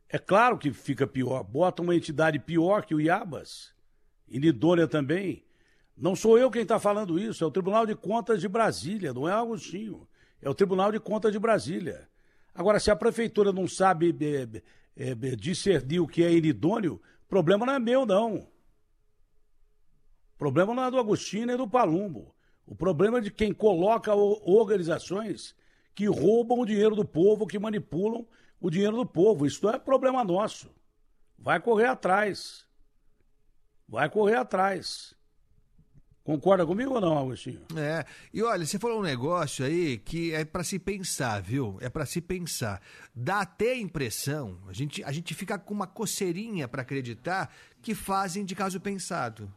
É claro que fica pior. Bota uma entidade pior que o Iabas, e Nidônia também. Não sou eu quem está falando isso, é o Tribunal de Contas de Brasília, não é Agostinho. É o Tribunal de Contas de Brasília. Agora, se a prefeitura não sabe é, é, é, discernir o que é inidôneo, problema não é meu, não. Problema não é do Agostinho nem do Palumbo. O problema é de quem coloca organizações que roubam o dinheiro do povo, que manipulam o dinheiro do povo. Isso não é problema nosso. Vai correr atrás. Vai correr atrás. Concorda comigo ou não, Agostinho? É. E olha, você falou um negócio aí que é para se pensar, viu? É para se pensar. Dá até a impressão, a gente, a gente fica com uma coceirinha para acreditar que fazem de caso pensado.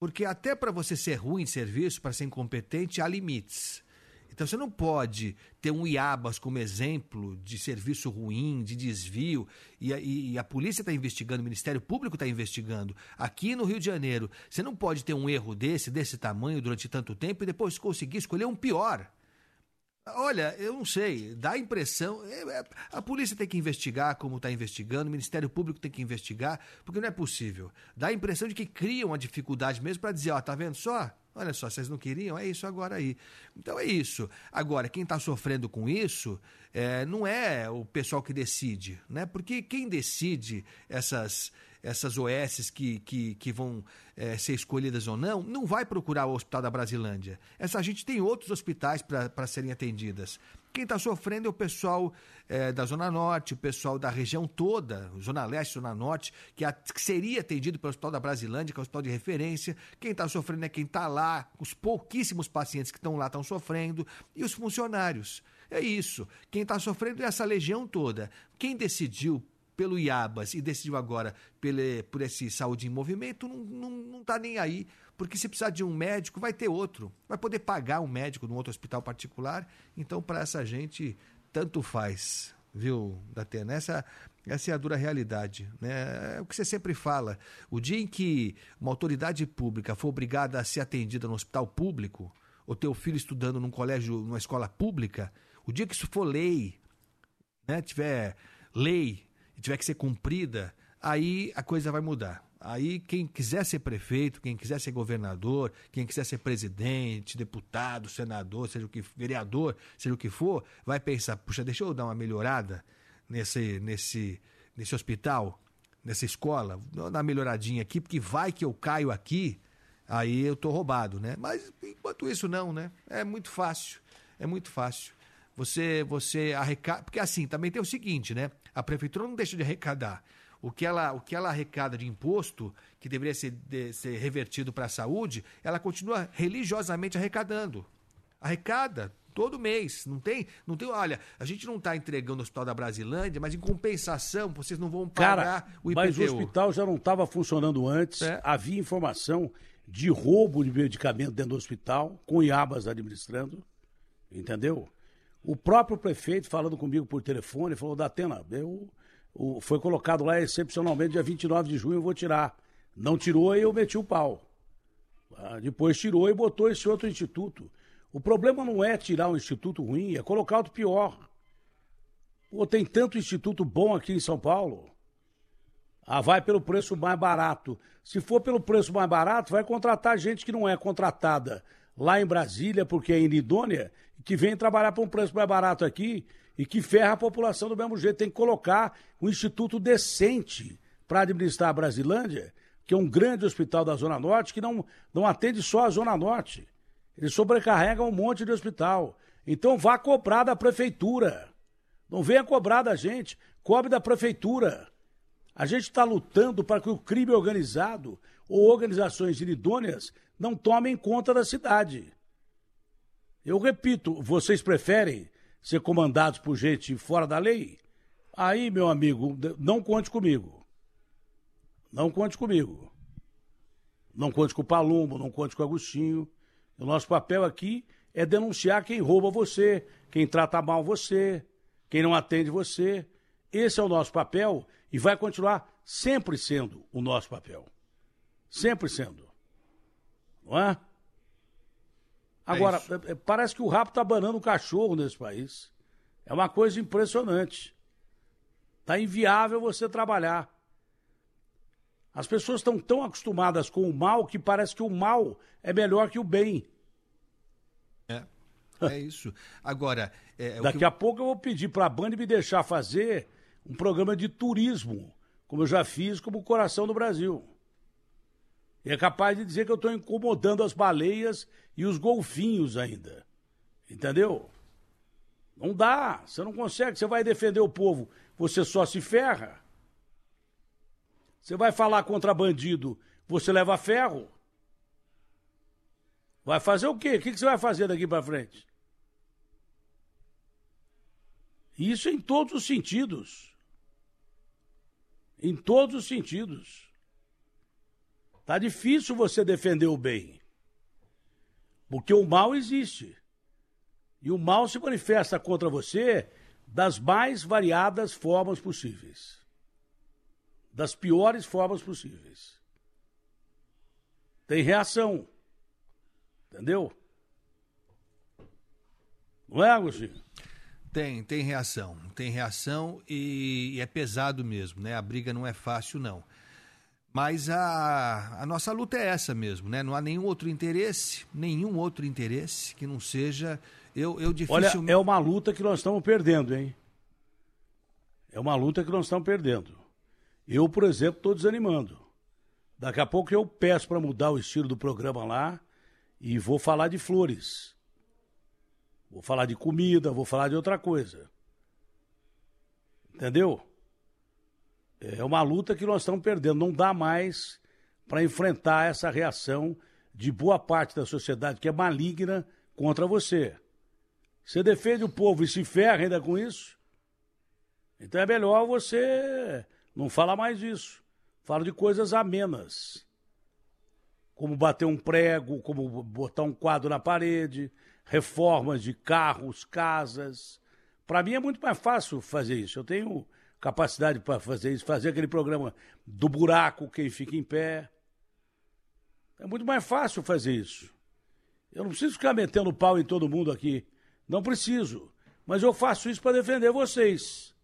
Porque até para você ser ruim em serviço, para ser incompetente, há limites. Então você não pode ter um IABAS como exemplo de serviço ruim, de desvio, e a, e a polícia está investigando, o Ministério Público está investigando. Aqui no Rio de Janeiro, você não pode ter um erro desse, desse tamanho, durante tanto tempo, e depois conseguir escolher um pior. Olha, eu não sei, dá a impressão. É, é, a polícia tem que investigar como está investigando, o Ministério Público tem que investigar, porque não é possível. Dá a impressão de que criam uma dificuldade mesmo para dizer: ó, tá vendo só? Olha só, vocês não queriam, é isso agora aí. Então é isso. Agora, quem está sofrendo com isso é, não é o pessoal que decide, né? Porque quem decide essas, essas OS que, que, que vão é, ser escolhidas ou não, não vai procurar o Hospital da Brasilândia. Essa gente tem outros hospitais para serem atendidas. Quem está sofrendo é o pessoal é, da Zona Norte, o pessoal da região toda, Zona Leste, Zona Norte, que, a, que seria atendido pelo Hospital da Brasilândia, que é o hospital de referência. Quem está sofrendo é quem está lá, os pouquíssimos pacientes que estão lá estão sofrendo, e os funcionários. É isso. Quem está sofrendo é essa legião toda. Quem decidiu pelo IABAS e decidiu agora por esse Saúde em Movimento, não, não, não tá nem aí. Porque se precisar de um médico, vai ter outro. Vai poder pagar um médico num outro hospital particular. Então, para essa gente, tanto faz, viu, Datena? Essa, essa é a dura realidade. Né? É o que você sempre fala. O dia em que uma autoridade pública for obrigada a ser atendida no hospital público, o teu filho estudando num colégio, numa escola pública, o dia que isso for lei, né, tiver lei e tiver que ser cumprida, aí a coisa vai mudar. Aí quem quiser ser prefeito, quem quiser ser governador, quem quiser ser presidente, deputado, senador, seja o que vereador, seja o que for, vai pensar, puxa, deixa eu dar uma melhorada nesse nesse nesse hospital, nessa escola, dar uma melhoradinha aqui, porque vai que eu caio aqui, aí eu tô roubado, né? Mas enquanto isso não, né? É muito fácil. É muito fácil. Você você arrecada, porque assim, também tem o seguinte, né? A prefeitura não deixa de arrecadar o que ela, o que ela arrecada de imposto, que deveria ser, de, ser revertido para a saúde, ela continua religiosamente arrecadando. Arrecada todo mês. Não tem, não tem, olha, a gente não está entregando o Hospital da Brasilândia, mas em compensação, vocês não vão pagar Cara, o IPTU. Mas o hospital já não estava funcionando antes, É. havia informação de roubo de medicamento dentro do hospital, com Iabas administrando, entendeu? O próprio prefeito falando comigo por telefone, falou, Datena, eu, o, foi colocado lá excepcionalmente dia 29 de junho, eu vou tirar. Não tirou e eu meti o pau. Ah, depois tirou e botou esse outro instituto. O problema não é tirar um instituto ruim, é colocar outro pior. Pô, tem tanto instituto bom aqui em São Paulo. Ah, vai pelo preço mais barato. Se for pelo preço mais barato, vai contratar gente que não é contratada lá em Brasília, porque é inidônea, que vem trabalhar por um preço mais barato aqui e que ferra a população do mesmo jeito. Tem que colocar um instituto decente para administrar a Brasilândia, que é um grande hospital da Zona Norte, que não, não atende só a Zona Norte. Ele sobrecarrega um monte de hospital. Então vá cobrar da prefeitura. Não venha cobrar da gente, cobre da prefeitura. A gente está lutando para que o crime organizado ou organizações inidôneas não tomem conta da cidade. Eu repito, vocês preferem ser comandados por gente fora da lei? Aí, meu amigo, não conte comigo. Não conte comigo. Não conte com o Palumbo, não conte com o Agostinho. O nosso papel aqui é denunciar quem rouba você, quem trata mal você, quem não atende você. Esse é o nosso papel e vai continuar sempre sendo o nosso papel. Sempre sendo. Não é? Agora, isso. é- é- parece que o rabo está banando o cachorro nesse país. É uma coisa impressionante. Está inviável você trabalhar. As pessoas estão tão acostumadas com o mal que parece que o mal é melhor que o bem. É, é isso. Agora, é, o Daqui que- a pouco eu vou pedir para a Band me deixar fazer um programa de turismo, como eu já fiz como o Coração do Brasil. É capaz de dizer que eu estou incomodando as baleias e os golfinhos ainda. Entendeu? Não dá. Você não consegue. Você vai defender o povo, você só se ferra. Você vai falar contra bandido, você leva ferro. Vai fazer o quê? O que que você vai fazer daqui para frente? Isso em todos os sentidos. Em todos os sentidos. Tá difícil você defender o bem. Porque o mal existe. E o mal se manifesta contra você das mais variadas formas possíveis. Das piores formas possíveis. Tem reação. Entendeu? Não é, Agostinho? Tem, tem reação. Tem reação e, e é pesado mesmo, né? A briga não é fácil, não. Mas a, a nossa luta é essa mesmo, né? Não há nenhum outro interesse, nenhum outro interesse que não seja. Eu, eu Olha, dificilmente. é uma luta que nós estamos perdendo, hein? É uma luta que nós estamos perdendo. Eu, por exemplo, estou desanimando. Daqui a pouco eu peço para mudar o estilo do programa lá e vou falar de flores. Vou falar de comida, vou falar de outra coisa. Entendeu? É uma luta que nós estamos perdendo. Não dá mais para enfrentar essa reação de boa parte da sociedade que é maligna contra você. Você defende o povo e se ferra ainda com isso? Então é melhor você não falar mais disso. Fala de coisas amenas. Como bater um prego, como botar um quadro na parede, reformas de carros, casas. Para mim é muito mais fácil fazer isso. Eu tenho capacidade para fazer isso, fazer aquele programa do buraco, quem fica em pé. É muito mais fácil fazer isso. Eu não preciso ficar metendo pau em todo mundo aqui. Não preciso. Mas eu faço isso para defender vocês.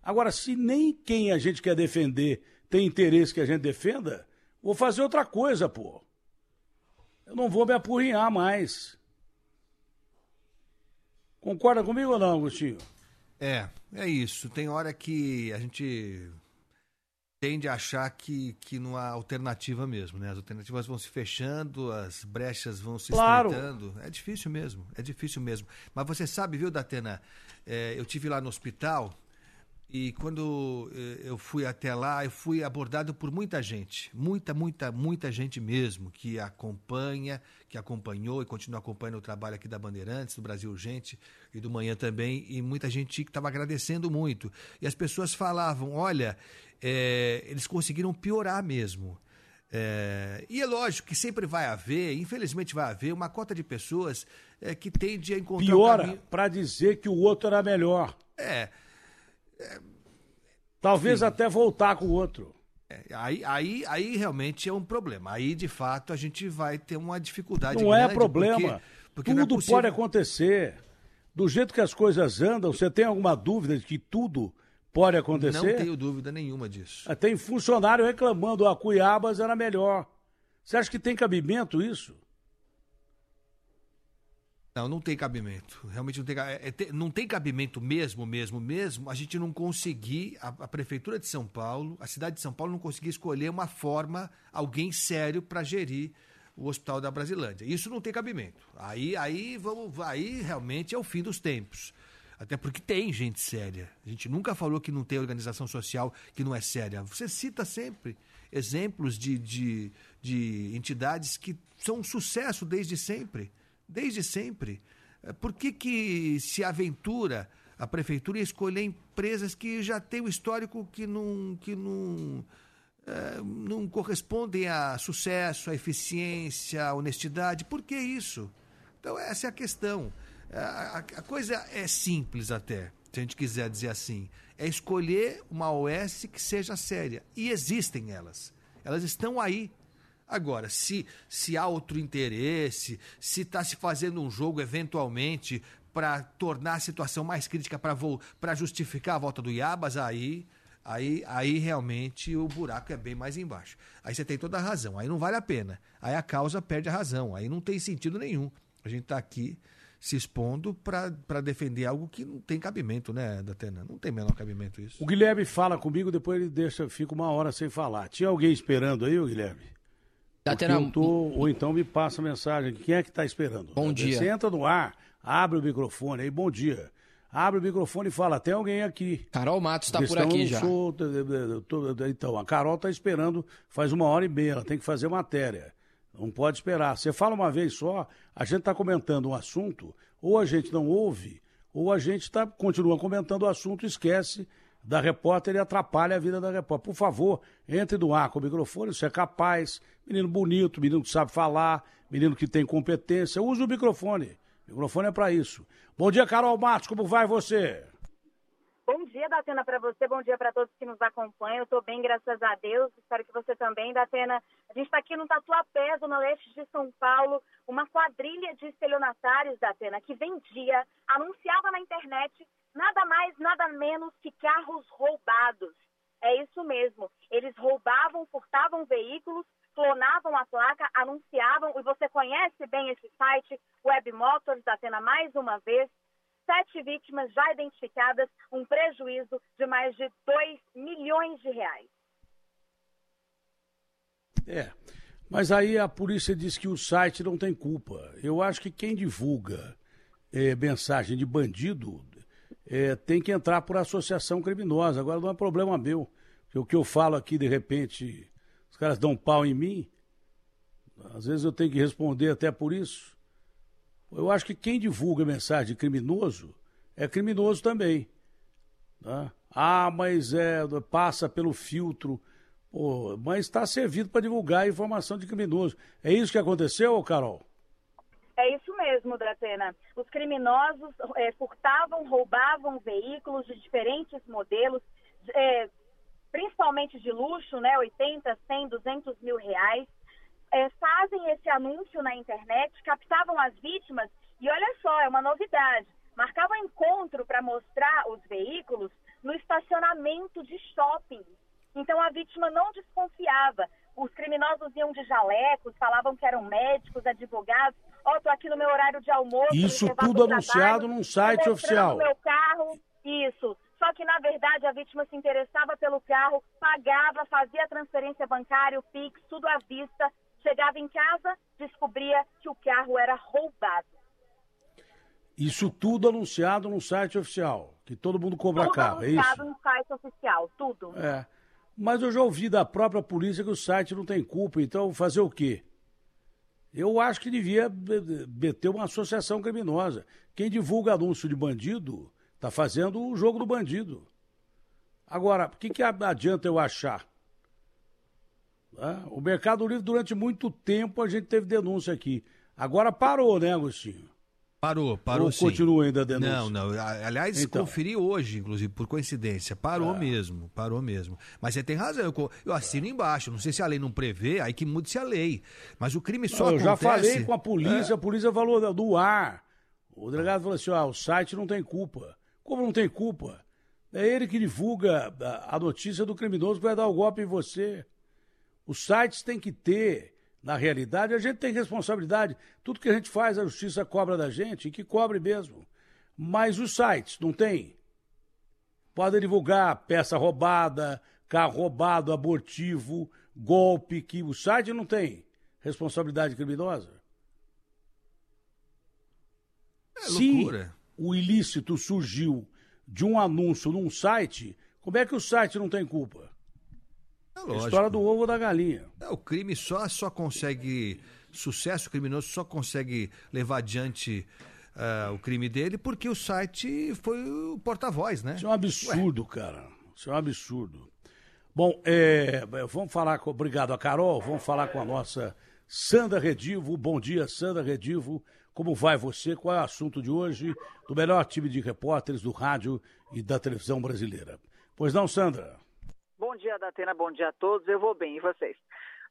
Agora, se nem quem a gente quer defender tem interesse que a gente defenda, vou fazer outra coisa, pô. Eu não vou me apurrinhar mais. Concorda comigo ou não, Agostinho? É, é isso. Tem hora que a gente tende a achar que, que não há alternativa mesmo, né? As alternativas vão se fechando, as brechas vão se Claro. estreitando. É difícil mesmo, é difícil mesmo. Mas você sabe, viu, Datena? É, eu tive lá no hospital e quando eh, eu fui até lá, eu fui abordado por muita gente, muita, muita, muita gente mesmo que acompanha, que acompanhou e continua acompanhando o trabalho aqui da Bandeirantes, do Brasil Urgente e do Manhã também, e muita gente que estava agradecendo muito. E as pessoas falavam, olha, eh, eles conseguiram piorar mesmo. É, e é lógico que sempre vai haver, infelizmente vai haver, uma cota de pessoas eh, que tende a encontrar um Piora caminho- para dizer que o outro era melhor. É. Talvez até voltar com o outro. É, aí, aí, aí realmente é um problema. Aí, de fato, a gente vai ter uma dificuldade Não é problema. porque- porque é tudo possível- pode acontecer. Do jeito que as coisas andam, você tem alguma dúvida de que tudo pode acontecer? Não tenho dúvida nenhuma disso. Tem funcionário reclamando, a Cuiabas era melhor. Você acha que tem cabimento isso? Não, não tem cabimento. Realmente não tem, é, é, não tem cabimento mesmo, mesmo, mesmo, a gente não conseguir, a, a Prefeitura de São Paulo, a cidade de São Paulo não conseguir escolher uma forma, alguém sério para gerir o Hospital da Brasilândia. Isso não tem cabimento. Aí, aí, vamos, aí realmente é o fim dos tempos. Até porque tem gente séria. A gente nunca falou que não tem organização social que não é séria. Você cita sempre exemplos de, de, de entidades que são um sucesso desde sempre. Desde sempre. Eh, Por que, que se aventura a prefeitura em escolher empresas que já têm um histórico que não, que não, eh, não correspondem a sucesso, a eficiência, a honestidade? Por que isso? Então, essa é a questão. A, a- a coisa é simples até, se a gente quiser dizer assim. É escolher uma OS que seja séria. E existem elas. Elas estão aí. Agora, se, se há outro interesse, se está se fazendo um jogo eventualmente para tornar a situação mais crítica para justificar a volta do Iabas, aí, aí, aí realmente o buraco é bem mais embaixo. Aí você tem toda a razão, aí não vale a pena. Aí a causa perde a razão, aí não tem sentido nenhum. A gente está aqui se expondo para defender algo que não tem cabimento, né, Datena? Não tem menor cabimento isso. O Guilherme fala comigo, depois ele deixa, fica uma hora sem falar. Tinha alguém esperando aí, ô Guilherme? Datena, eu tô, ou então me passa a mensagem. Quem é que está esperando? Bom dia. Você entra no ar, abre o microfone aí, bom dia. Abre o microfone e fala, tem alguém aqui. Carol Matos está por aqui já. sou- então, a Carol está esperando faz uma hora e meia, ela tem que fazer matéria. Não pode esperar. Você fala uma vez só, a gente está comentando um assunto, ou a gente não ouve, ou a gente tá, continua comentando o assunto e esquece da repórter e atrapalha a vida da repórter. Por favor, entre no ar com o microfone, você é capaz, menino bonito, menino que sabe falar, menino que tem competência, use o microfone. O microfone é para isso. Bom dia, Carol Matos, como vai você? Bom dia, Datena, para você. Bom dia para todos que nos acompanham. Eu estou bem, graças a Deus. Espero que você também, Datena. A gente está aqui no Tatuapé, zona leste de São Paulo. Uma quadrilha de estelionatários, Datena, que vendia, anunciava na internet nada mais, nada menos que carros roubados. É isso mesmo. Eles roubavam, furtavam veículos, clonavam a placa, anunciavam. E você conhece bem esse site, Web Motors, Datena, mais uma vez sete vítimas já identificadas, um prejuízo de mais de 2 milhões de reais. É. Mas aí a polícia diz que o site não tem culpa. Eu acho que quem divulga eh, mensagem de bandido eh, tem que entrar por associação criminosa. Agora não é problema meu. O que eu falo aqui, de repente, os caras dão pau em mim. Às vezes eu tenho que responder até por isso. Eu acho que quem divulga mensagem de criminoso é criminoso também. tá? Ah, mas é, passa pelo filtro. Pô, mas está servido para divulgar informação de criminoso. É isso que aconteceu, Carol? É isso mesmo, Datena. Os criminosos eh, furtavam, roubavam veículos de diferentes modelos, eh, principalmente de luxo, né? 80, 100, 200 mil reais. é, fazem esse anúncio na internet, captavam as vítimas e olha só, é uma novidade. Marcavam encontro para mostrar os veículos no estacionamento de shopping. Então a vítima não desconfiava. Os criminosos iam de jalecos, falavam que eram médicos, advogados. Ó, tô aqui no meu horário de almoço. Isso tudo anunciado trabalho, num site oficial. Meu carro, isso. Só que, na verdade, a vítima se interessava pelo carro, pagava, fazia transferência bancária, o Pix, tudo à vista. Chegava em casa, descobria que o carro era roubado. Isso tudo anunciado no site oficial, que todo mundo cobra tudo carro, é isso? anunciado no site oficial, tudo. É. Mas eu já ouvi da própria polícia que o site não tem culpa, então fazer o quê? Eu acho que devia meter uma associação criminosa. Quem divulga anúncio de bandido está fazendo o jogo do bandido. Agora, o que, que adianta eu achar? O Mercado Livre, durante muito tempo, a gente teve denúncia aqui. Agora parou, né, Agostinho? Parou, parou Ou sim. continua ainda a denúncia? Não, não. Aliás, Então. conferi hoje, inclusive, por coincidência. Parou É. mesmo, parou mesmo. Mas você tem razão, eu, eu assino embaixo. Não sei se a lei não prevê, aí que mude-se a lei. Mas o crime só eu já acontece... falei com a polícia, a polícia falou do ar. O delegado falou assim: ó, o site não tem culpa. Como não tem culpa? É ele que divulga a- a notícia do criminoso que vai dar o golpe em você. Os sites têm que ter, na realidade, a gente tem responsabilidade. Tudo que a gente faz, a justiça cobra da gente, e que cobre mesmo. Mas os sites não tem. Podem divulgar peça roubada, carro roubado, abortivo, golpe, que o site não tem responsabilidade criminosa. É Se loucura. o ilícito surgiu de um anúncio num site, como é que o site não tem culpa? É lógico. história do ovo da galinha. É, o crime só, só consegue. Sucesso criminoso só consegue levar adiante ah, o crime dele porque o site foi o porta-voz, né? Isso é um absurdo, cara. Isso é um absurdo. Bom, é, vamos falar com. Obrigado a Carol. Vamos falar com a nossa Sandra Redivo. Bom dia, Sandra Redivo. Como vai você? Qual é o assunto de hoje do melhor time de repórteres do rádio e da televisão brasileira? Pois não, Sandra? Bom dia, Datena. Bom dia a todos. Eu vou bem. E vocês?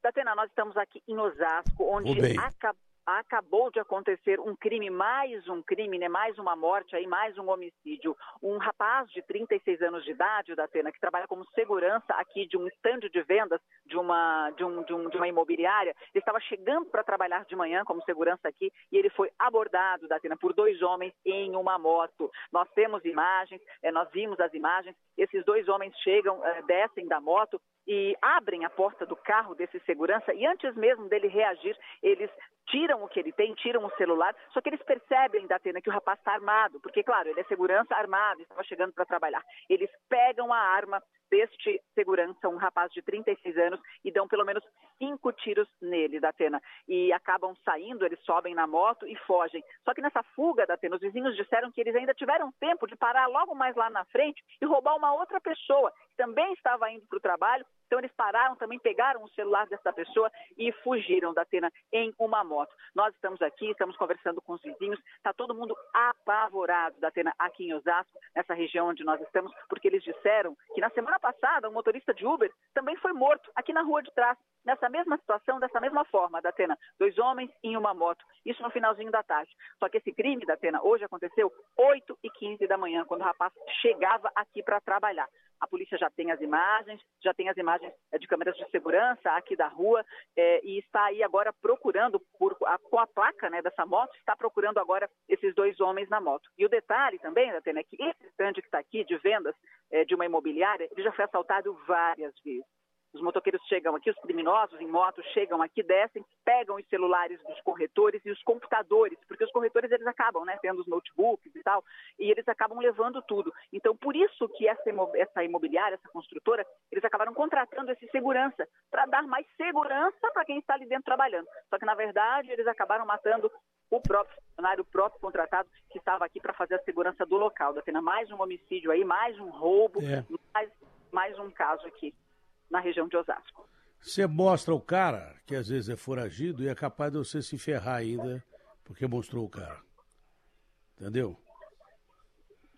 Datena, nós estamos aqui em Osasco, onde Vou bem. aca- acabou de acontecer um crime, mais um crime, né? mais uma morte, aí, mais um homicídio. Um rapaz de 36 anos de idade, Datena, que trabalha como segurança aqui de um estande de vendas de uma, de um, de um- de uma imobiliária. Ele estava chegando para trabalhar de manhã como segurança aqui e ele foi abordado, Datena, por dois homens em uma moto. Nós temos imagens, eh, nós vimos as imagens. Esses dois homens chegam, eh, descem da moto e abrem a porta do carro desse segurança e antes mesmo dele reagir, eles tiram o que ele tem, tiram o celular, só que eles percebem, Datena, que o rapaz está armado, porque, claro, ele é segurança armado, estava chegando para trabalhar. Eles pegam a arma deste segurança, um rapaz de 36 anos, e dão pelo menos cinco tiros nele, Datena. E acabam saindo, eles sobem na moto e fogem. Só que nessa fuga, Datena, os vizinhos disseram que eles ainda tiveram tempo de parar logo mais lá na frente e roubar uma outra pessoa, que também estava indo para o trabalho. Então eles pararam também, pegaram o celular dessa pessoa e fugiram da Atena em uma moto. Nós estamos aqui, estamos conversando com os vizinhos, está todo mundo apavorado da Atena aqui em Osasco, nessa região onde nós estamos, porque eles disseram que na semana passada um motorista de Uber também foi morto aqui na rua de trás, nessa mesma situação, dessa mesma forma, da Atena. Dois homens em uma moto. Isso no finalzinho da tarde. Só que esse crime da Atena hoje aconteceu 8 e 15 da manhã, quando o rapaz chegava aqui para trabalhar. A polícia já tem as imagens, já tem as imagens eh, de câmeras de segurança aqui da rua eh, e está aí agora procurando, por, a- com a placa né, dessa moto, está procurando agora esses dois homens na moto. E o detalhe também, Datena, é que esse stand que está aqui de vendas eh, de uma imobiliária, ele já foi assaltado várias vezes. Os motoqueiros chegam aqui, os criminosos em moto chegam aqui, descem, pegam os celulares dos corretores e os computadores, porque os corretores eles acabam, né, tendo os notebooks e tal, e eles acabam levando tudo. Então, por isso que essa, essa imobiliária, essa construtora, eles acabaram contratando esse segurança para dar mais segurança para quem está ali dentro trabalhando. Só que na verdade eles acabaram matando o próprio funcionário, o próprio contratado que estava aqui para fazer a segurança do local. Datena, mais um homicídio aí, mais um roubo, É. mais, mais um caso aqui na região de Osasco. Você mostra o cara, que às vezes é foragido, e é capaz de você se ferrar ainda, porque mostrou o cara. Entendeu?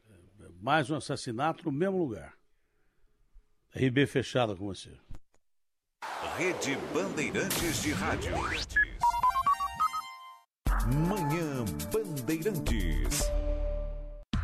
É Mais um assassinato no mesmo lugar. RB fechada com você. Rede Bandeirantes de Rádio. Manhã Bandeirantes.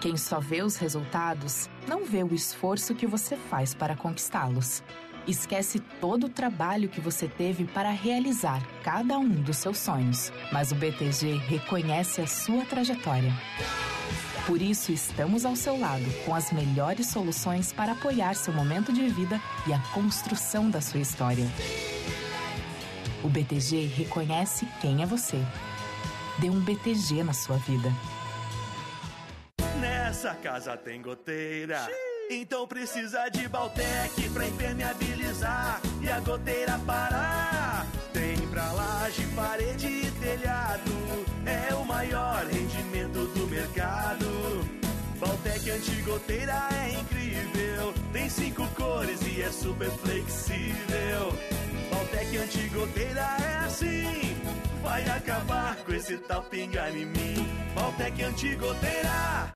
Quem só vê os resultados não vê o esforço que você faz para conquistá-los. Esquece todo o trabalho que você teve para realizar cada um dos seus sonhos. Mas o BTG reconhece a sua trajetória. Por isso, estamos ao seu lado com as melhores soluções para apoiar seu momento de vida e a construção da sua história. O BTG reconhece quem é você. Dê um BTG na sua vida. Nessa casa tem goteira. Então precisa de Baltec pra impermeabilizar e a goteira parar. Tem pra laje, parede e telhado. É o maior rendimento do mercado. Baltec antigoteira é incrível. Tem cinco cores e é super flexível. Baltec antigoteira é assim. Vai acabar com esse tal pingar em mim. Baltec antigoteira.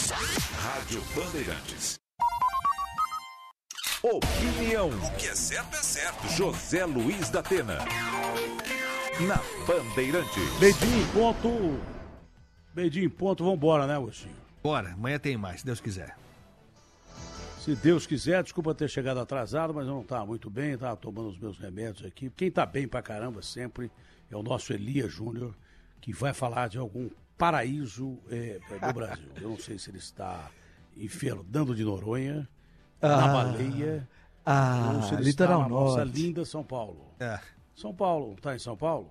Rádio Bandeirantes. Opinião. O que é certo é certo. José Luiz da Atena. Na Bandeirantes. Beijinho em ponto. Beijinho em ponto, vambora, né, Agostinho? Bora, amanhã tem mais, se Deus quiser. Se Deus quiser, desculpa ter chegado atrasado, mas eu não estava muito bem, estava tomando os meus remédios aqui. Quem está bem pra caramba sempre é o nosso Elias Júnior, que vai falar de algum paraíso é, do Brasil. Eu não sei se ele está em Fernando de Noronha, na Ah, Baleia, ah, ou se ele Litoral está na nossa Norte. linda São Paulo. É. São Paulo, está em São Paulo?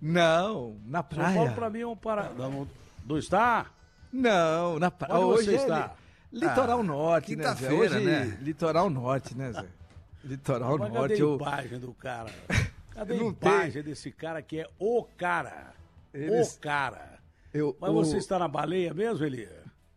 Não, na São praia. Paulo para mim é um paraíso. Não, não está? Não, na praia. Hoje você é está? li- Litoral Ah, Norte, né, Zé? quinta-feira, Hoje, né? Litoral Norte, né, Zé? Litoral Mas Norte. cadê a Eu... imagem do cara? *laughs* Cadê a imagem desse cara que é o cara? Eles- O cara. Eu, Mas o- você está na baleia mesmo, Eli?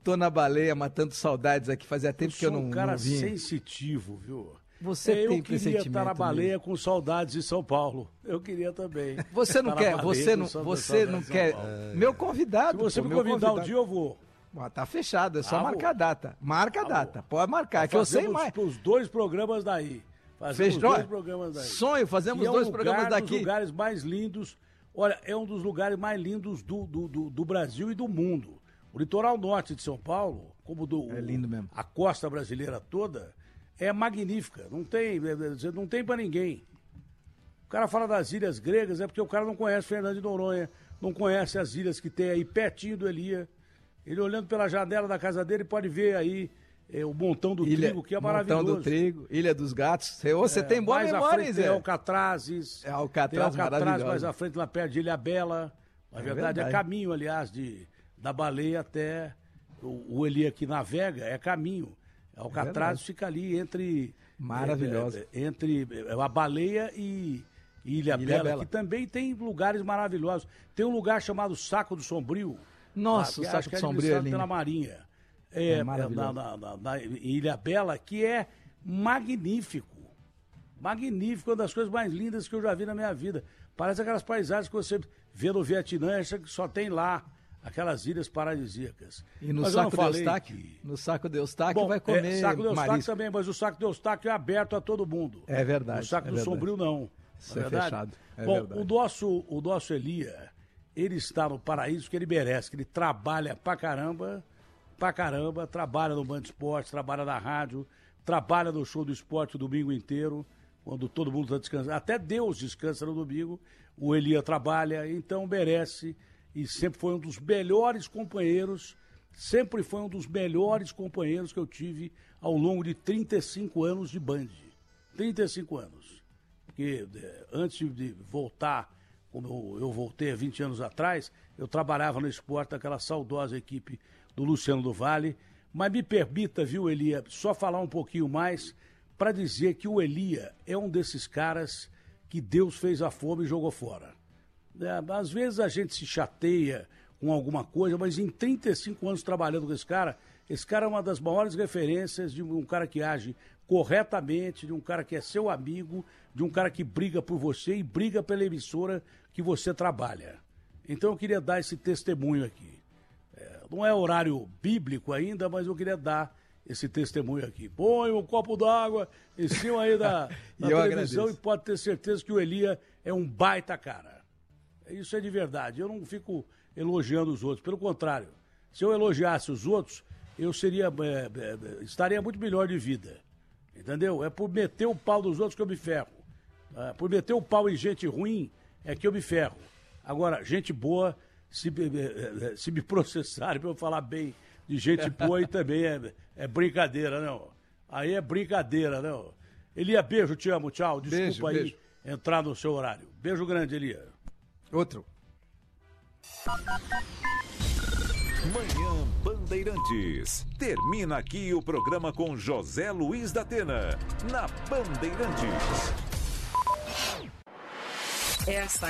Tô na baleia matando saudades aqui. Fazia tempo que eu sou não, um cara não sensitivo, viu? Você eu tem queria estar na mesmo. baleia com saudades de São Paulo. Eu queria também. Você não quer, você não, você não quer. Paulo. Meu convidado. Se você pô, me convidar um convidado. dia, eu vou. Ah, tá fechado, é só Ah, marcar a data. Marca a data, pode marcar, Nós que eu sei mais. os dois programas daí. Fazemos Fechou? dois programas daí. Sonho, fazemos é um dois lugar programas dos daqui. lugares mais lindos. Olha, é um dos lugares mais lindos do, do, do, do Brasil e do mundo. O litoral norte de São Paulo, como do, é lindo mesmo. a costa brasileira toda, é magnífica. Não tem, é, não tem para ninguém. O cara fala das ilhas gregas, é porque o cara não conhece Fernando de Noronha, não conhece as ilhas que tem aí pertinho do Elia. Ele olhando pela janela da casa dele pode ver aí é, o montão do Ilha, trigo, que é Montão maravilhoso. do Trigo, Ilha dos Gatos. Você, É, tem boa mais à memória, frente Zé. Tem Alcatrazes. É, Alcatraz tem Alcatraz mais à frente, lá perto de Ilha Bela. Na É verdade, é verdade. caminho, aliás, de, da baleia até o, o Elia que navega, é caminho. Alcatraz verdade. fica ali entre... Maravilhosa. é, é, entre é, a baleia e, Ilha, Ilha Bela, Bela. que também tem lugares maravilhosos. Tem um lugar chamado Saco do Sombrio. Nossa, lá, o que Saco do é Sombrio é lindo. pela Marinha. É É, na- na Ilha Bela, que é magnífico. Magnífico, uma das coisas mais lindas que eu já vi na minha vida. Parece aquelas paisagens que você vê no Vietnã, acha que só tem lá, aquelas ilhas paradisíacas. E no Mas saco de Eustáquio? que- No saco de Eustáquio Bom, vai comer é, saco de Eustáquio marisco. também, mas o saco de Eustáquio é aberto a todo mundo. É verdade, O saco é do verdade. Sombrio não. Isso é verdade? fechado, é Bom, verdade. o nosso, o nosso Elia, ele está no paraíso que ele merece, que ele trabalha pra caramba, pra caramba, trabalha no Band Esporte, trabalha na rádio, trabalha no show do esporte o domingo inteiro, quando todo mundo está descansando. Até Deus descansa no domingo, o Elia trabalha, então merece e sempre foi um dos melhores companheiros, sempre foi um dos melhores companheiros que eu tive ao longo de 35 anos de Band. 35 anos. Porque é, antes de voltar, como eu, eu voltei há 20 anos atrás, eu trabalhava no esporte, aquela saudosa equipe do Luciano do Vale. Mas me permita, viu, Elia, só falar um pouquinho mais para dizer que o Elia é um desses caras que Deus fez a fome e jogou fora. É, às vezes a gente se chateia com alguma coisa, mas em 35 anos trabalhando com esse cara, esse cara é uma das maiores referências de um cara que age corretamente, de um cara que é seu amigo, de um cara que briga por você e briga pela emissora que você trabalha. Então eu queria dar esse testemunho aqui. Não é horário bíblico ainda, mas eu queria dar esse testemunho aqui. Põe um copo d'água em cima aí da, *laughs* da televisão agradeço. e pode ter certeza que o Elia é um baita cara. Isso é de verdade. Eu não fico elogiando os outros. Pelo contrário, se eu elogiasse os outros, eu seria é, é, estaria muito melhor de vida. Entendeu? É por meter o pau dos outros que eu me ferro. É, por meter o pau em gente ruim é que eu me ferro. Agora, gente boa, se, é, é, se me processarem para eu falar bem de gente boa, aí também é, é brincadeira, não. Aí é brincadeira, não. Elia, beijo, te amo, tchau. Desculpa beijo, aí beijo. entrar no seu horário. Beijo grande, Elia. Outro. Manhã Bandeirantes. Termina aqui o programa com José Luiz da Atena, na Bandeirantes. Esta